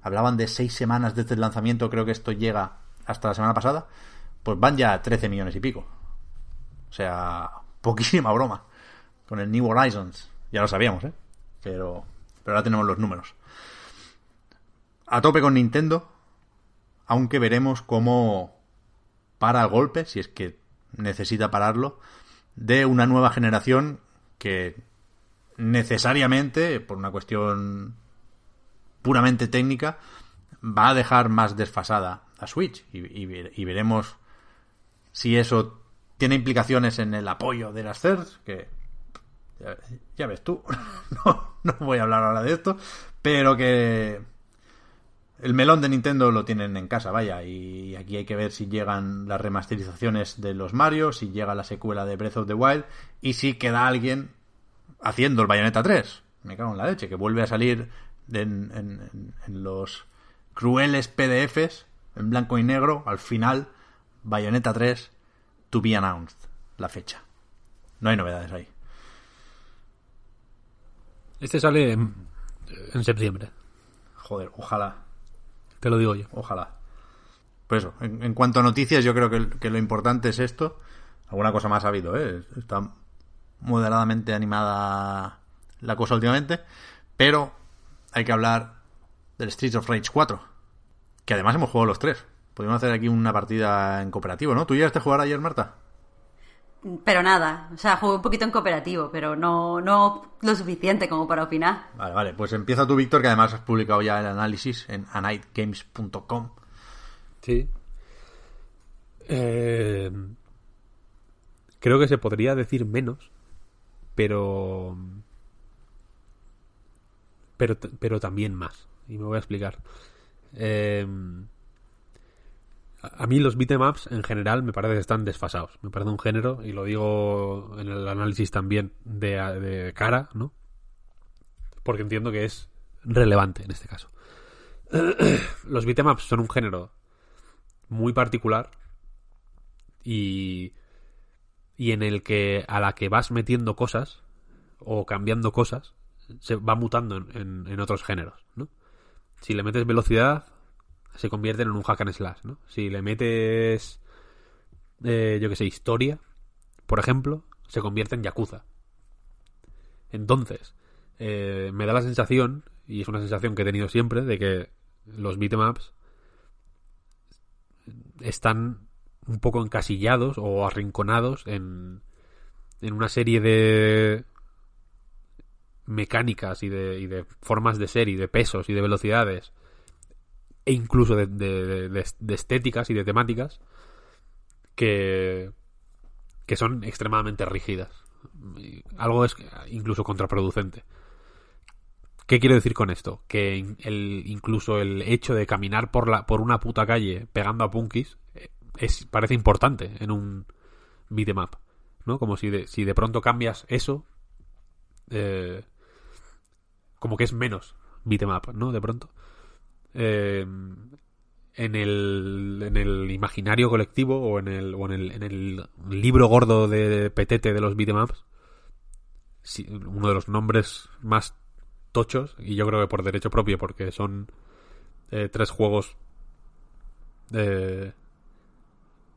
hablaban de 6 semanas desde el lanzamiento, creo que esto llega hasta la semana pasada, pues van ya a 13 millones y pico. Sea, poquísima broma. Con el New Horizons. Ya lo sabíamos, ¿eh? Pero, pero ahora tenemos los números. A tope con Nintendo. Aunque veremos cómo para el golpe, si es que necesita pararlo, de una nueva generación que necesariamente, por una cuestión puramente técnica, va a dejar más desfasada a Switch. Y, y veremos si eso tiene implicaciones en el apoyo de las CERS, que ya, ves tú, [LAUGHS] no, no voy a hablar ahora de esto, pero que el melón de Nintendo lo tienen en casa, vaya, y aquí hay que ver si llegan las remasterizaciones de los Mario, si llega la secuela de Breath of the Wild, y si queda alguien haciendo el Bayonetta 3. Me cago en la leche, que vuelve a salir en- en los crueles PDFs, en blanco y negro, al final, Bayonetta 3, to be announced, la fecha. No hay novedades ahí. Este sale en, en septiembre, Joder, ojalá, te lo digo yo. ojalá. Pues eso, en, en cuanto a noticias, yo creo que, que lo importante es esto. Alguna cosa más ha habido, ¿eh? Está moderadamente animada la cosa últimamente. Pero hay que hablar del Streets of Rage 4. Que además hemos jugado los tres. Podríamos hacer aquí una partida en cooperativo, ¿no? ¿Tú llegaste a jugar ayer, Marta? Pero nada, o sea, jugué un poquito en cooperativo, pero no, no lo suficiente como para opinar. Vale, vale. Pues empieza tú, Víctor, que además has publicado ya el análisis en anightgames.com. Sí. Eh, creo que se podría decir menos, pero. Pero, pero también más. Y me voy a explicar. Eh, a mí los beatemaps en general me parece que están desfasados. Me parece un género, y lo digo en el análisis también de, de cara, ¿no? Porque entiendo que es relevante en este caso. [CLEARS THROAT] los beatemaps son un género muy particular y, y en el que a la que vas metiendo cosas o cambiando cosas se va mutando en- en otros géneros, ¿no? Si le metes velocidad, se convierten en un hack and slash, ¿no? Si le metes, eh, yo que sé, historia, por ejemplo, se convierte en Yakuza. Entonces, eh, me da la sensación, y es una sensación que he tenido siempre, de que los beatemaps están un poco encasillados o arrinconados en, en una serie de mecánicas y de, y de formas de ser y de pesos y de velocidades e incluso de, de, de estéticas y de temáticas que, que son extremadamente rígidas. Algo es incluso contraproducente. ¿Qué quiero decir con esto? Que el, incluso el hecho de caminar por, la, por una puta calle pegando a punkis eh, es, parece importante en un beatmap. ¿no? Como si de, si de pronto cambias eso, eh, como que es menos beatmap, ¿no? De pronto. Eh, en el, en el imaginario colectivo o en el, o en el, en el libro gordo de petete de los beatemaps, uno de los nombres más tochos, y yo creo que por derecho propio, porque son eh, tres juegos eh,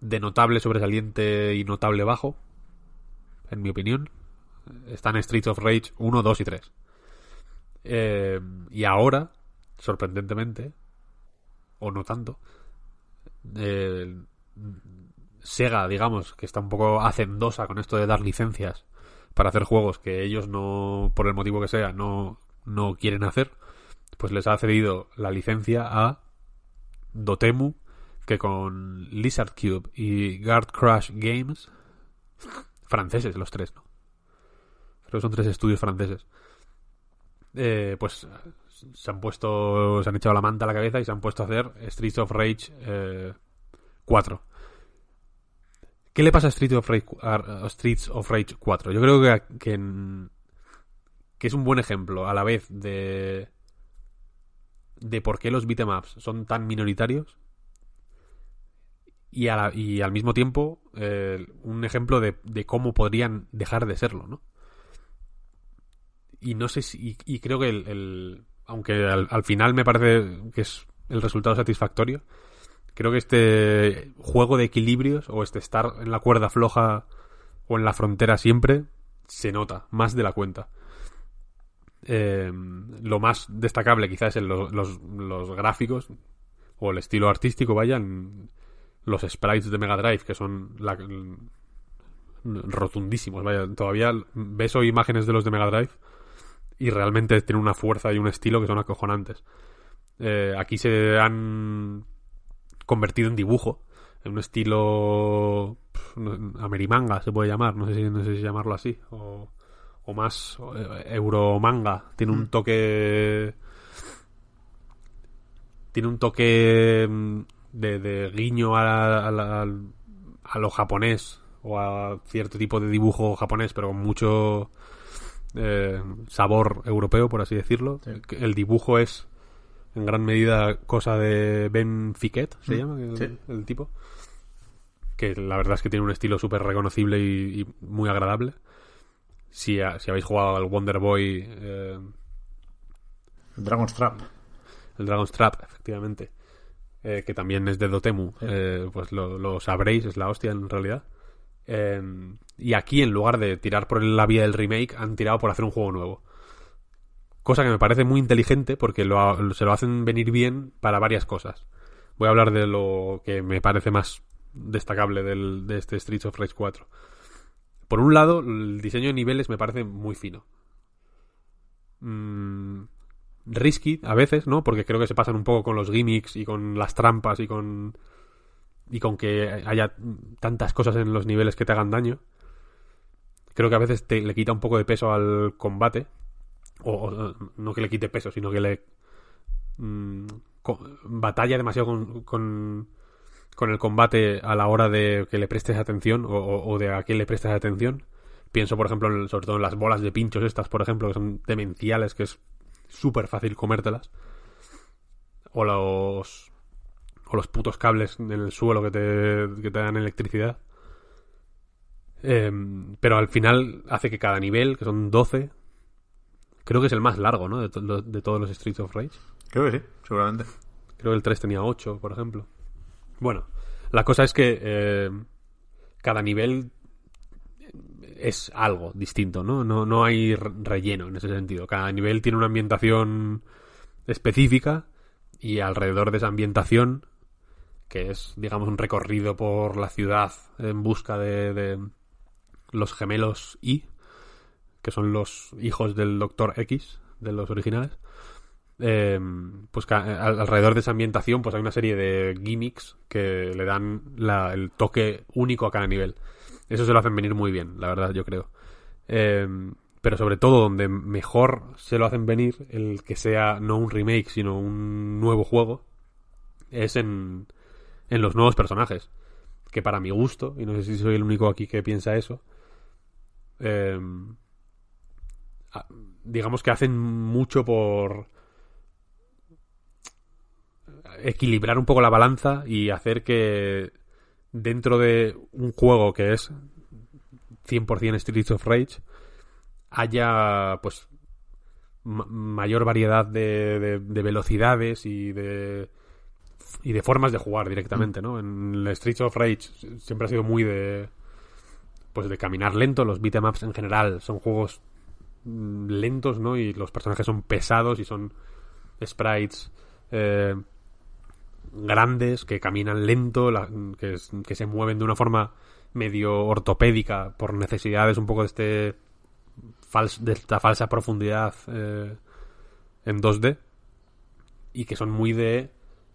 de notable sobresaliente y notable bajo, en mi opinión. Están Streets of Rage 1, 2 y 3. Eh, y ahora, sorprendentemente, o no tanto, Sega, digamos, que está un poco hacendosa con esto de dar licencias para hacer juegos que ellos no, por el motivo que sea, no, no quieren hacer, pues les ha cedido la licencia a Dotemu, que con Lizard Cube y Guard Crush Games, franceses los tres, ¿no? Creo que son tres estudios franceses. Eh, pues se han puesto, se han echado la manta a la cabeza y se han puesto a hacer Streets of Rage 4. Eh, ¿Qué le pasa a Streets of Rage, Streets of Rage 4? Yo creo que, que, es un buen ejemplo a la vez de de por qué los beatemaps son tan minoritarios y, al mismo tiempo eh, un ejemplo de, de, cómo podrían dejar de serlo, ¿no? Y no sé si. Y, creo que el, aunque al, final me parece que es el resultado satisfactorio, creo que este juego de equilibrios o este estar en la cuerda floja o en la frontera siempre se nota más de la cuenta. Eh, lo más destacable quizás es los, los, gráficos o el estilo artístico, vayan los sprites de Mega Drive que son rotundísimos, vaya, todavía ves hoy imágenes de los de Mega Drive y realmente tiene una fuerza y un estilo que son acojonantes. Eh, aquí se han convertido en dibujo, en un estilo amerimanga se puede llamar, no sé si, no sé si llamarlo así, o, o más eh, euromanga. Tiene un mm. toque... Tiene un toque mm, de, guiño a, a lo japonés o a cierto tipo de dibujo japonés, pero con mucho eh, sabor europeo, por así decirlo. El dibujo es en gran medida cosa de Ben Fiquet, se mm, llama el, tipo. Que la verdad es que tiene un estilo súper reconocible y, muy agradable. Si, si, habéis jugado al Wonder Boy. Eh, el Dragon's Trap. El Dragon's Trap, efectivamente. Eh, que también es de Dotemu. pues lo, lo, sabréis, es la hostia en realidad. Y aquí, en lugar de tirar por la vía del remake, han tirado por hacer un juego nuevo. Cosa que me parece muy inteligente porque se lo hacen venir bien para varias cosas. Voy a hablar de lo que me parece más destacable de este Streets of Rage 4. Por un lado, el diseño de niveles me parece muy fino. Mm, risky a veces, ¿no? Porque creo que se pasan un poco con los gimmicks y con las trampas y con y con que haya tantas cosas en los niveles que te hagan daño creo que a veces te, le quita un poco de peso al combate. O, no que le quite peso, sino que le mm, batalla demasiado con, con, el combate a la hora de que le prestes atención o, de a quién le prestes atención. Pienso, por ejemplo, sobre todo en las bolas de pinchos estas, por ejemplo, que son demenciales, que es súper fácil comértelas. O los, o los putos cables en el suelo que te, que te dan electricidad. Em, pero al final hace que cada nivel, que son 12, creo que es el más largo, ¿no? De, de todos los Streets of Rage. Creo que sí, seguramente. Creo que el 3 tenía 8, por ejemplo. Bueno, la cosa es que eh, cada nivel es algo distinto, ¿no? ¿no? No hay relleno en ese sentido. Cada nivel tiene una ambientación específica y alrededor de esa ambientación, que es, digamos, un recorrido por la ciudad en busca de, los gemelos I, que son los hijos del Doctor X, de los originales, eh, pues alrededor de esa ambientación pues hay una serie de gimmicks que le dan el toque único a cada nivel. Eso se lo hacen venir muy bien, la verdad, yo creo. Eh, pero sobre todo donde mejor se lo hacen venir el que sea no un remake, sino un nuevo juego, es en, en los nuevos personajes. Que para mi gusto, y no sé si soy el único aquí que piensa eso, eh, digamos que hacen mucho por equilibrar un poco la balanza y hacer que dentro de un juego que es 100% Streets of Rage haya pues mayor variedad de, de, velocidades y de y de formas de jugar directamente, ¿no? En el Streets of Rage siempre ha sido muy de pues de caminar lento, los beatemaps en general son juegos mm, lentos, ¿no? Y los personajes son pesados y son sprites eh, grandes, que caminan lento, que, se mueven de una forma medio ortopédica por necesidades un poco de este de esta falsa profundidad eh, en 2D y que son muy de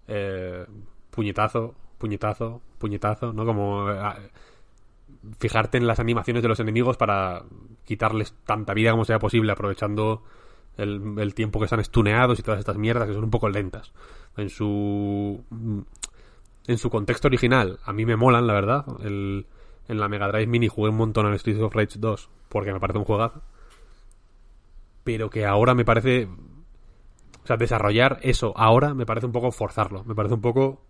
eh, puñetazo, puñetazo, puñetazo, ¿no? Como eh, fijarte en las animaciones de los enemigos para quitarles tanta vida como sea posible, aprovechando el, tiempo que están estuneados y todas estas mierdas que son un poco lentas. En su en su contexto original a mí me molan la verdad. El, en la Mega Drive Mini jugué un montón al Streets of Rage 2 porque me parece un juegazo. Pero que ahora me parece o sea desarrollar eso ahora me parece un poco forzarlo me parece un poco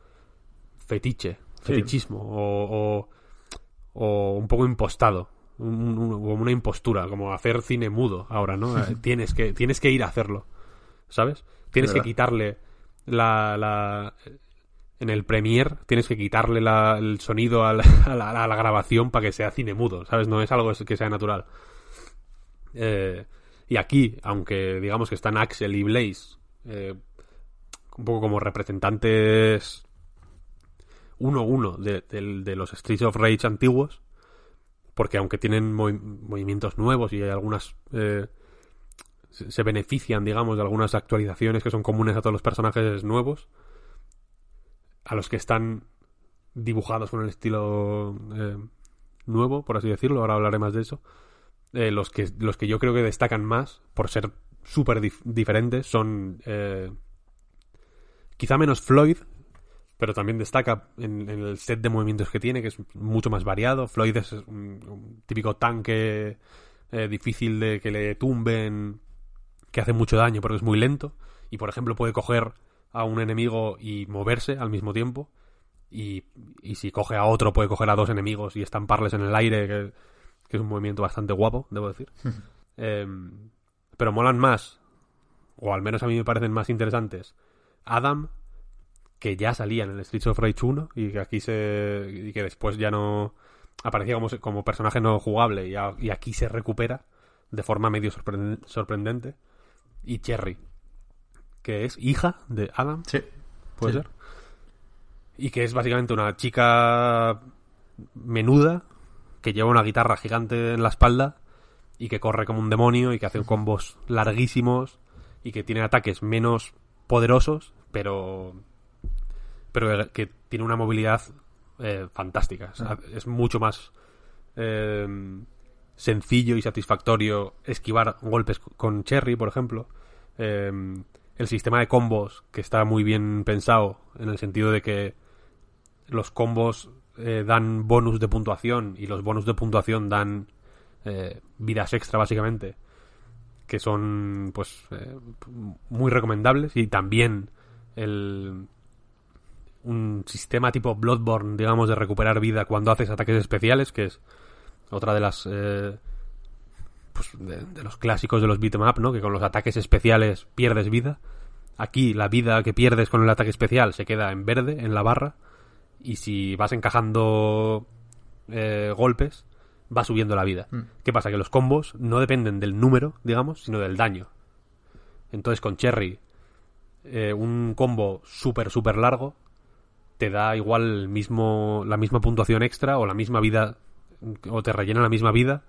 fetiche fetichismo o, o, un poco impostado como una impostura como hacer cine mudo ahora no [LAUGHS] tienes que tienes que ir a hacerlo sabes tienes que quitarle la, la en el Premiere tienes que quitarle la, el sonido [LAUGHS] a la, a, la, grabación para que sea cine mudo, ¿sabes? No es algo que sea natural. Eh, y aquí, aunque digamos que están Axel y Blaze, eh, un poco como representantes uno a uno de, los Streets of Rage antiguos, porque aunque tienen movimientos nuevos y hay algunas... Eh, se benefician, digamos, de algunas actualizaciones que son comunes a todos los personajes nuevos, a los que están dibujados con el estilo eh, nuevo, por así decirlo, ahora hablaré más de eso. Los, que, los que yo creo que destacan más, por ser súper diferentes, son eh, quizá menos Floyd, pero también destaca en, el set de movimientos que tiene, que es mucho más variado. Floyd es un, típico tanque difícil de que le tumben que hace mucho daño porque es muy lento y por ejemplo puede coger a un enemigo y moverse al mismo tiempo y, y si coge a otro puede coger a dos enemigos y estamparles en el aire que, es un movimiento bastante guapo debo decir [LAUGHS] em, pero molan más o al menos a mí me parecen más interesantes Adam que ya salía en el Streets of Rage 1 y que aquí se y que después ya no aparecía como, como personaje no jugable y, y aquí se recupera de forma medio sorprendente y Cherry, que es hija de Adam. Sí. ¿Puede ser? Y que es básicamente una chica menuda que lleva una guitarra gigante en la espalda y que corre como un demonio y que hace combos larguísimos y que tiene ataques menos poderosos, pero pero que tiene una movilidad eh, fantástica. es mucho más eh, sencillo y satisfactorio esquivar golpes con Cherry, por ejemplo. Em, el sistema de combos, que está muy bien pensado, en el sentido de que los combos eh, dan bonus de puntuación y los bonus de puntuación dan eh, vidas extra, básicamente, que son pues eh, muy recomendables y también el un sistema tipo Bloodborne, digamos, de recuperar vida cuando haces ataques especiales, que es otra de las eh, pues de, los clásicos de los beat'em ¿no? Que con los ataques especiales pierdes vida. Aquí la vida que pierdes con el ataque especial se queda en verde, en la barra, y si vas encajando eh, golpes, va subiendo la vida. Mm. ¿Qué pasa? Que los combos no dependen del número, digamos, sino del daño. Entonces con Cherry, eh, un combo súper, súper largo te da igual el mismo, la misma puntuación extra o la misma vida, o te rellena la misma vida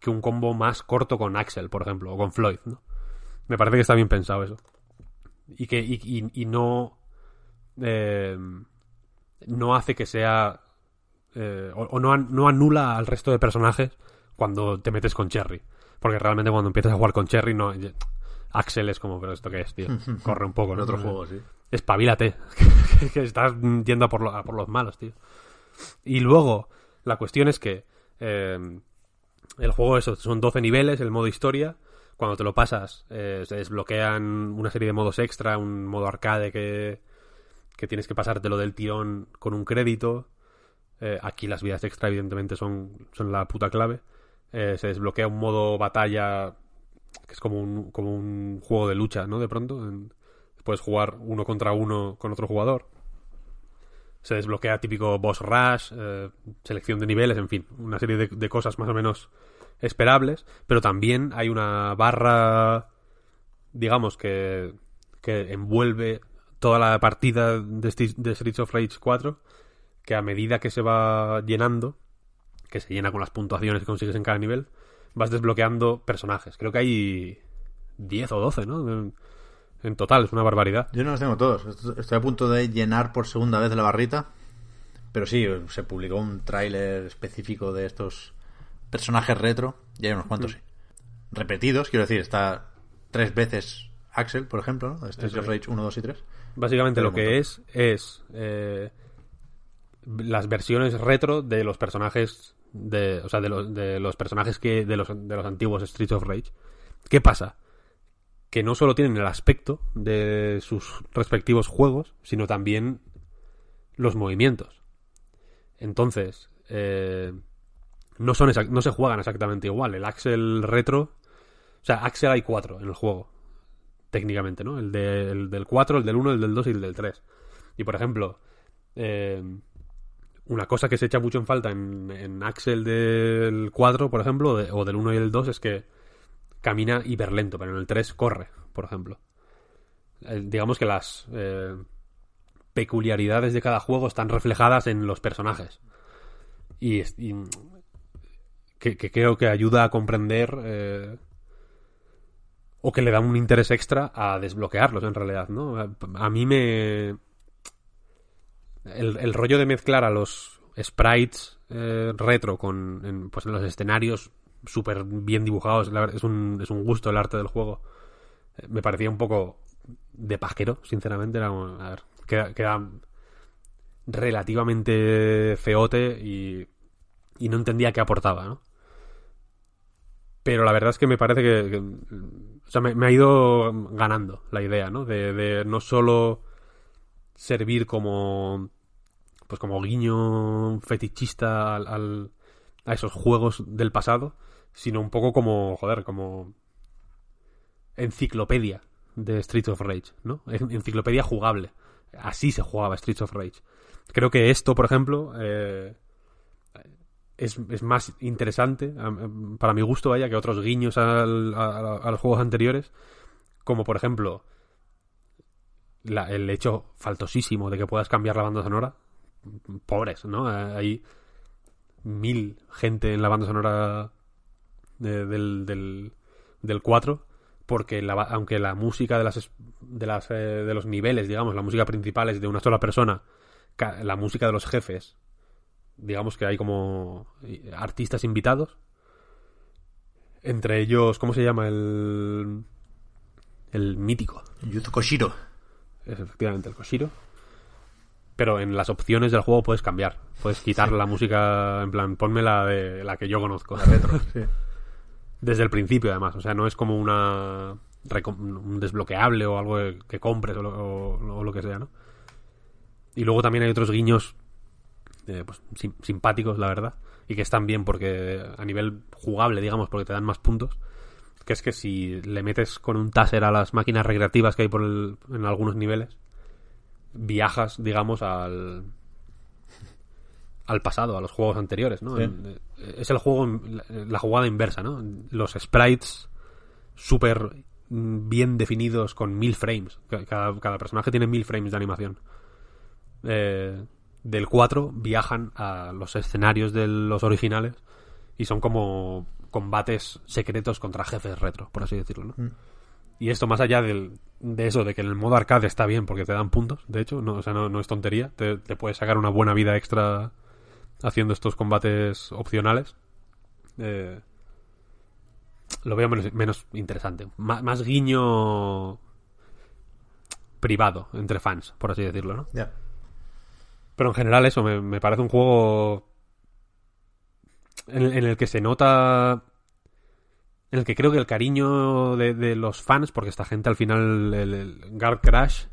que un combo más corto con Axel, por ejemplo, o con Floyd, ¿no? Me parece que está bien pensado eso. Y que y, y- y no eh, no hace que sea eh, o, o no, an- no anula al resto de personajes cuando te metes con Cherry. Porque realmente cuando empiezas a jugar con Cherry, no. Axel es como, pero ¿esto qué es, tío? [LAUGHS] Corre un poco, En ¿no? otro juego, sí. Espabilate. [LAUGHS] que, que estás yendo a por, lo- a por los malos, tío. Y luego, la cuestión es que eh, el juego, eso, son 12 niveles, el modo historia. Cuando te lo pasas, eh, se desbloquean una serie de modos extra, un modo arcade que, que tienes que pasártelo del tirón con un crédito. Eh, aquí las vidas extra, evidentemente, son, son la puta clave. Eh, se desbloquea un modo batalla que es como un, como un juego de lucha, ¿no? De pronto. Puedes jugar uno contra uno con otro jugador. Se desbloquea típico boss rush, eh, selección de niveles, en fin, una serie de, cosas más o menos esperables, pero también hay una barra, digamos, que, que envuelve toda la partida de, de Streets of Rage 4, que a medida que se va llenando, que se llena con las puntuaciones que consigues en cada nivel, vas desbloqueando personajes. Creo que hay 10 o 12, ¿no? En, total, es una barbaridad. Yo no los tengo todos. Est- Estoy a punto de llenar por segunda vez la barrita. Pero sí, se publicó un tráiler específico de estos personajes retro. Y hay unos cuantos, sí. Repetidos, quiero decir, está tres veces Axel, por ejemplo, ¿no? De Streets Eso of es. Rage 1, 2 y 3. Básicamente lo que es es eh, las versiones retro de los personajes de, o sea, de los, de los personajes que de los, de los antiguos Streets of Rage. ¿Qué pasa? Que no solo tienen el aspecto de sus respectivos juegos, sino también los movimientos. Entonces, eh, no son no se juegan exactamente igual. El Axel retro, o sea, Axel hay cuatro en el juego técnicamente, ¿no? El, de- el del 4, el del 1, el del 2 y el del 3. Y por ejemplo, eh, una cosa que se echa mucho en falta en, en Axel del 4, por ejemplo, o de- o del 1 y el 2, es que camina hiperlento, pero en el 3 corre, por ejemplo. Eh, digamos que las eh, peculiaridades de cada juego están reflejadas en los personajes. Y, que, creo que ayuda a comprender eh, o que le da un interés extra a desbloquearlos en realidad, ¿no? A mí me... El, el rollo de mezclar a los sprites eh, retro con pues en los escenarios súper bien dibujados, es un, es un gusto el arte del juego. Eh, me parecía un poco de pajero, sinceramente. Era a ver, queda, relativamente feote y, y no entendía qué aportaba, ¿no? Pero la verdad es que me parece que, o sea, me, ha ido ganando la idea, ¿no? De no solo servir como pues como guiño fetichista a esos juegos del pasado, sino un poco como, joder, como enciclopedia de Streets of Rage, ¿no? En- Enciclopedia jugable. Así se jugaba Streets of Rage. Creo que esto, por ejemplo, eh, es, más interesante, para mi gusto, vaya, que otros guiños al- a, a los juegos anteriores, como por ejemplo la- el hecho faltosísimo de que puedas cambiar la banda sonora. Pobres, ¿no? Eh, Hay mil gente en la banda sonora de- del, del, del 4 porque la aunque la música de las de las eh, de los niveles digamos la música principal es de una sola persona la música de los jefes digamos que hay como eh, artistas invitados entre ellos cómo se llama el el mítico Yuzo Koshiro. es efectivamente el Koshiro. Pero en las opciones del juego puedes cambiar. Puedes quitar la música, en plan, ponme la de la que yo conozco. La retro. Sí. [LAUGHS] Desde el principio, además. O sea, no es como una un desbloqueable o algo que compres o lo, o- o lo que sea, ¿no? Y luego también hay otros guiños eh, pues, sim- simpáticos, la verdad. Y que están bien porque a nivel jugable, digamos, porque te dan más puntos. que es que si le metes con un taser a las máquinas recreativas que hay por el- en algunos niveles, viajas, digamos, al al pasado, a los juegos anteriores, ¿no? Sí. En- eh, Es el juego, la, jugada inversa, ¿no? Los sprites súper mm, bien definidos con mil frames. Ca- Cada, cada personaje tiene mil frames de animación. Eh, del 4 viajan a los escenarios de los originales y son como combates secretos contra jefes retro, por así decirlo, ¿no? Y esto más allá del- de eso, de que en el modo arcade está bien porque te dan puntos, de hecho, no, o sea, no, no es tontería, te, te puedes sacar una buena vida extra haciendo estos combates opcionales. Eh, lo veo menos, menos interesante. Má- más guiño privado entre fans, por así decirlo, ¿no? Ya. Pero en general eso, me, me parece un juego en el que se nota... En el que creo que el cariño de, de los fans, porque esta gente al final, el, el Guard Crash,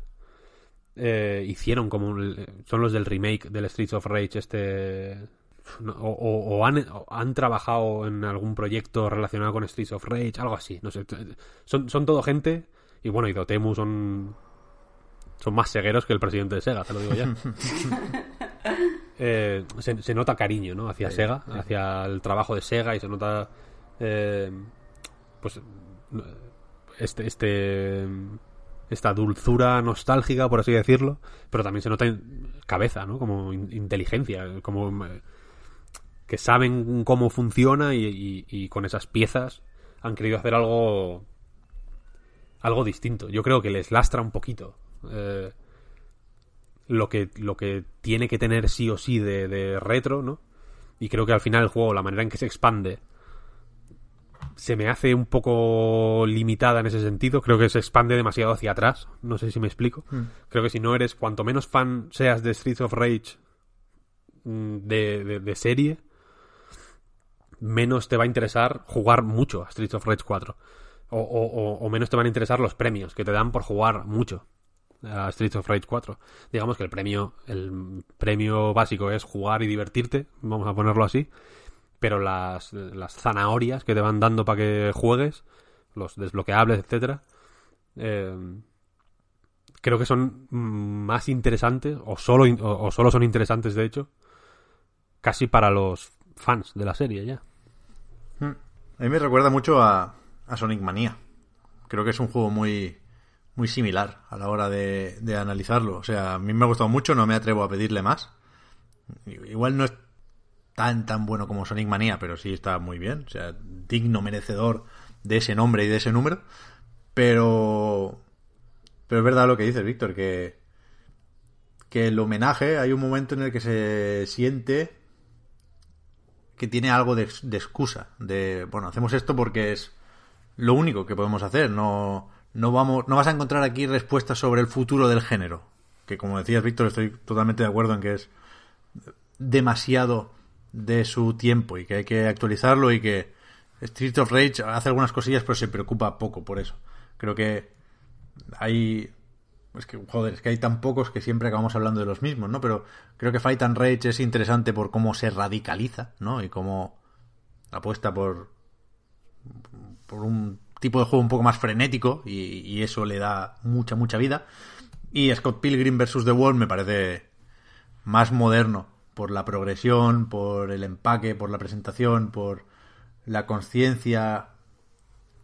eh, hicieron como... un- son los del remake del Streets of Rage, este... no, O, o- o han, o han trabajado en algún proyecto relacionado con Streets of Rage, algo así, no sé. Son, son todo gente, y bueno, y Dotemu son son más cegueros que el presidente de Sega, te lo digo ya. [LAUGHS] Eh, se, se nota cariño, ¿no? Hacia Sega, hacia el trabajo de Sega y se nota, eh, pues, este, este, esta dulzura nostálgica, por así decirlo, pero también se nota en- cabeza, ¿no? Como in- inteligencia, como que saben cómo funciona y con esas piezas han querido hacer algo algo distinto. Yo creo que les lastra un poquito eh, lo que lo que tiene que tener sí o sí de, de retro, ¿no? Y creo que al final el juego, la manera en que se expande, se me hace un poco limitada en ese sentido. Creo que se expande demasiado hacia atrás. No sé si me explico. Creo que si no eres, cuanto menos fan seas de Streets of Rage mm, de, de- de serie, menos te va a interesar jugar mucho a Streets of Rage 4. O, o- o- o menos te van a interesar los premios que te dan por jugar mucho a Streets of Rage 4. Digamos que el premio, el premio básico es jugar y divertirte, vamos a ponerlo así. Pero las, las zanahorias que te van dando para que juegues, los desbloqueables, etcétera, eh, creo que son más interesantes, o solo, o, solo son interesantes de hecho, casi para los fans de la serie ya. A mí me recuerda mucho a, a Sonic Mania. Creo que es un juego muy, muy similar a la hora de, de analizarlo. O sea, a mí me ha gustado mucho, no me atrevo a pedirle más. Igual no es tan tan bueno como Sonic Mania, pero sí está muy bien. O sea, digno merecedor de ese nombre y de ese número. Pero. Pero es verdad lo que dices, Víctor, que. Que el homenaje, hay un momento en el que se siente que tiene algo de, de excusa. De, bueno, hacemos esto porque es lo único que podemos hacer. No, no, vamos, no vas a encontrar aquí respuestas sobre el futuro del género. Que como decías, Víctor, estoy totalmente de acuerdo en que es demasiado de su tiempo y que hay que actualizarlo y que Street of Rage hace algunas cosillas pero se preocupa poco por eso. Creo que hay es que joder, es que hay tan pocos que siempre acabamos hablando de los mismos, ¿no? Pero creo que Fight and Rage es interesante por cómo se radicaliza, ¿no? Y cómo apuesta por por un tipo de juego un poco más frenético y, y eso le da mucha mucha vida. Y Scott Pilgrim vs. The Wall me parece más moderno por la progresión, por el empaque, por la presentación, por la conciencia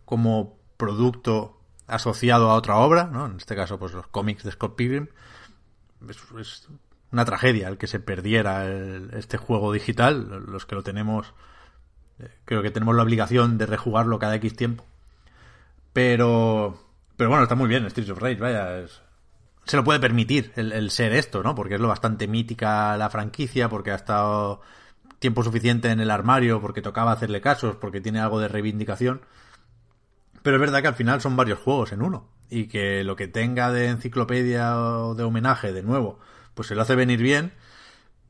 como producto asociado a otra obra, ¿no? En este caso, pues los cómics de Scott Pilgrim. Es, una tragedia el que se perdiera el- este juego digital. Los que lo tenemos, eh, creo que tenemos la obligación de rejugarlo cada X tiempo. Pero, pero bueno, está muy bien Streets of Rage, vaya. es- se lo puede permitir el, ser esto, ¿no? Porque es lo bastante mítica la franquicia, porque ha estado tiempo suficiente en el armario, porque tocaba hacerle casos, porque tiene algo de reivindicación. Pero es verdad que al final son varios juegos en uno. Y que lo que tenga de enciclopedia o de homenaje, de nuevo, pues se lo hace venir bien.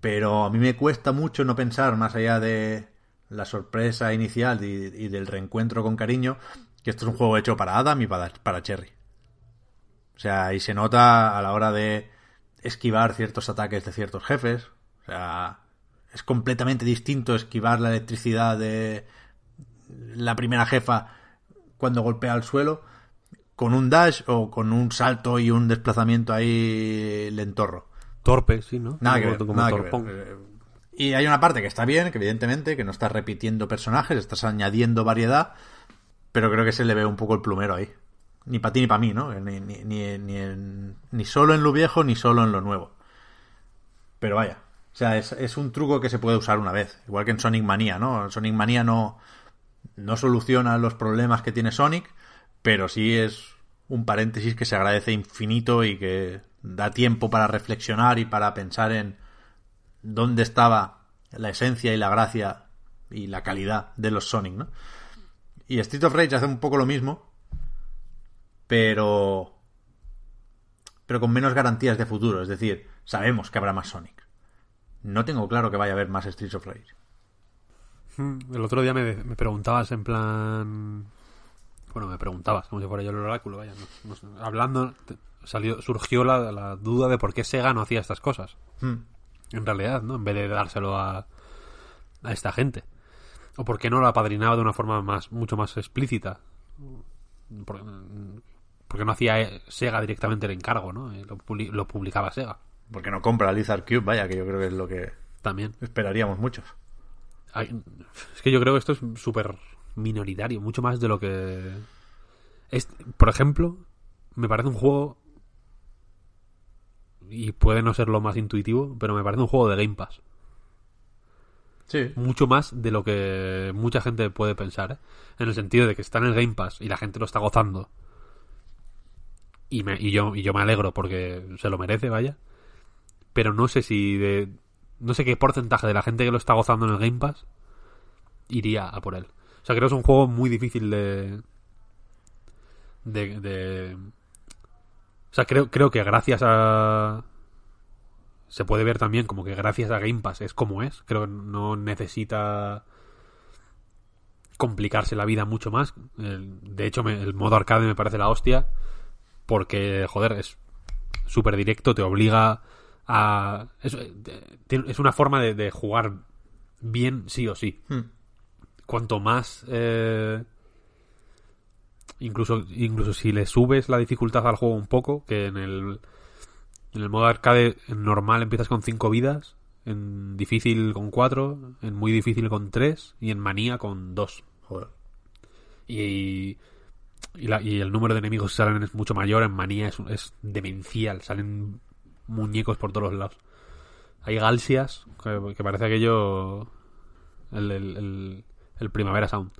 Pero a mí me cuesta mucho no pensar, más allá de la sorpresa inicial y, del reencuentro con cariño, que esto es un juego hecho para Adam y para Cherry. O sea, y se nota a la hora de esquivar ciertos ataques de ciertos jefes. O sea, es completamente distinto esquivar la electricidad de la primera jefa cuando golpea al suelo con un dash o con un salto y un desplazamiento ahí lentorro. Torpe, sí, ¿no? Nada que ver, nada que ver. Eh, Y hay una parte que está bien, que evidentemente, que no estás repitiendo personajes, estás añadiendo variedad, pero creo que se le ve un poco el plumero ahí. Ni para ti ni para mí, ¿no? Ni, ni, ni, ni, en- ni solo en lo viejo ni solo en lo nuevo. Pero vaya, o sea, es, es un truco que se puede usar una vez, igual que en Sonic Mania, ¿no? Sonic Mania no, no soluciona los problemas que tiene Sonic, pero sí es un paréntesis que se agradece infinito y que da tiempo para reflexionar y para pensar en dónde estaba la esencia y la gracia y la calidad de los Sonic, ¿no? Y Street of Rage hace un poco lo mismo, pero pero con menos garantías de futuro, es decir, sabemos que habrá más Sonic. No tengo claro que vaya a haber más Streets of Rage. Mm, El otro día me, me preguntabas en plan... Bueno, me preguntabas, como si fuera yo el oráculo, vaya. no- no hablando, salió, surgió la, la duda de por qué Sega no hacía estas cosas. Hmm. En realidad, ¿no? En vez de dárselo a, a esta gente. O por qué no lo apadrinaba de una forma más mucho más explícita. Por- Porque no hacía eh, Sega directamente el encargo, ¿no? Eh, Lo, lo publicaba Sega Porque no compra Lizard Cube, vaya, que yo creo que es lo que también. esperaríamos muchos. Hay- Es que yo creo que esto es súper minoritario, mucho más de lo que... Es, por ejemplo, me parece un juego... Y puede no ser lo más intuitivo, pero me parece un juego de Game Pass. Sí. Mucho más de lo que mucha gente puede pensar, ¿eh? En el sentido de que está en el Game Pass y la gente lo está gozando. Y, me, y, yo, y yo me alegro porque se lo merece, vaya. Pero no sé si de... No sé qué porcentaje de la gente que lo está gozando en el Game Pass iría a por él. O sea, creo que es un juego muy difícil de... De... o sea, creo, creo que gracias a... Se puede ver también como que gracias a Game Pass es como es. Creo que no necesita complicarse la vida mucho más. De hecho, el modo arcade me parece la hostia. Porque, joder, es súper directo, te obliga a... Es, es una forma de, de jugar bien sí o sí. Hmm. Cuanto más... eh, incluso, incluso si le subes la dificultad al juego un poco, que en el, en el modo arcade en normal empiezas con 5 vidas, en difícil con 4, en muy difícil con 3 y en manía con 2. Joder. Y, y, la- y el número de enemigos que salen es mucho mayor. En manía es, es demencial. Salen muñecos por todos los lados. Hay galsias que, que parece aquello. El, el, el- el Primavera Sound.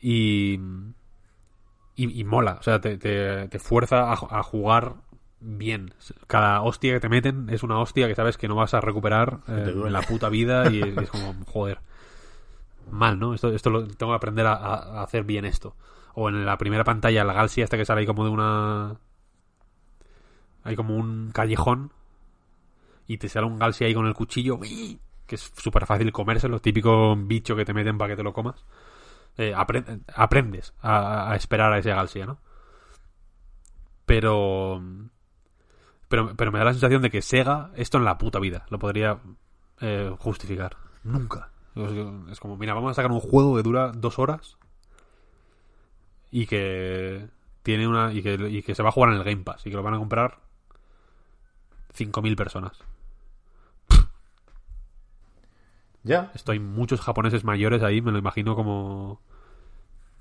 Y, y. y mola. O sea, te, te, te fuerza a, a jugar bien. Cada hostia que te meten es una hostia que sabes que no vas a recuperar eh, en la puta vida. Y es, es como, joder mal, ¿no? Esto, esto lo tengo que aprender a hacer bien esto. O en la primera pantalla, la Galsia esta que sale ahí como de una... Hay como un callejón y te sale un Galsia ahí con el cuchillo, que es súper fácil comérselo, típico bicho que te meten para que te lo comas. Eh, apre- aprendes a, esperar a ese Galsia, ¿no? Pero... Pero, pero me da la sensación de que Sega esto en la puta vida lo podría eh, justificar. Nunca. Es como, mira, vamos a sacar un juego que dura dos horas y que tiene una y que, y que se va a jugar en el Game Pass y que lo van a comprar 5.000 personas. Ya. Esto hay muchos japoneses mayores ahí, me lo imagino como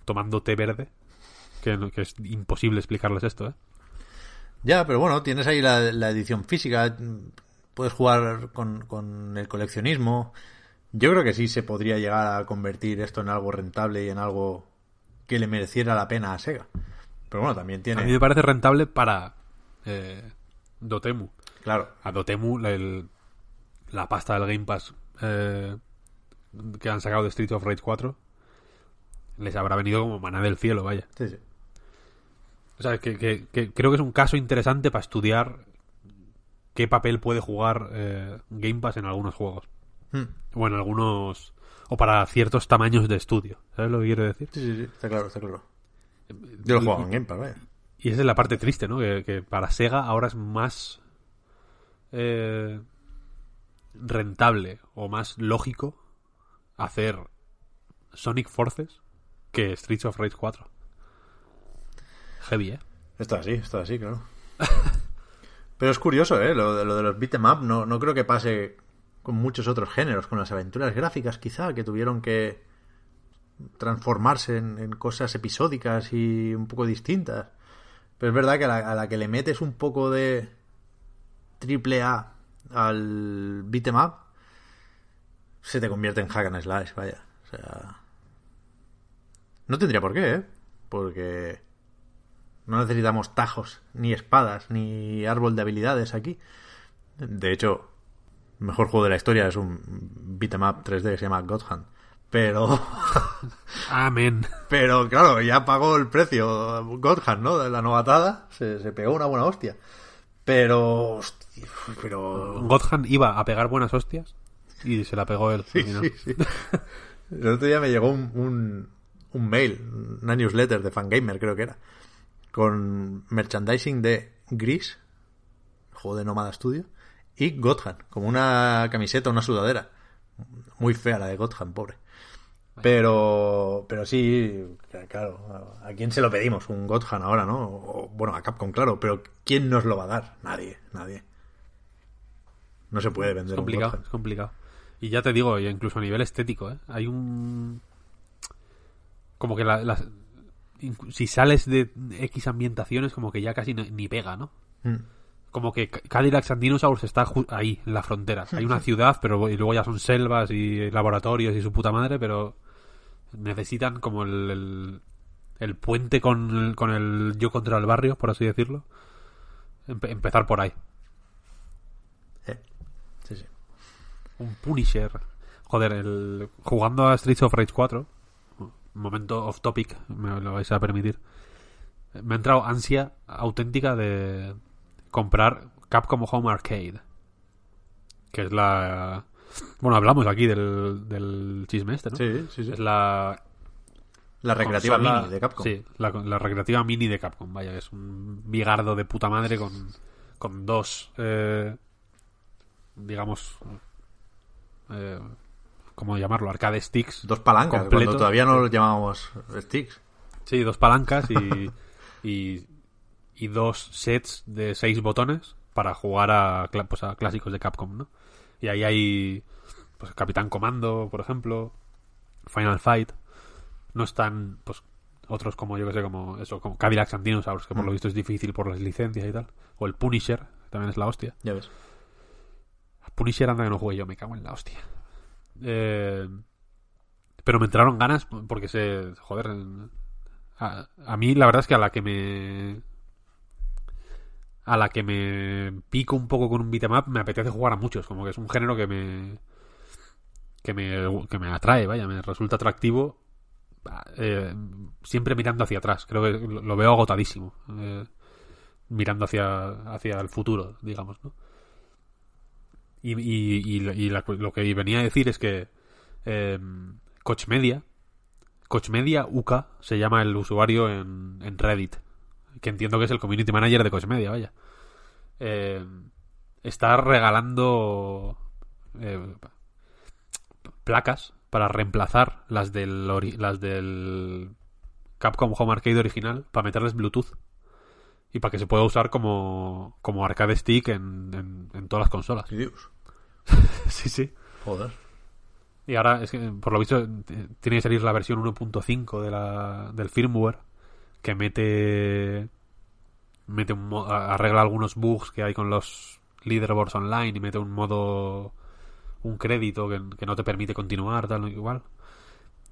tomando té verde, que, que es imposible explicarles esto, ¿eh? Ya, pero bueno, tienes ahí la, la edición física, puedes jugar con, con el coleccionismo. Yo creo que sí se podría llegar a convertir esto en algo rentable y en algo que le mereciera la pena a Sega. Pero bueno, también A mí me tiene... parece rentable para eh, Dotemu. Claro, a Dotemu la, el- la pasta del Game Pass eh, que han sacado de Street of Rage 4 les habrá venido como maná del cielo, vaya. sí, sí. O sea, que, que- que creo que es un caso interesante para estudiar qué papel puede jugar eh, Game Pass en algunos juegos. Hmm. O en algunos... O para ciertos tamaños de estudio. ¿Sabes lo que quiero decir? Sí, sí, sí, está claro, está claro. Yo lo he jugado en Game Pass, vaya. Y esa es la parte triste, ¿no? Que, que para Sega ahora es más eh, rentable o más lógico hacer Sonic Forces que Streets of Rage 4. heavy, ¿eh? Está así, está así, claro. [LAUGHS] Pero es curioso, ¿eh? Lo, de- lo de los beat'em up no, no creo que pase con muchos otros géneros, con las aventuras gráficas quizá, que tuvieron que transformarse en, cosas episódicas y un poco distintas. Pero es verdad que a la, a la que le metes un poco de triple A al beat'em up, se te convierte en hack and slash, vaya. O sea... No tendría por qué, ¿eh? Porque no necesitamos tajos, ni espadas, ni árbol de habilidades aquí. De hecho, mejor juego de la historia es un beat'em up 3D que se llama God Hand. Pero, [LAUGHS] Amén. pero claro, ya pagó el precio God Hand, ¿no? De la novatada. Se, se pegó una buena hostia. Pero, hostia, pero... Godhan iba a pegar buenas hostias y se la pegó él. Sí, sí, sí. El otro día me llegó un, un, un mail, una newsletter de Fangamer, creo que era, con merchandising de Gris, juego de Nómada Studio, y Godhan, como una camiseta, una sudadera. Muy fea la de Godhan, pobre. Pero, pero sí, claro, ¿a quién se lo pedimos? Un Godhan ahora, ¿no? O, bueno, a Capcom, claro, pero ¿quién nos lo va a dar? Nadie, nadie. No se puede vender Es complicado, un es complicado. Y ya te digo, incluso a nivel estético, ¿eh? Hay un... Como que la- las... inc- Si sales de X ambientaciones, como que ya casi no- ni pega, ¿no? Mm. Como que Cadillacs and Dinosaurs está ahí, en la frontera. Hay una [LAUGHS] ciudad, pero y luego ya son selvas y laboratorios y su puta madre, pero necesitan como el, el, el puente con el, con el yo contra el barrio, por así decirlo. Empe- empezar por ahí. Eh, Sí, sí. Un Punisher. Joder, el, jugando a Streets of Rage 4, un momento off topic, me lo vais a permitir. Me ha entrado ansia auténtica de comprar Capcom Home Arcade. Que es la. Bueno, hablamos aquí del, del chisme este, ¿no? Sí, sí, sí. Es la. La recreativa consola- mini de Capcom. Sí, la, la recreativa mini de Capcom, vaya, es un bigardo de puta madre con, con dos, eh, digamos, eh, ¿cómo llamarlo? Arcade sticks. Dos palancas, completo. cuando todavía no los llamábamos sticks. Sí, dos palancas y, [LAUGHS] y, y dos sets de seis botones para jugar a, pues a clásicos de Capcom, ¿no? Y ahí hay pues Capitán Comando, por ejemplo, Final Fight. No están, pues, otros como, yo que sé, como eso, como Cadillacs and Dinosaurs, que por lo Mm. visto es difícil por las licencias y tal. O el Punisher, que también es la hostia. Ya ves. Punisher anda que no juegue yo, me cago en la hostia. Eh, pero me entraron ganas porque se. Joder. A, a mí la verdad es que a la que me. A la que me pico un poco con un beat'em up me apetece jugar a muchos. Como que es un género que me. Que me, que me atrae, vaya, me resulta atractivo. eh, siempre mirando hacia atrás. Creo que lo, veo agotadísimo. eh, mirando hacia, hacia el futuro, digamos, ¿no? Y, y, y y lo que venía a decir es que Coach Media, Coach Media UK se llama el usuario en, en Reddit, que entiendo que es el community manager de Coach Media, vaya. Eh, está regalando eh, placas para reemplazar las del, las del Capcom Home Arcade original para meterles Bluetooth y para que se pueda usar como, como arcade stick en, en- en todas las consolas. Dios. [LAUGHS] Sí, sí. Joder. Y ahora, es que, por lo visto, tiene que salir la versión 1.5 de la, del firmware que mete mete un arregla algunos bugs que hay con los leaderboards online y mete un modo un crédito que, que no te permite continuar tal igual.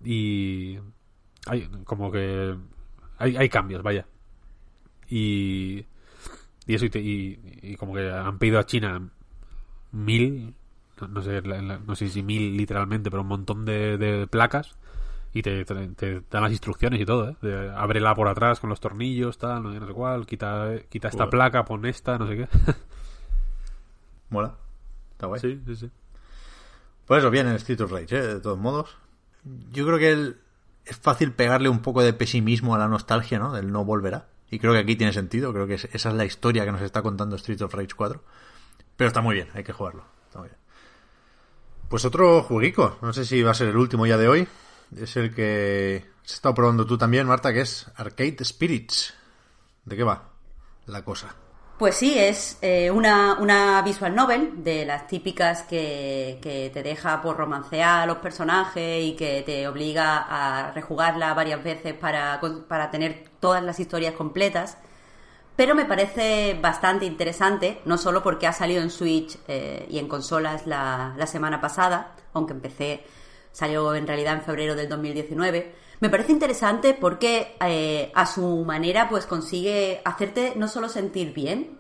Y hay como que hay, hay cambios vaya. Y y eso y, te- y- como que han pedido a China mil no, no sé no sé si mil literalmente pero un montón de, de placas y te, te- te dan las instrucciones y todo, ¿eh? De, ábrela por atrás con los tornillos, tal, no, sé- no cuál, quita, quita esta placa, pon esta, no sé qué. [LAUGHS] Mola. Está guay. sí, sí, sí. Por eso viene el Street of Rage, ¿eh? de todos modos. Yo creo que el- es fácil pegarle un poco de pesimismo a la nostalgia, ¿no? Del no volverá. Y creo que aquí tiene sentido. Creo que es- esa es la historia que nos está contando Street of Rage 4. Pero está muy bien, hay que jugarlo. Está muy bien. Pues otro jueguico. No sé si va a ser el último ya de hoy. Es el que has estado probando tú también, Marta, que es Arcade Spirits. ¿De qué va la cosa? Pues sí, es eh, una, una visual novel de las típicas que, que te deja por romancear a los personajes y que te obliga a rejugarla varias veces para, para tener todas las historias completas. Pero me parece bastante interesante, no solo porque ha salido en Switch eh, y en consolas la, la semana pasada, aunque empecé, salió en realidad en febrero del 2019, me parece interesante porque eh, a su manera pues consigue hacerte no solo sentir bien,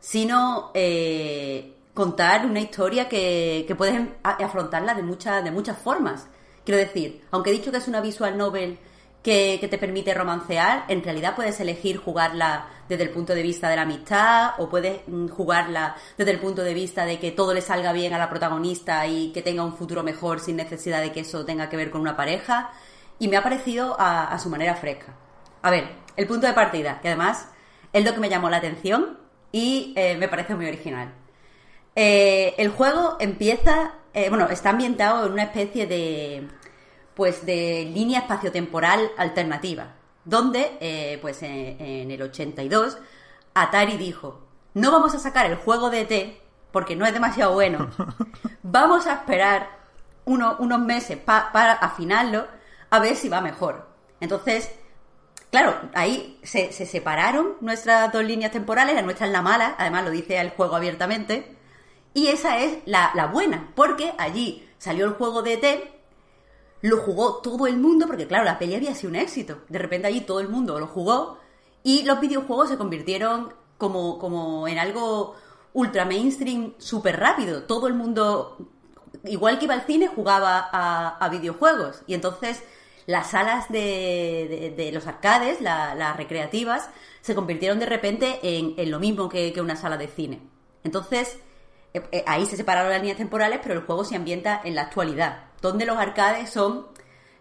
sino eh, contar una historia que, que puedes afrontarla de, muchas de muchas formas. Quiero decir, aunque he dicho que es una visual novel que, te permite romancear, en realidad puedes elegir jugarla desde el punto de vista de la amistad o puedes mm, jugarla desde el punto de vista de que todo le salga bien a la protagonista y que tenga un futuro mejor sin necesidad de que eso tenga que ver con una pareja y me ha parecido a, su manera fresca. A ver, el punto de partida, que además es lo que me llamó la atención y eh, me parece muy original. Eh, el juego empieza, eh, bueno, está ambientado en una especie de, pues, de línea espaciotemporal alternativa, donde, pues, en, el 82, Atari dijo, no vamos a sacar el juego de ET porque no es demasiado bueno, [LAUGHS] vamos a esperar unos meses para afinarlo a ver si va mejor. Entonces, claro, ahí se, separaron nuestras dos líneas temporales, la nuestra es la mala, además lo dice el juego abiertamente, y esa es la, buena, porque allí salió el juego de ET, lo jugó todo el mundo, porque claro, la peli había sido un éxito. De repente allí todo el mundo lo jugó y los videojuegos se convirtieron como, como en algo ultra mainstream súper rápido. Todo el mundo, igual que iba al cine, jugaba a videojuegos. Y entonces las salas de, los arcades, las recreativas, se convirtieron de repente en, lo mismo que, una sala de cine. Entonces, eh, eh, ahí se separaron las líneas temporales, pero el juego se ambienta en la actualidad, donde los arcades son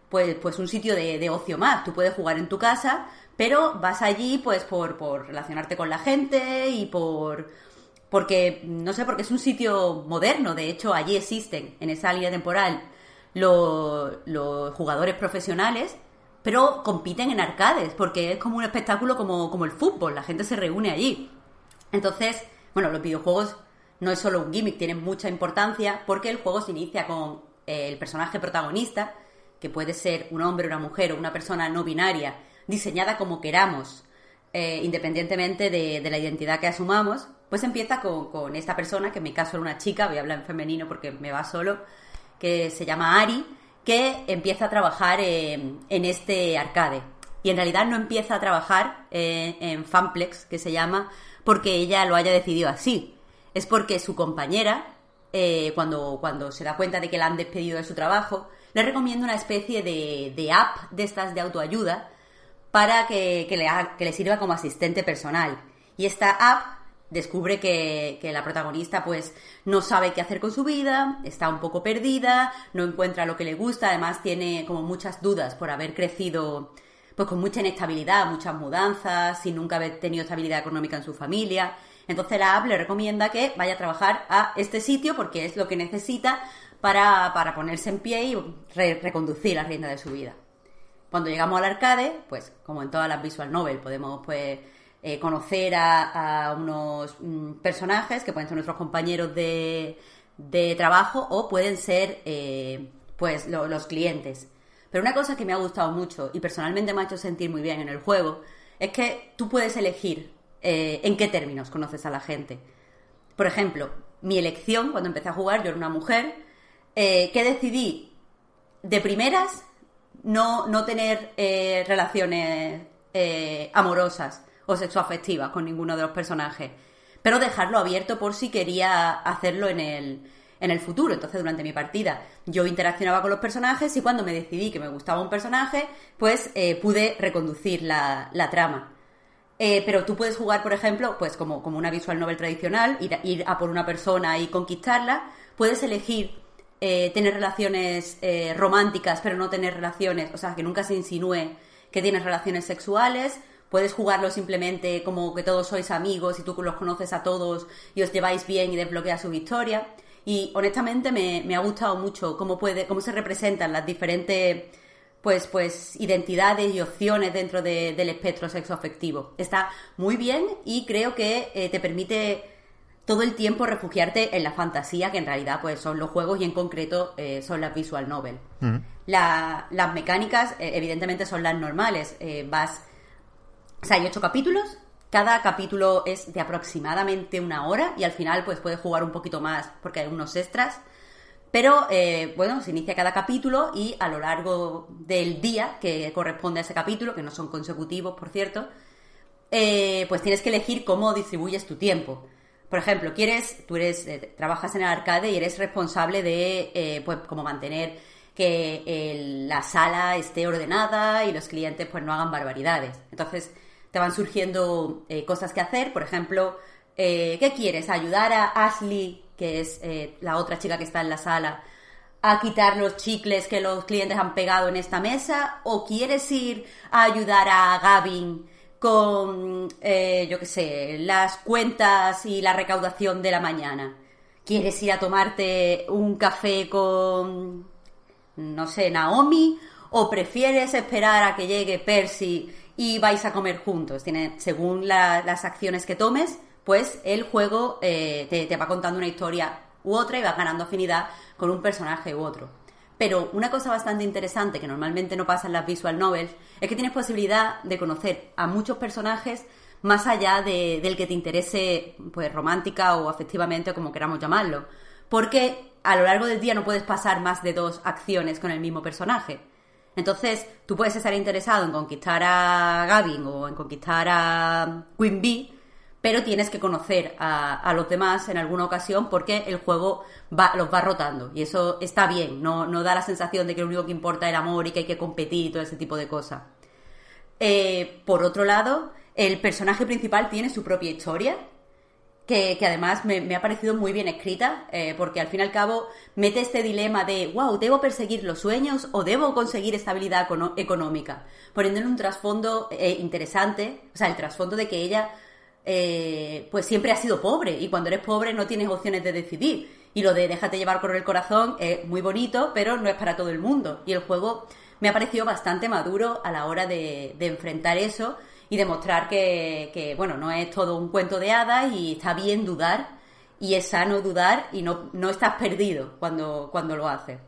pues, pues un sitio de, ocio más. Tú puedes jugar en tu casa, pero vas allí pues por, por relacionarte con la gente y por porque no sé porque es un sitio moderno de hecho allí existen en esa línea temporal los, jugadores profesionales, pero compiten en arcades, porque es como un espectáculo como, como el fútbol, la gente se reúne allí. Entonces, bueno, los videojuegos no es solo un gimmick, tienen mucha importancia porque el juego se inicia con el personaje protagonista, que puede ser un hombre, una mujer o una persona no binaria, diseñada como queramos, eh, independientemente de, la identidad que asumamos, pues empieza con, con, esta persona, que en mi caso era una chica, voy a hablar en femenino porque me va solo, que se llama Ari, que empieza a trabajar en, este arcade. Y en realidad no empieza a trabajar en Fanplex, que se llama, porque ella lo haya decidido así. Es porque su compañera, eh, cuando, cuando se da cuenta de que la han despedido de su trabajo, le recomienda una especie de, de app de estas de autoayuda para que, que, le, que le sirva como asistente personal. Y esta app descubre que, la protagonista pues no sabe qué hacer con su vida, está un poco perdida, no encuentra lo que le gusta, además tiene como muchas dudas por haber crecido pues con mucha inestabilidad, muchas mudanzas, sin nunca haber tenido estabilidad económica en su familia. Entonces la app le recomienda que vaya a trabajar a este sitio porque es lo que necesita para, ponerse en pie y reconducir la rienda de su vida. Cuando llegamos al arcade, pues como en todas las visual novel podemos pues eh, conocer a, unos mm, personajes que pueden ser nuestros compañeros de, trabajo o pueden ser eh, pues los clientes. Pero una cosa que me ha gustado mucho y personalmente me ha hecho sentir muy bien en el juego es que tú puedes elegir eh, en qué términos conoces a la gente. Por ejemplo, mi elección cuando empecé a jugar, yo era una mujer, que decidí de primeras no, no tener relaciones amorosas o sexoafectivas con ninguno de los personajes, pero dejarlo abierto por si quería hacerlo en el, en el futuro. Entonces, durante mi partida, yo interaccionaba con los personajes y cuando me decidí que me gustaba un personaje, pues eh, pude reconducir la, trama. Eh, pero tú puedes jugar, por ejemplo, pues como, como una visual novel tradicional, ir, ir, a por una persona y conquistarla. Puedes elegir eh, tener relaciones románticas, pero no tener relaciones, o sea, que nunca se insinúe que tienes relaciones sexuales. Puedes jugarlo simplemente como que todos sois amigos y tú los conoces a todos y os lleváis bien y desbloqueas su historia. Y honestamente me, ha gustado mucho cómo, puede, cómo se representan las diferentes pues, pues identidades y opciones dentro de- del espectro sexoafectivo. Está muy bien y creo que eh, te permite todo el tiempo refugiarte en la fantasía, que en realidad pues son los juegos y en concreto eh, son las visual novel. La- las mecánicas, eh, evidentemente, son las normales. Vas. O sea, hay ocho capítulos. Cada capítulo es de aproximadamente una hora y al final pues puedes jugar un poquito más porque hay unos extras. Pero eh, bueno, se inicia cada capítulo y a lo largo del día que corresponde a ese capítulo, que no son consecutivos, por cierto, eh, pues tienes que elegir cómo distribuyes tu tiempo. Por ejemplo, quieres, tú eres, eh, trabajas en el arcade y eres responsable de, pues, como mantener que la sala esté ordenada y los clientes, pues, no hagan barbaridades. Entonces, te van surgiendo cosas que hacer. Por ejemplo, ¿qué quieres? ¿Ayudar a Ashley, que es eh, la otra chica que está en la sala, a quitar los chicles que los clientes han pegado en esta mesa? ¿O quieres ir a ayudar a Gavin con, eh, yo qué sé, las cuentas y la recaudación de la mañana? ¿Quieres ir a tomarte un café con, no sé, Naomi? ¿O prefieres esperar a que llegue Percy y vais a comer juntos? Tiene, según la- las acciones que tomes, pues el juego eh, te, va contando una historia u otra y vas ganando afinidad con un personaje u otro. Pero una cosa bastante interesante que normalmente no pasa en las visual novels es que tienes posibilidad de conocer a muchos personajes más allá de- del que te interese pues romántica o afectivamente o como queramos llamarlo. Porque a lo largo del día no puedes pasar más de dos acciones con el mismo personaje. Entonces, tú puedes estar interesado en conquistar a Gavin o en conquistar a Queen Bee, pero tienes que conocer a, los demás en alguna ocasión porque el juego va, los va rotando y eso está bien, no, da la sensación de que lo único que importa es el amor y que hay que competir y todo ese tipo de cosas. Eh, por otro lado, el personaje principal tiene su propia historia, que, además me, ha parecido muy bien escrita, eh, porque al fin y al cabo mete este dilema de, wow, ¿debo perseguir los sueños o debo conseguir estabilidad económica? Poniéndole un trasfondo eh, interesante, o sea, el trasfondo de que ella eh, pues siempre ha sido pobre y cuando eres pobre no tienes opciones de decidir. Y lo de déjate llevar por el corazón es muy bonito, pero no es para todo el mundo. Y el juego me ha parecido bastante maduro a la hora de, enfrentar eso y demostrar que, que, bueno, no es todo un cuento de hadas y está bien dudar y es sano dudar y no, no estás perdido cuando, cuando lo haces.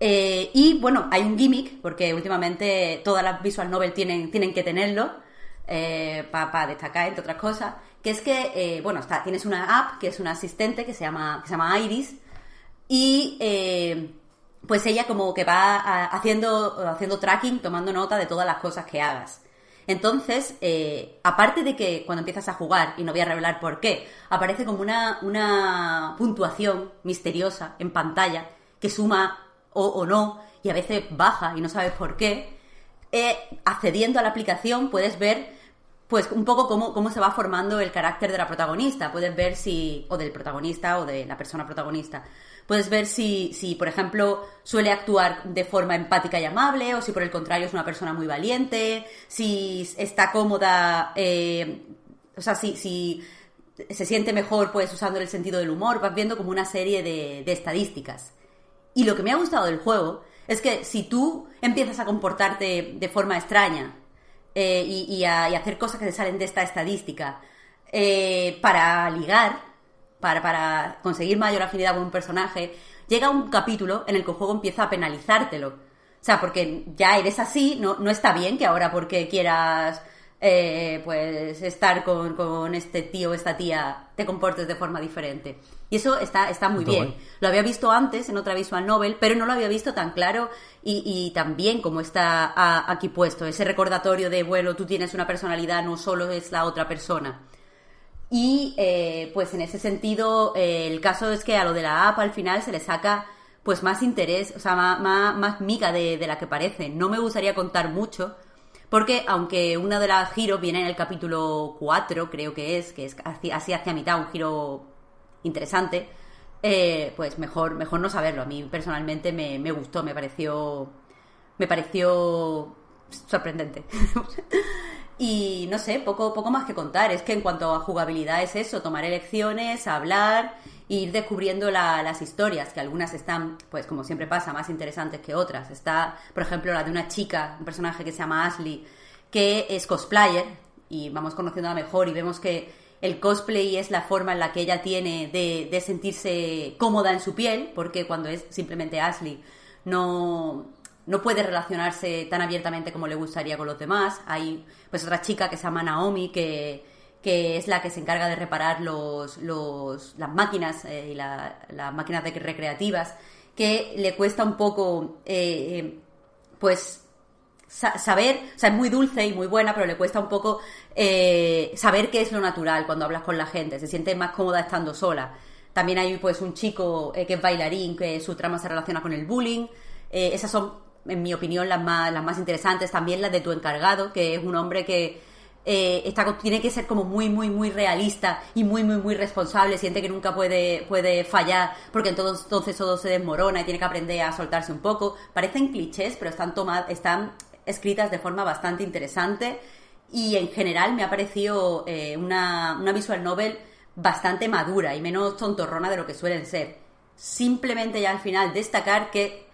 Eh, y bueno, hay un gimmick, porque últimamente todas las visual novel tienen, tienen que tenerlo, para destacar, entre otras cosas, que es que, eh, bueno, está, tienes una app que es una asistente que se llama, que se llama Iris, y eh, pues ella como que va haciendo, haciendo tracking, tomando nota de todas las cosas que hagas. Entonces, eh, aparte de que cuando empiezas a jugar, y no voy a revelar por qué, aparece como una, una puntuación misteriosa en pantalla que suma o, o no, y a veces baja y no sabes por qué, eh, accediendo a la aplicación puedes ver pues un poco cómo, cómo se va formando el carácter de la protagonista. Puedes ver si, o del protagonista o de la persona protagonista. Puedes ver si, si, por ejemplo, suele actuar de forma empática y amable, o si por el contrario es una persona muy valiente, si está cómoda, eh, o sea, si, si se siente mejor pues usando el sentido del humor, vas viendo como una serie de, de estadísticas. Y lo que me ha gustado del juego es que si tú empiezas a comportarte de forma extraña eh, y, a, hacer cosas que se salen de esta estadística eh, para ligar, para, para conseguir mayor afinidad con un personaje, llega un capítulo en el que el juego empieza a penalizártelo. O sea, porque ya eres así, no, no está bien que ahora porque quieras eh, pues estar con, con este tío o esta tía te comportes de forma diferente. Y eso está, está muy bien. Lo había visto antes en otra visual novel, pero no lo había visto tan claro y, y tan bien como está a- aquí puesto. Ese recordatorio de, bueno, tú tienes una personalidad, no solo es la otra persona. Y eh, pues en ese sentido, eh, el caso es que a lo de la app al final se le saca pues más interés, o sea, más, más, más miga de, de la que parece. No me gustaría contar mucho, porque aunque una de las giros viene en el capítulo 4, creo que es, que es así, hacia mitad, un giro interesante, eh, pues mejor, mejor no saberlo. A mí personalmente me, me gustó, me pareció, me pareció sorprendente. [LAUGHS] Y no sé, poco, poco más que contar. Es que en cuanto a jugabilidad es eso, tomar elecciones, hablar e ir descubriendo la- las historias, que algunas están, pues como siempre pasa, más interesantes que otras. Está, por ejemplo, la de una chica, un personaje que se llama Ashley, que es cosplayer, y vamos conociéndola mejor y vemos que el cosplay es la forma en la que ella tiene de, de sentirse cómoda en su piel, porque cuando es simplemente Ashley no, no puede relacionarse tan abiertamente como le gustaría con los demás. Hay pues otra chica que se llama Naomi que, que es la que se encarga de reparar los, los, las máquinas eh, y la- las máquinas recreativas, que le cuesta un poco eh, eh, pues sa- saber, o sea, es muy dulce y muy buena, pero le cuesta un poco saber qué es lo natural cuando hablas con la gente, se siente más cómoda estando sola. También hay pues un chico que es bailarín, que su trama se relaciona con el bullying. Esas son, en mi opinión, las más, las más interesantes. También las de tu encargado, que es un hombre que eh, tiene que ser como muy, muy, muy realista y muy, muy, muy responsable. Siente que nunca puede, puede fallar porque entonces, entonces todo se desmorona y tiene que aprender a soltarse un poco. Parecen clichés, pero están, toma- están escritas de forma bastante interesante y en general me ha parecido eh, una, una visual novel bastante madura y menos tontorrona de lo que suelen ser. Simplemente ya al final destacar que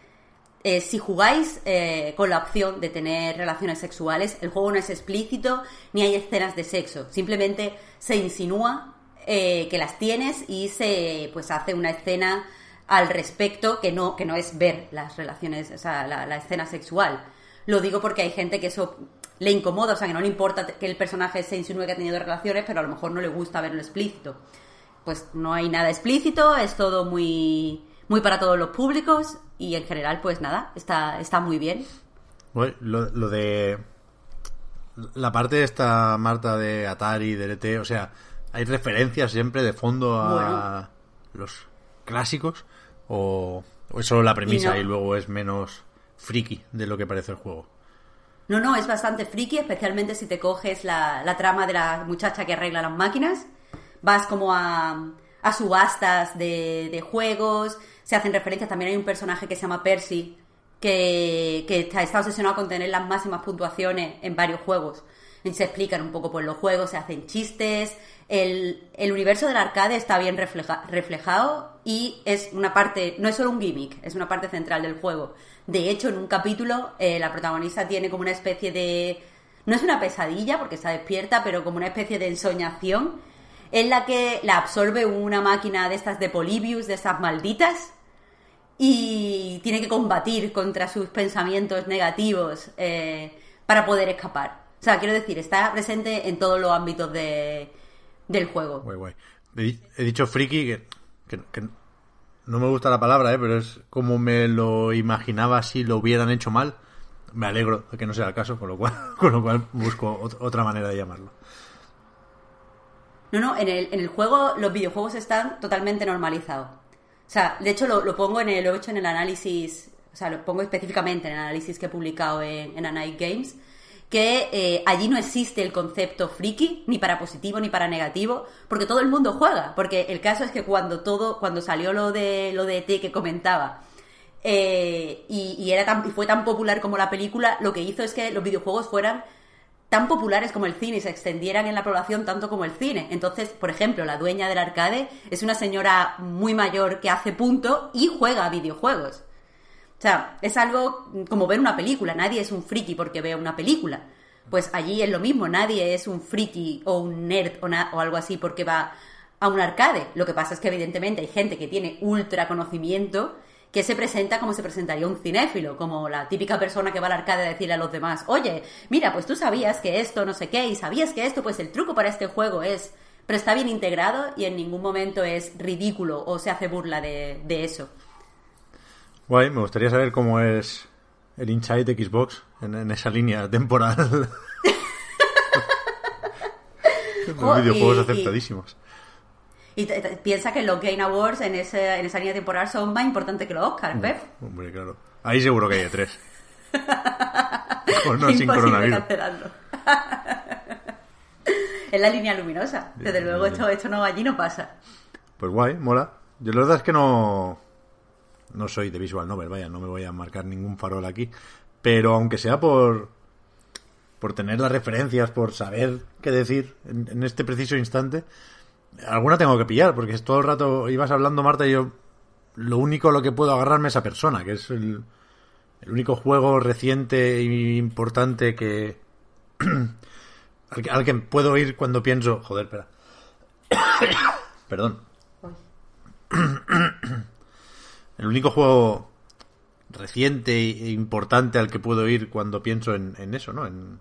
eh, si jugáis eh, con la opción de tener relaciones sexuales, el juego no es explícito ni hay escenas de sexo. Simplemente se insinúa eh, que las tienes y se pues hace una escena al respecto que no, que no es ver las relaciones, o sea, la, escena sexual. Lo digo porque hay gente que eso le incomoda, o sea, que no le importa que el personaje se insinúe que ha tenido relaciones, pero a lo mejor no le gusta verlo explícito. Pues no hay nada explícito, es todo muy, muy para todos los públicos y en general, pues nada, está, está muy bien. Bueno, lo, lo de la parte de esta Marta de Atari, de LT, o sea, hay referencias siempre de fondo a los clásicos o, o es solo la premisa Y y, luego es menos friki de lo que parece el juego. No, no, es bastante friki, especialmente si te coges la, la trama de la muchacha que arregla las máquinas. Vas como a, a subastas de, de juegos, se hacen referencias. También hay un personaje que se llama Percy, que, que está, obsesionado con tener las máximas puntuaciones en varios juegos. Y se explican un poco por los juegos, se hacen chistes. El, el universo del arcade está bien refleja- reflejado y es una parte, no es solo un gimmick, es una parte central del juego. De hecho, en un capítulo, eh, la protagonista tiene como una especie de. No es una pesadilla porque está despierta, pero como una especie de ensoñación en la que la absorbe una máquina de estas de Polybius, de estas malditas, y tiene que combatir contra sus pensamientos negativos eh, para poder escapar. O sea, quiero decir, está presente en todos los ámbitos de, del juego. He, di- he dicho friki, que, que- no me gusta la palabra, ¿eh? pero es como me lo imaginaba si lo hubieran hecho mal. Me alegro de que no sea el caso, con lo cual, [LAUGHS] con lo cual busco ot- otra manera de llamarlo. No, no, en el, en el juego los videojuegos están totalmente normalizados. O sea, de hecho lo, lo pongo en el, lo he hecho en el análisis, o sea, lo pongo específicamente en el análisis que he publicado en, en A Night Games, que eh, allí no existe el concepto friki, ni para positivo ni para negativo, porque todo el mundo juega. Porque el caso es que cuando todo, cuando salió lo de lo de ET que comentaba, eh, y, y era y fue tan popular como la película, lo que hizo es que los videojuegos fueran tan populares como el cine y se extendieran en la población tanto como el cine. Entonces, por ejemplo, la dueña del arcade es una señora muy mayor que hace punto y juega a videojuegos. O sea, es algo como ver una película. Nadie es un friki porque vea una película. Pues allí es lo mismo. Nadie es un friki o un nerd o, o algo así porque va a un arcade. Lo que pasa es que evidentemente hay gente que tiene ultra conocimiento que se presenta como se presentaría un cinéfilo, como la típica persona que va al arcade a decirle a los demás, oye, mira, pues tú sabías que esto no sé qué, y sabías que esto, pues el truco para este juego es, pero está bien integrado y en ningún momento es ridículo o se hace burla de, de eso. Guay, me gustaría saber cómo es el Inside de Xbox en, en esa línea temporal. [LAUGHS] Los videojuegos y- y- aceptadísimos. Y piensa que los Game Awards en, ese, en esa línea temporal son más importantes que los Oscars, Pep. Hombre, claro. Ahí seguro que hay tres. Mejor [LAUGHS] no, sin coronavirus. [LAUGHS] es la línea luminosa. Desde Bien, luego bien. esto, esto no allí no pasa. Pues guay, mola. Yo la verdad es que no. No soy de visual novel, vaya, no me voy a marcar ningún farol aquí. Pero aunque sea por. por tener las referencias, por saber qué decir en, en este preciso instante, alguna tengo que pillar, porque todo el rato ibas hablando, Marta, y yo lo único a lo que puedo agarrarme es a persona, que es el, el único juego reciente e importante que [CLEARS THROAT] al, que al que puedo ir cuando pienso, joder, espera. [COUGHS] Perdón. [COUGHS] El único juego reciente e importante al que puedo ir cuando pienso en, en eso, ¿no? En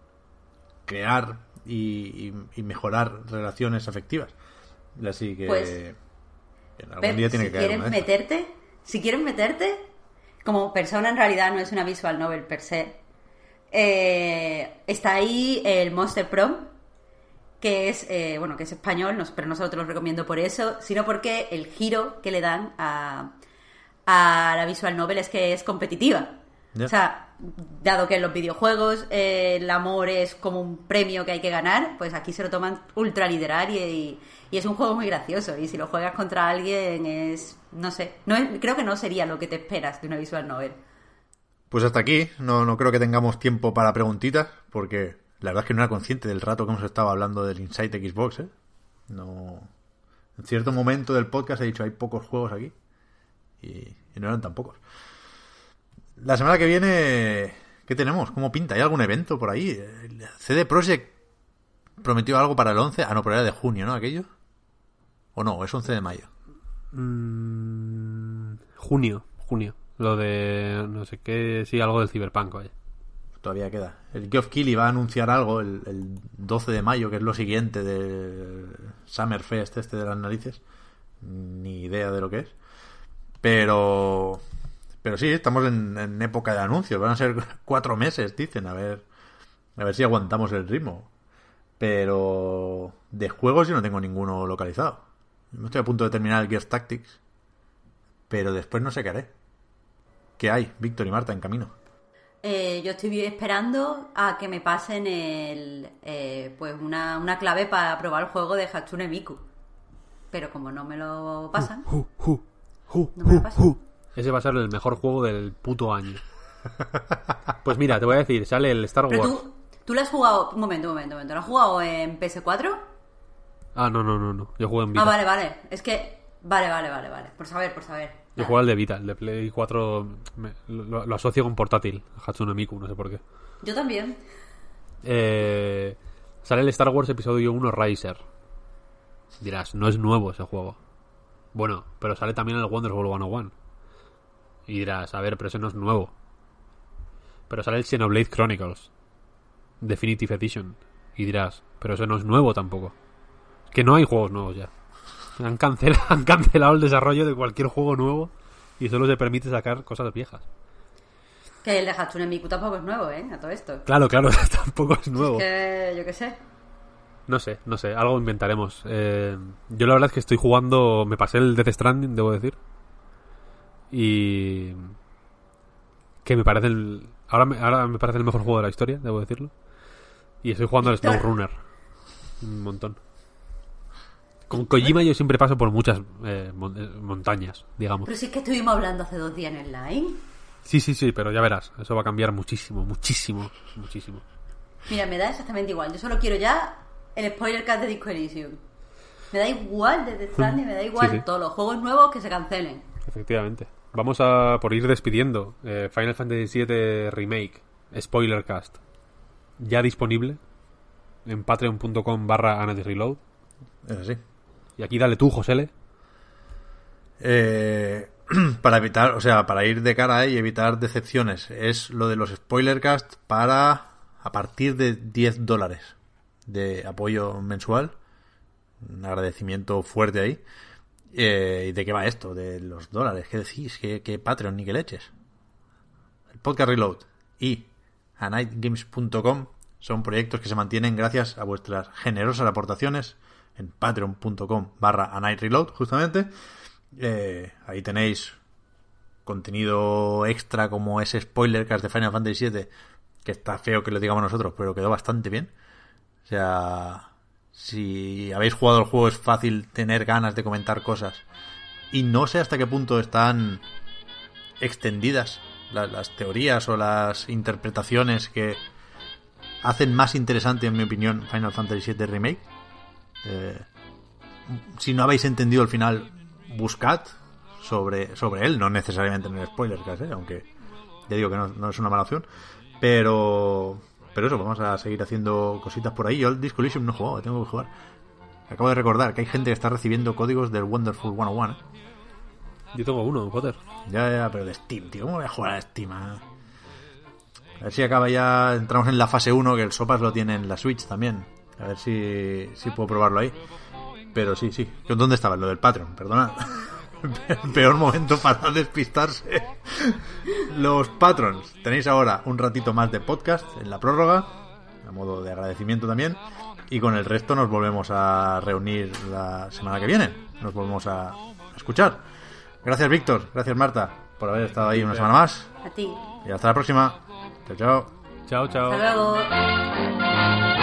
crear y, y- y mejorar relaciones afectivas. Así que Pues, algún día tiene si que caer quieres meterte, si quieres meterte, como persona en realidad no es una visual novel per se. eh, está ahí el Monster Prom, que es, eh, bueno, que es español, no- pero no solo te lo recomiendo por eso, sino porque el giro que le dan a, a la visual novel es que es competitiva. O sea, dado que en los videojuegos eh, el amor es como un premio que hay que ganar, pues aquí se lo toman ultra literal y, y- es un juego muy gracioso. Y si lo juegas contra alguien es, no sé, no es- creo que no sería lo que te esperas de una visual novel. Pues hasta aquí, no, no creo que tengamos tiempo para preguntitas, porque la verdad es que no era consciente del rato que hemos estado hablando del Insight Xbox, ¿eh? No... En cierto momento del podcast he dicho, hay pocos juegos aquí, y, y no eran tan pocos. La semana que viene, ¿qué tenemos? ¿Cómo pinta? ¿Hay algún evento por ahí? CD Projekt prometió algo para el 11, ah, no, pero era de junio, ¿no? Aquello. ¿O no? Es 11 de mayo. Mm, junio, junio. Lo de no sé qué, sí, algo del Cyberpunk, vaya. Todavía queda. El Geoff Keighley va a anunciar algo el, el 12 de mayo, que es lo siguiente del Summerfest este de las narices. Ni idea de lo que es. Pero... Pero sí, estamos en, en época de anuncios. Van a ser [LAUGHS] cuatro meses, dicen. A ver, a ver si aguantamos el ritmo. Pero... De juegos yo no tengo ninguno localizado. No estoy a punto de terminar el Gears Tactics. Pero después no sé qué haré. ¿Qué hay, Víctor y Marta, en camino? Eh, yo estoy esperando a que me pasen el, eh, pues una, una clave para probar el juego de Hatsune Miku. Pero como no me lo pasan, Hu, hu, hu, No me lo hu. Ese va a ser el mejor juego del puto año. Pues mira, te voy a decir, sale el Star Wars. tú, tú lo has jugado, un momento, un momento, un momento, ¿lo has jugado en PS4? Ah, no, no, no, no. Yo juego en Vita. Ah, vale, vale, es que, vale, vale, vale, vale, por saber, por saber. Yo juego al de Vita, el de Play 4 me- lo, lo asocio con portátil, Hatsune Miku, no sé por qué. Yo también. Eh, sale el Star Wars Episodio 1 Riser. Dirás, no es nuevo ese juego. Bueno, pero sale también el Wonderful 101. Y dirás, a ver, pero ese no es nuevo. Pero sale el Xenoblade Chronicles Definitive Edition. Y dirás, pero ese no es nuevo tampoco. Es que no hay juegos nuevos ya. Han cancelado, [LAUGHS] han cancelado el desarrollo de cualquier juego nuevo y solo se permite sacar cosas viejas. Que el de Hatsune Miku tampoco es nuevo, ¿eh? A todo esto. Claro, claro, [LAUGHS] tampoco es nuevo. Es que, yo qué sé. No sé, no sé, algo inventaremos. Eh, yo la verdad es que estoy jugando, me pasé el Death Stranding, debo decir. Y... Que me parece el... Ahora me, ahora me parece el mejor juego de la historia, debo decirlo. Y estoy jugando al. SnowRunner. [LAUGHS] Un montón. Con Kojima yo siempre paso por muchas eh, eh, montañas, digamos. Pero si es que estuvimos hablando hace dos días en el line. Sí, sí, sí, pero ya verás. Eso va a cambiar muchísimo, muchísimo, muchísimo. Mira, me da exactamente igual. Yo solo quiero ya el spoiler cast de Disco Elysium. Me da igual de Death [LAUGHS] Stranding, me da igual Sí, sí. todos los juegos nuevos que se cancelen. Efectivamente. Vamos a por ir despidiendo. eh, Final Fantasy VII Remake, Spoiler Cast, ya disponible en patreon.com barra Reload. Es así. Y aquí dale tú, Josele. Eh, [CLEARS THROAT] para evitar, o sea, para ir de cara y evitar decepciones, es lo de los spoilercast para a partir de 10 dólares de apoyo mensual. Un agradecimiento fuerte ahí. Eh, ¿Y de qué va esto? De los dólares. ¿Qué decís? ¿Qué, Patreon ni qué leches? El Podcast Reload y anightgames.com son proyectos que se mantienen gracias a vuestras generosas aportaciones en patreon.com barra anightreload justamente. Eh, ahí tenéis contenido extra como ese spoilercast de Final Fantasy VII que está feo que lo digamos nosotros, pero quedó bastante bien. O sea, si habéis jugado el juego es fácil tener ganas de comentar cosas. Y no sé hasta qué punto están extendidas la- las teorías o las interpretaciones que hacen más interesante, en mi opinión, Final Fantasy VII Remake. Eh, si no habéis entendido el final, buscad sobre, sobre él, no necesariamente en el spoiler, casi, aunque ya digo que no, no es una mala opción. Pero, pero eso, vamos a seguir haciendo cositas por ahí. Yo el Disco Elysium no he jugado, tengo que jugar. Acabo de recordar que hay gente que está recibiendo códigos del Wonderful 101. ¿eh? Yo tengo uno, Potter. Ya, ya, pero de Steam, tío. ¿Cómo voy a jugar a Steam? ah? A ver si acaba ya. Entramos en la fase 1, que el Sopas lo tiene en la Switch también. A ver si, si puedo probarlo ahí. Pero sí, sí. ¿Dónde estaba? Lo del Patreon, perdona. [LAUGHS] El [LAUGHS] peor momento para despistarse. Los patrons. Tenéis ahora un ratito más de podcast en la prórroga. A modo de agradecimiento también. Y con el resto nos volvemos a reunir la semana que viene. Nos volvemos a escuchar. Gracias, Víctor. Gracias, Marta, por haber estado ahí una semana más. A ti. Y hasta la próxima. Chao, chao. Chao, chao. Hasta luego.